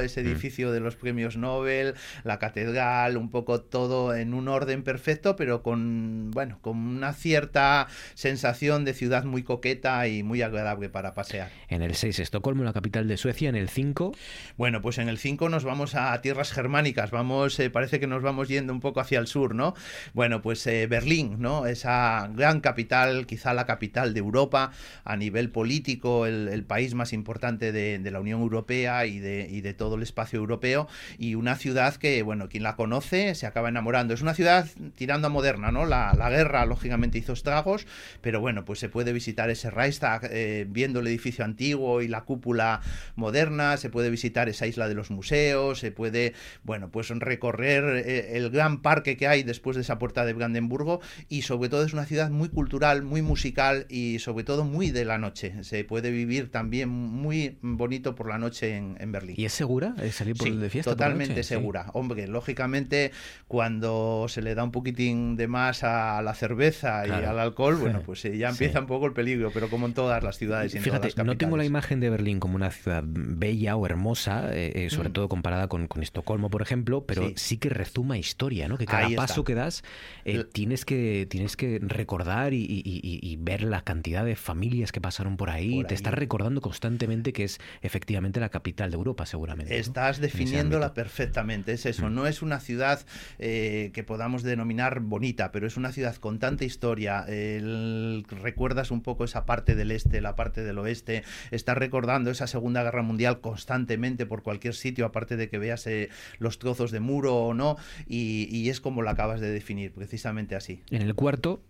Ese Mm. edificio de los premios Nobel, la catedral, un poco todo en un orden perfecto, pero con, bueno, con una cierta sensación de ciudad muy coqueta y muy agradable para pasear. En el 6, Estocolmo, la capital de Suecia. En el 5, Bueno, pues en el 5 nos vamos a tierras germánicas, vamos, eh, parece que nos vamos yendo un poco hacia el sur, ¿no? Bueno, pues eh, Berlín, ¿no? Esa gran capital, quizá la capital de Europa, a nivel político, el, el país más importante de, de la Unión Europea y de, y de todo el espacio europeo, y una ciudad que, bueno, quien la conoce se acaba enamorando. Es una ciudad tirando a moderna, ¿no? La, la guerra, lógicamente, hizo estragos, pero bueno, pues se puede visitar ese Reichstag eh, viendo el edificio antiguo y la cúpula moderna, se puede visitar esa isla de los museos, se puede, bueno, pues recorrer eh, el gran parque que hay después de esa puerta de Brandenburgo y sobre todo es una ciudad muy cultural, muy musical y sobre todo muy de la noche. Se puede vivir también muy bonito por la noche en, en Berlín. ¿Y es segura salir por Sí, de fiesta? por la totalmente? Sí. segura. Hombre, lógicamente, cuando se le da un poquitín de más a la cerveza y al alcohol, bueno, pues eh, ya empieza un poco el peligro, pero como en todas las ciudades y en Fíjate, todas las no tengo la imagen de Berlín como una ciudad bella o hermosa, eh, eh, sobre Mm. todo comparada con, con Estocolmo, por ejemplo, pero sí. Que rezuma historia, ¿no? Que cada Ahí está. paso que das eh, tienes que tienes que recordar y, y- y- y ver la cantidad de familias que pasaron por ahí. Por Te estás recordando constantemente que es efectivamente la capital de Europa, seguramente. Estás definiéndola perfectamente, es eso. Mm. No es una ciudad eh, que podamos denominar bonita, pero es una ciudad con tanta historia. El- recuerdas un poco esa parte del este, la parte del oeste. Estás recordando esa Segunda Guerra Mundial constantemente por cualquier sitio, aparte de que veas eh, los trozos de muro o no. Y, y es como lo acabas de definir, precisamente así. En el cuarto,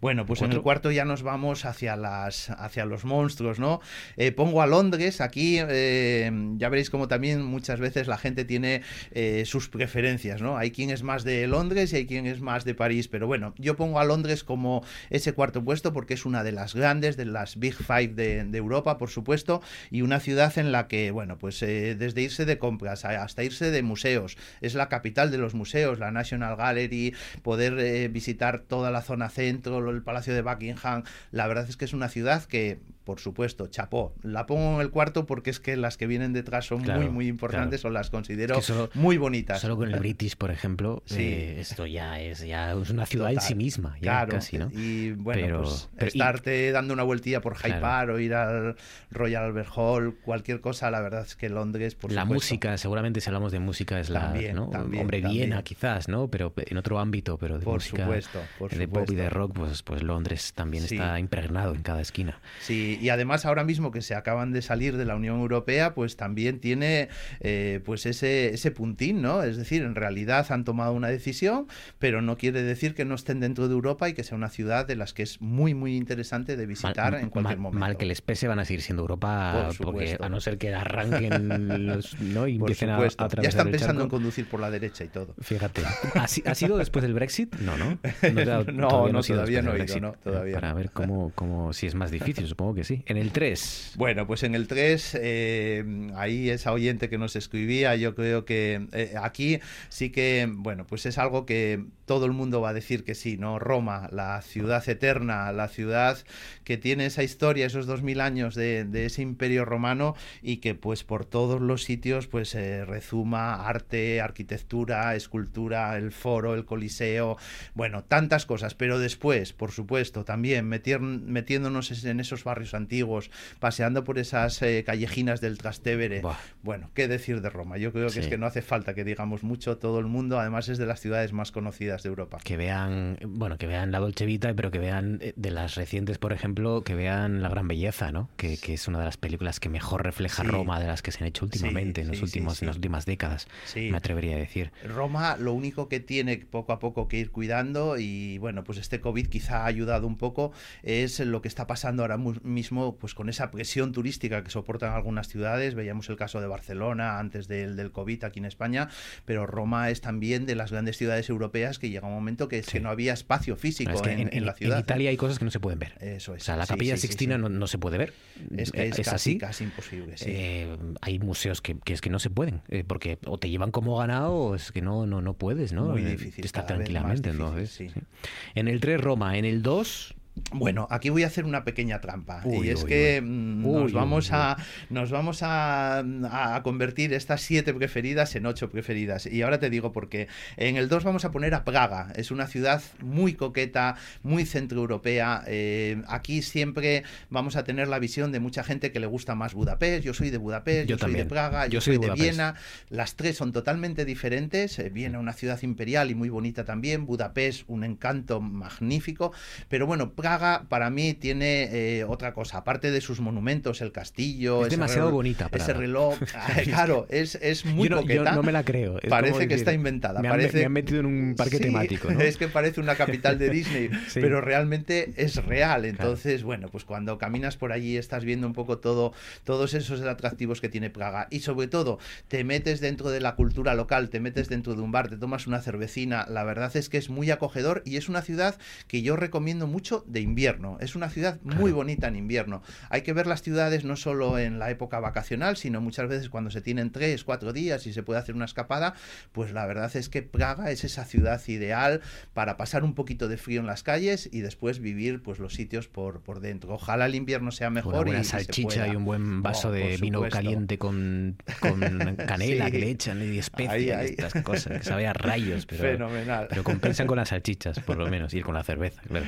Bueno, pues en el cuarto ya nos vamos hacia las hacia los monstruos, ¿no? Eh, pongo a Londres aquí, ya veréis también muchas veces la gente tiene eh, sus preferencias, ¿no? Hay quien es más de Londres y hay quien es más de París, pero bueno, yo pongo a Londres como ese cuarto puesto porque es una de las grandes, de las Big Five de, Europa, por supuesto, y una ciudad en la que, bueno, pues eh, desde irse de compras hasta irse de museos, es la capital de los museos, la National Gallery, poder eh, visitar toda la zona centro, el Palacio de Buckingham, la verdad es que es una ciudad que por supuesto, chapó. La pongo en el cuarto porque es que las que vienen detrás son Claro, muy, muy importantes claro. o las considero Que solo- muy bonitas. Solo con el British, por ejemplo, Sí. eh, esto ya es, ya es una ciudad en sí misma, ya Claro, casi, ¿no? Y bueno, Pero- pues pero- y- estarte dando una vueltilla por Hyde. Park o ir al Royal Albert Hall, cualquier cosa, la verdad es que Londres, por la supuesto. música, seguramente si hablamos de música es la, También, ¿no? también, Hombre, también. Viena quizás, ¿no? Pero en otro ámbito, pero de Por música, supuesto, por de pop y de rock, pues, pues Londres también Sí. está impregnado en cada esquina. Sí, y además ahora mismo que se acaban de salir de la Unión Europea, pues también tiene eh, pues ese, ese puntín, ¿no? Es decir, en realidad han tomado una decisión, pero no quiere decir que no estén dentro de Europa y que sea una ciudad de las que es muy, muy interesante de visitar Mal- en cualquier mal- momento. Mal que les pese, van a seguir siendo Europa, Por porque supuesto. a no ser que arranquen los, ¿no? y Por empiecen a, a ya están pensando en conducir por la derecha y todo. Fíjate, ¿ha, si- ha sido después del Brexit? No, ¿no? No, todavía no del he ido, no, todavía Para ver cómo, cómo, si es más difícil, supongo que sí. En el 3, Bueno, pues en el 3, eh, ahí esa oyente que nos escribía, yo creo que eh, aquí sí que, bueno, pues es algo que todo el mundo va a decir que sí, ¿no? Roma, la ciudad eterna, la ciudad que tiene esa historia, esos dos mil años de, de ese imperio romano y que pues por todos los sitios pues eh, rezuma arte, arquitectura, escultura, el foro, el coliseo, bueno, tantas cosas, pero después, por supuesto, también metiéndonos en esos barrios antiguos, paseando por esas eh, callejinas del Trastevere. Bueno, qué decir de Roma. Yo creo que Sí. es que no hace falta que digamos mucho. Todo el mundo, además, es de las ciudades más conocidas de Europa. que vean, bueno, que vean la Dolce Vita, pero que vean eh, de las recientes, por ejemplo, que vean La Gran Belleza, ¿no? Que, que es una de las películas que mejor refleja Sí. Roma de las que se han hecho últimamente, en, los sí, sí, últimos, sí. en las últimas décadas, Sí. me atrevería a decir. Roma lo único que tiene poco a poco que ir cuidando y bueno, pues este COVID quizá ha ayudado un poco es lo que está pasando ahora mismo pues con esa presión turística que soportan algunas ciudades. Veíamos el caso de Barcelona antes del, del COVID aquí en España, pero Roma es también de las grandes ciudades europeas que llega un momento que, es que no había espacio físico Es que en, en, en la en ciudad. Italia hay cosas que no se pueden ver. Eso es. O sea, la capilla sí, Sixtina sí. No, no se puede ver. Es que es casi- así. casi imposible, sí. Eh, hay museos que, que es que no se pueden, eh, porque o te llevan como ganado o es que no, no, no puedes, ¿no? Muy Eh, difícil, más tranquilamente, difícil, entonces. En el 3 Roma, en el 2... Bueno, aquí voy a hacer una pequeña trampa. Uy, y es uy, que uy. nos vamos a nos vamos a, a convertir estas siete preferidas en ocho preferidas. Y ahora te digo por qué. En el 2 vamos a poner a Praga. Es una ciudad muy coqueta, muy centroeuropea. Eh, aquí siempre vamos a tener la visión de mucha gente que le gusta más Budapest. Yo soy de Budapest, Yo yo, soy de. Praga, yo, Yo soy soy de. Viena. Las tres son totalmente diferentes. Eh, Viena, una ciudad imperial y muy bonita también. Budapest, un encanto magnífico. Pero bueno, Praga para mí tiene eh, otra cosa. Aparte de sus monumentos, el castillo. Es ese demasiado reloj- bonita, Ese Praga. reloj. ah, claro, es, es muy yo no, yo no me la creo. Es Parece que está inventada. Me han, parece... me han metido en un parque Sí, temático. ¿no? Es que parece una capital de Disney, Sí. pero realmente es real. Entonces, bueno, pues cuando caminas por allí estás viendo un poco todo, todos esos atractivos que tiene Praga y sobre todo te metes dentro de la cultura local, te metes dentro de un bar, te tomas una cervecina. La verdad es que es muy acogedor y es una ciudad que yo recomiendo mucho de invierno. Es una ciudad muy bonita en invierno. Hay que ver las ciudades no solo en la época vacacional, sino muchas veces cuando se tienen tres, cuatro días y se puede hacer una escapada, pues la verdad es que Praga es esa ciudad ideal para pasar un poquito de frío en las calles y después vivir pues los sitios por, por dentro. Ojalá el invierno sea mejor. Una buena y- salchicha y un buen vaso Oh, de vino supuesto. caliente con, con canela Sí. que le echan y especias y estas cosas, que sabe a rayos, pero, Fenomenal. pero compensan con las salchichas, por lo menos, y con la cerveza, claro.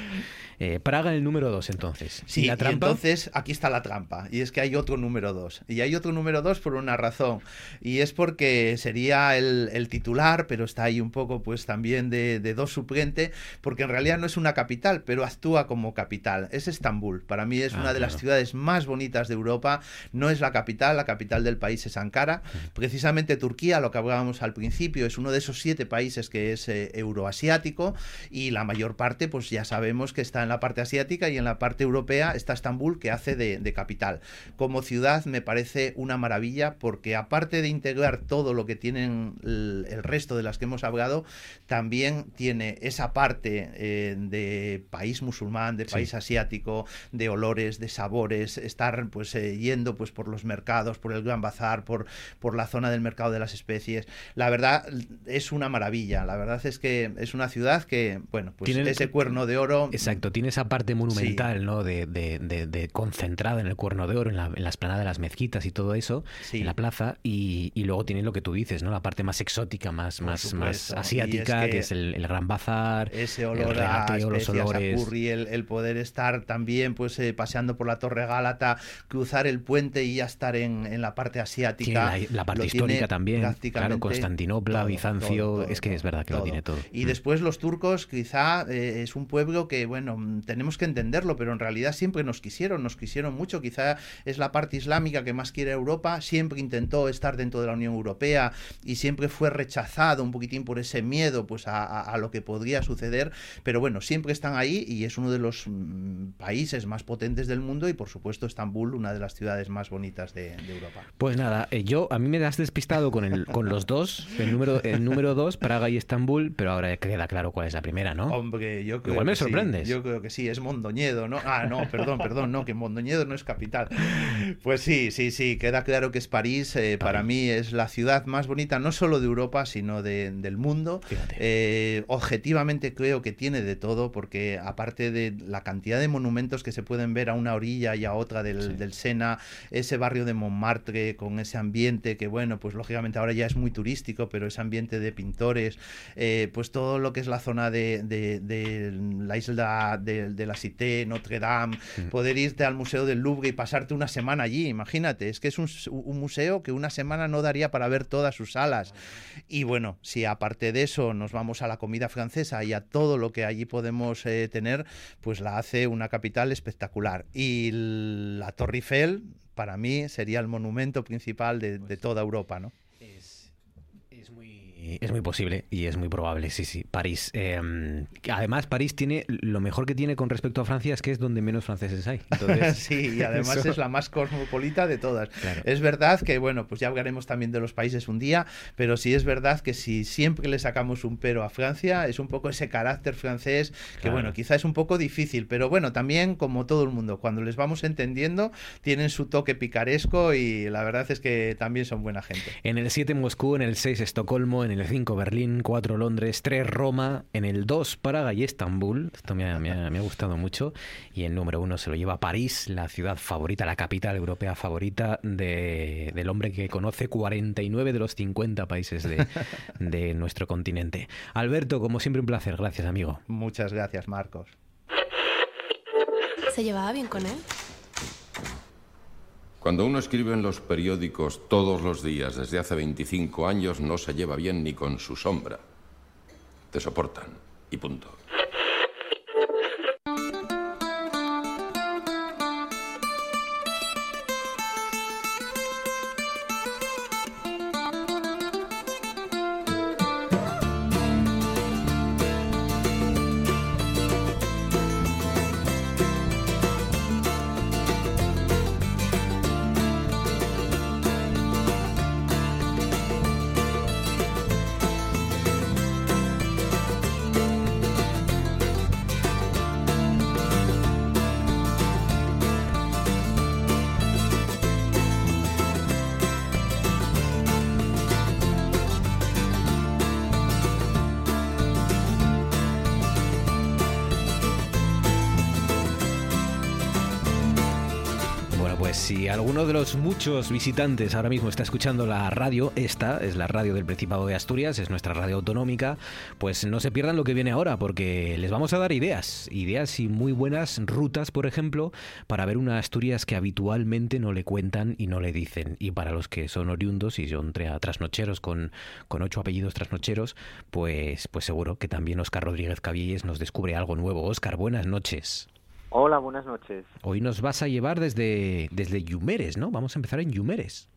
Eh, Praga el número 2, entonces. Sí, ¿Y la y trampa? entonces aquí está la trampa. Y es que hay otro número dos. Y hay otro número dos por una razón. Y es porque sería el, el titular, pero está ahí un poco pues también de, de dos suplente, porque en realidad no es una capital, pero actúa como capital. Es Estambul. Para mí es Ah, una de las claro. ciudades más bonitas de Europa. No es la capital, la capital del país es Ankara. Precisamente Turquía, lo que hablábamos al principio, es uno de esos siete países que es eh, euroasiático y la mayor parte, pues ya sabemos que está en la parte asiática y en la parte europea está Estambul, que hace de, de capital. Como ciudad me parece una maravilla porque aparte de integrar todo lo que tienen el, el resto de las que hemos hablado, también tiene esa parte eh, de país musulmán, de Sí. país asiático, de olores, de sabores, estar pues eh, yendo pues por los mercados, por el Gran Bazar, por, por la zona del mercado de las especies. La verdad es una maravilla. La verdad es que es una ciudad que, bueno, pues Tiene- ese cuerno de oro. Exacto, tiene esa parte monumental, ¿no? De, de, de, concentrada en el Cuerno de Oro, en la, en la esplanada de las mezquitas y todo eso, en la plaza, y, y, luego tiene lo que tú dices, ¿no? La parte más exótica, más, más, más asiática, que, es el, el, Gran Bazar, ese olor el regateo, los olores. curry, el, el, poder estar también pues eh, paseando por la Torre Gálata, cruzar el puente y ya estar en, en la parte asiática. la, la, parte histórica también, claro, Constantinopla, Bizancio, es que es verdad que lo tiene todo. Y mm. después los turcos, quizá eh, es un pueblo que, bueno, tenemos que entenderlo, pero en realidad siempre nos quisieron, nos quisieron mucho. Quizá es la parte islámica que más quiere Europa, siempre intentó estar dentro de la Unión Europea y siempre fue rechazado un poquitín por ese miedo pues a, a lo que podría suceder, pero bueno, siempre están ahí y es uno de los mm, países más potentes del mundo y por supuesto Estambul, una de las ciudades más bonitas de, de Europa. Pues nada, eh, yo a mí me has despistado con, el, con los dos, el número, el número dos, Praga y Estambul, pero ahora queda claro cuál es la primera, ¿no? Hombre, yo creo Igual me que sorprendes. Sí, yo creo que sí, es Mondoñedo, ¿no? Ah, no, perdón, perdón, no, que Mondoñedo no es capital. Pues sí, sí, sí, queda claro que es París. Eh, para mí es la ciudad más bonita, no solo de Europa, sino de, del mundo. Eh, objetivamente creo que tiene de todo, porque aparte de la cantidad de monumentos que se pueden ver a una orilla y a otra del, sí. del Sena, ese barrio de Montmartre con ese ambiente que, bueno, pues lógicamente ahora ya es muy turístico, pero ese ambiente de pintores, eh, pues todo lo que es la zona de, de, de la isla de, de, la Cité, Notre Dame, mm. poder irte al Museo del Louvre y pasarte una semana allí, imagínate, es que es un, un, museo que una semana no daría para ver todas sus salas. Y bueno, si aparte de eso nos vamos a la comida francesa y a todo lo que allí podemos eh, tener, pues la hace una capital espectacular. Y la Torre Eiffel, para mí, sería el monumento principal de, de toda Europa, ¿no? Es muy posible y es muy probable, sí, sí. París. Eh, además, París tiene lo mejor que tiene con respecto a Francia es que es donde menos franceses hay. Entonces, sí, y además eso... es la más cosmopolita de todas. Claro. Es verdad que, bueno, pues ya hablaremos también de los países un día, pero sí es verdad que si siempre le sacamos un pero a Francia, es un poco ese carácter francés que, claro. bueno, quizá es un poco difícil, pero bueno, también como todo el mundo, cuando les vamos entendiendo, tienen su toque picaresco y la verdad es que también son buena gente. En el 7 Moscú, en el 6 Estocolmo, en el 5 Berlín, 4 Londres, 3 Roma, en el 2 Praga y Estambul, esto me ha, me, ha, me ha, gustado mucho, y el número 1 se lo lleva París, la ciudad favorita, la capital europea favorita de, del hombre que conoce 49 de los 50 países de, de nuestro continente. Alberto, como siempre un placer, gracias amigo. Muchas gracias Marcos. ¿Se llevaba bien con él? Cuando uno escribe en los periódicos todos los días desde hace 25 años, no se lleva bien ni con su sombra. Te soportan. Y punto. Muchos visitantes ahora mismo está escuchando la radio, esta es la radio del Principado de Asturias, es nuestra radio autonómica, pues no se pierdan lo que viene ahora, porque les vamos a dar ideas, ideas y muy buenas rutas, por ejemplo, para ver una Asturias que habitualmente no le cuentan y no le dicen. Y para los que son oriundos y son trasnocheros con, con ocho apellidos trasnocheros, pues, pues seguro que también Oscar Rodríguez Cavilles nos descubre algo nuevo. Oscar, buenas noches. Hola, buenas noches. Hoy nos vas a llevar desde, desde Yumeres, ¿no? Vamos a empezar en Yumeres.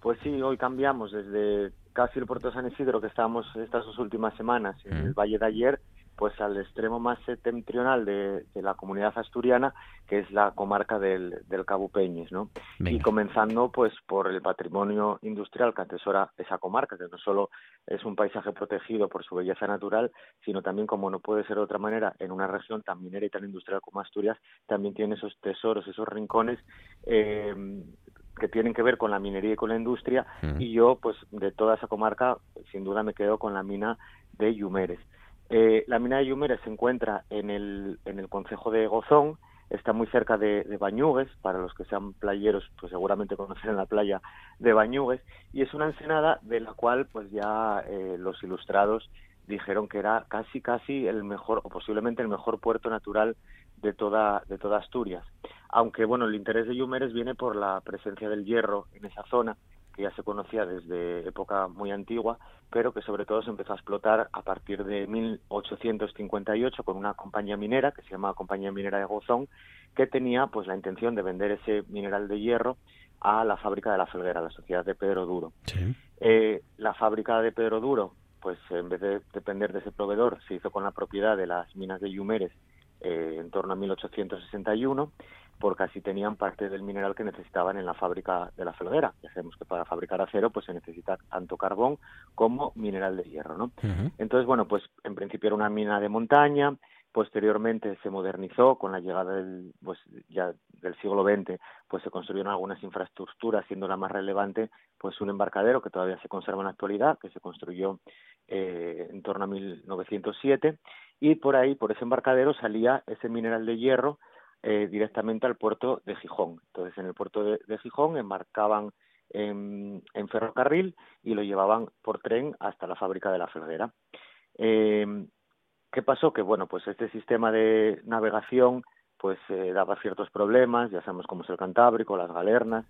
Pues sí, hoy cambiamos desde casi el puerto de San Isidro, que estábamos estas dos últimas semanas en mm. el Valle de ayer, pues al extremo más septentrional de, de, la comunidad asturiana, que es la comarca del, del Cabo Peñes, ¿no? Venga. Y comenzando pues por el patrimonio industrial que atesora esa comarca, que no solo es un paisaje protegido por su belleza natural, sino también, como no puede ser de otra manera, en una región tan minera y tan industrial como Asturias, también tiene esos tesoros, esos rincones eh, que tienen que ver con la minería y con la industria, -huh. y yo, pues, de toda esa comarca, sin duda me quedo con la mina de Yumeres. Eh, la mina de Yumeres se encuentra en el, en el concejo de Gozón, está muy cerca de, de, para los que sean playeros, pues seguramente conocerán la playa de Bañugues, y es una ensenada de la cual pues ya eh, los ilustrados dijeron que era casi casi el mejor o posiblemente el mejor puerto natural de toda de toda Asturias. Aunque bueno, el interés de Yumeres viene por la presencia del hierro en esa zona que ya se conocía desde época muy antigua, pero que sobre todo se empezó a explotar a partir de 1858 con una compañía minera que se llamaba Compañía Minera de Gozón, que tenía pues la intención de vender ese mineral de hierro a la fábrica de la Felguera, la sociedad de Pedro Duro. Eh, la fábrica de Pedro Duro, pues en vez de depender de ese proveedor, se hizo con la propiedad de las minas de Yumeres eh, en torno a 1861 porque así tenían parte del mineral que necesitaban en la fábrica de la felguera. Ya sabemos que para fabricar acero pues se necesita tanto carbón como mineral de hierro, ¿no? Entonces, bueno, pues en principio era una mina de montaña, posteriormente se modernizó con la llegada del pues ya del siglo XX, pues se construyeron algunas infraestructuras, siendo la más relevante pues un embarcadero que todavía se conserva en la actualidad, que se construyó eh, en torno a 1907 y por ahí, por ese embarcadero salía ese mineral de hierro eh, directamente al puerto de Gijón. Entonces, en el puerto de, Gijón embarcaban en, ferrocarril y lo llevaban por tren hasta la fábrica de la Ferrera. Eh, ¿Qué pasó? Que bueno, pues este sistema de navegación pues eh, daba ciertos problemas, ya sabemos cómo es el Cantábrico, las galernas,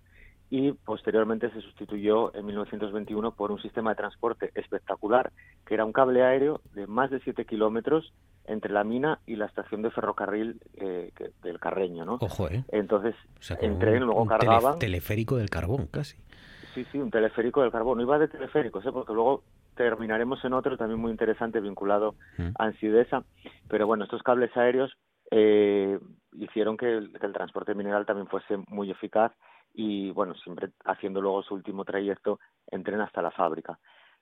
y posteriormente se sustituyó en 1921 por un sistema de transporte espectacular, que era un cable aéreo de más de 7 kilómetros entre la mina y la estación de ferrocarril eh, del Carreño, ¿no? Ojo, ¿eh? Entonces, o en tren luego cargaban... teleférico del carbón, casi. Sí, sí, un teleférico del carbón. Iba de teleféricos, ¿eh? porque luego terminaremos en otro también muy interesante vinculado mm. a Ansidesa. Pero bueno, estos cables aéreos eh, hicieron que el, que el transporte mineral también fuese muy eficaz y bueno, siempre haciendo luego su último trayecto en tren hasta la fábrica.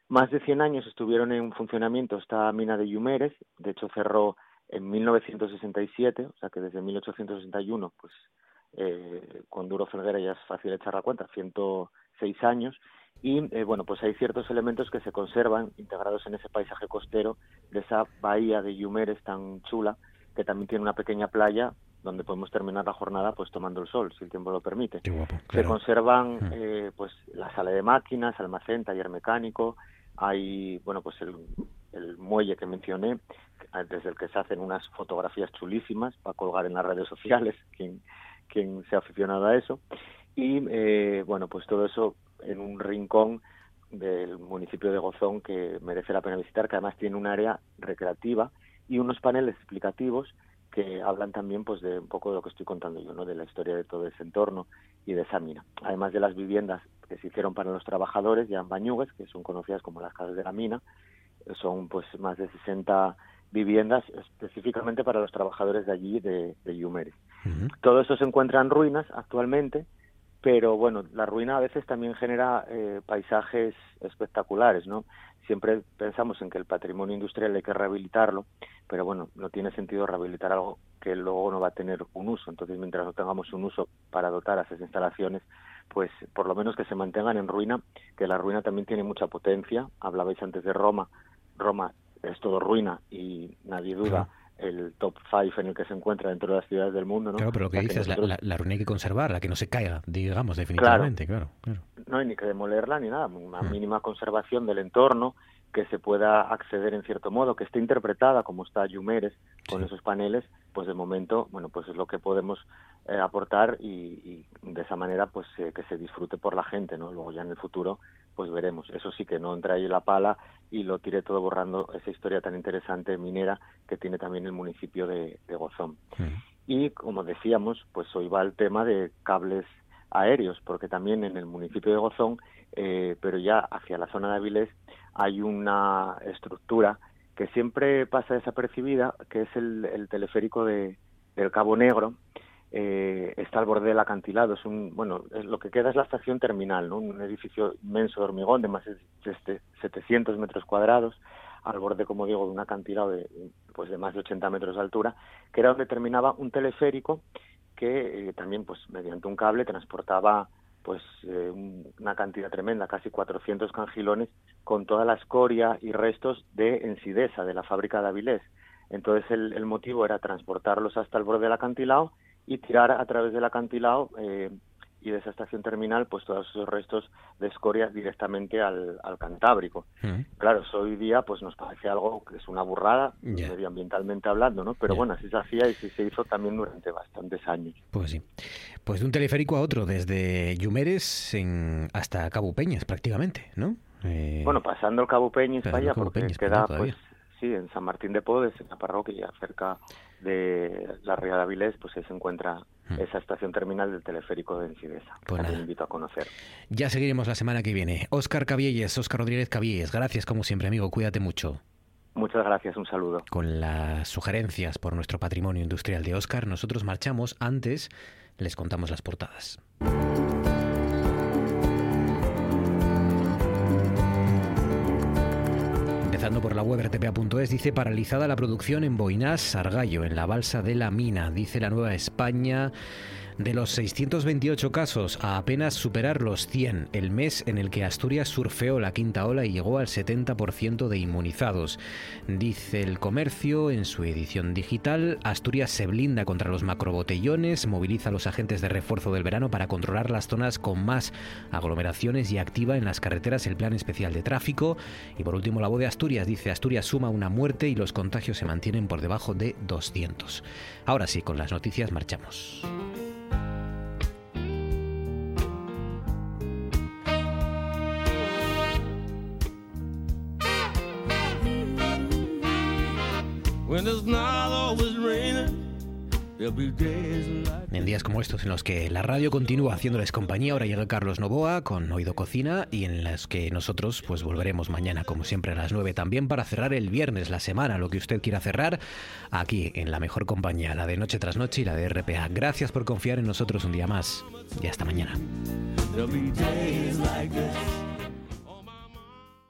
Más de 100 años estuvieron en funcionamiento esta mina de Yumeres, de hecho cerró en 1967, o sea que desde 1861, pues eh, con Duro Felguera ya es fácil echar la cuenta, 106 años, y eh, bueno, pues hay ciertos elementos que se conservan integrados en ese paisaje costero de esa bahía de Yumeres tan chula, que también tiene una pequeña playa donde podemos terminar la jornada pues tomando el sol, si el tiempo lo permite. Se conservan mm. eh, pues la sala de máquinas, almacén, taller mecánico, hay, bueno, pues el, el muelle que mencioné, desde el que se hacen unas fotografías chulísimas para colgar en las redes sociales, quien, quien se ha aficionado a eso. Y, eh, bueno, pues todo eso en un rincón del municipio de Gozón que merece la pena visitar, que además tiene un área recreativa y unos paneles explicativos que hablan también pues de un poco de lo que estoy contando yo, ¿no? de la historia de todo ese entorno y de esa mina. Además de las viviendas que se hicieron para los trabajadores ya en Bañugues, que son conocidas como las casas de la mina, son pues más de 60 viviendas específicamente para los trabajadores de allí, de, de Yumeres. Todo eso se encuentra en ruinas actualmente, pero bueno, la ruina a veces también genera eh, paisajes espectaculares, ¿no? Siempre pensamos en que el patrimonio industrial hay que rehabilitarlo, pero bueno, no tiene sentido rehabilitar algo que luego no va a tener un uso. Entonces, mientras no tengamos un uso para dotar a esas instalaciones, pues por lo menos que se mantengan en ruina, que la ruina también tiene mucha potencia. Hablabais antes de Roma. Roma es todo ruina y nadie duda el top 5 en el que se encuentra dentro de las ciudades del mundo. ¿no? Claro, pero lo que dices, la, la, ruina hay que conservarla, que no se caiga, digamos, definitivamente, claro. claro, No hay ni que demolerla ni nada, una mm. mínima conservación del entorno, que se pueda acceder en cierto modo, que esté interpretada como está Yumeres con esos paneles, pues de momento, bueno, pues es lo que podemos eh, aportar y, de esa manera pues eh, que se disfrute por la gente, ¿no? Luego ya en el futuro pues veremos. Eso sí que no entra ahí la pala y lo tire todo borrando esa historia tan interesante minera que tiene también el municipio de, Gozón. Y como decíamos, pues hoy va el tema de cables aéreos, porque también en el municipio de Gozón, eh, pero ya hacia la zona de Avilés, hay una estructura que siempre pasa desapercibida, que es el, teleférico de, del Cabo Negro, eh, está al borde del acantilado. Es un, bueno, lo que queda es la estación terminal, ¿no? un edificio inmenso de hormigón de más de 700 metros cuadrados, al borde, como digo, de un acantilado de, pues de más de 80 metros de altura, que era donde terminaba un teleférico que eh, también, pues mediante un cable, transportaba pues eh, una cantidad tremenda, casi 400 cangilones, con toda la escoria y restos de Ensidesa, de la fábrica de Avilés. Entonces el, el motivo era transportarlos hasta el borde del acantilado y tirar a través del acantilado eh, y de esa estación terminal pues todos esos restos de escoria directamente al, al Cantábrico. Claro, eso hoy día pues nos parece algo que es una burrada medioambientalmente hablando, ¿no? Pero bueno, así se hacía y sí se hizo también durante bastantes años. Pues sí. Pues de un teleférico a otro, desde Yumeres en, hasta Cabo Peñas prácticamente, ¿no? Eh, Bueno, pasando el Cabo Peñas Cabo porque Peñas, queda pues sí, en San Martín de Podes, en la parroquia, cerca de la Ría de Avilés, pues ahí se encuentra esa estación terminal del teleférico de Encidesa. Hmm. Pues que te invito a conocer. Ya seguiremos la semana que viene. Óscar Cabielles, Óscar Rodríguez Cabielles, gracias como siempre, amigo. Cuídate mucho. Muchas gracias, un saludo. Con las sugerencias por nuestro patrimonio industrial de Óscar, nosotros marchamos. Antes les contamos las portadas. Por la web rtpa.es, dice paralizada la producción en Boinás, Sargallo, en la balsa de la mina. Dice la Nueva España, de los 628 casos a apenas superar los 100, el mes en el que Asturias surfeó la quinta ola y llegó al 70% de inmunizados. Dice el comercio en su edición digital, Asturias se blinda contra los macrobotellones, moviliza a los agentes de refuerzo del verano para controlar las zonas con más aglomeraciones y activa en las carreteras el plan especial de tráfico. Y por último, la voz de Asturias dice, Asturias suma una muerte y los contagios se mantienen por debajo de 200. Ahora sí, con las noticias marchamos. When it's not always raining, En días como estos en los que la radio continúa haciéndoles compañía, ahora llega Carlos Novoa con Oído Cocina y en las que nosotros pues volveremos mañana como siempre a las 9 también para cerrar el viernes, la semana, lo que usted quiera cerrar aquí en la mejor compañía, la de Noche tras Noche y la de RPA. Gracias por confiar en nosotros un día más y hasta mañana.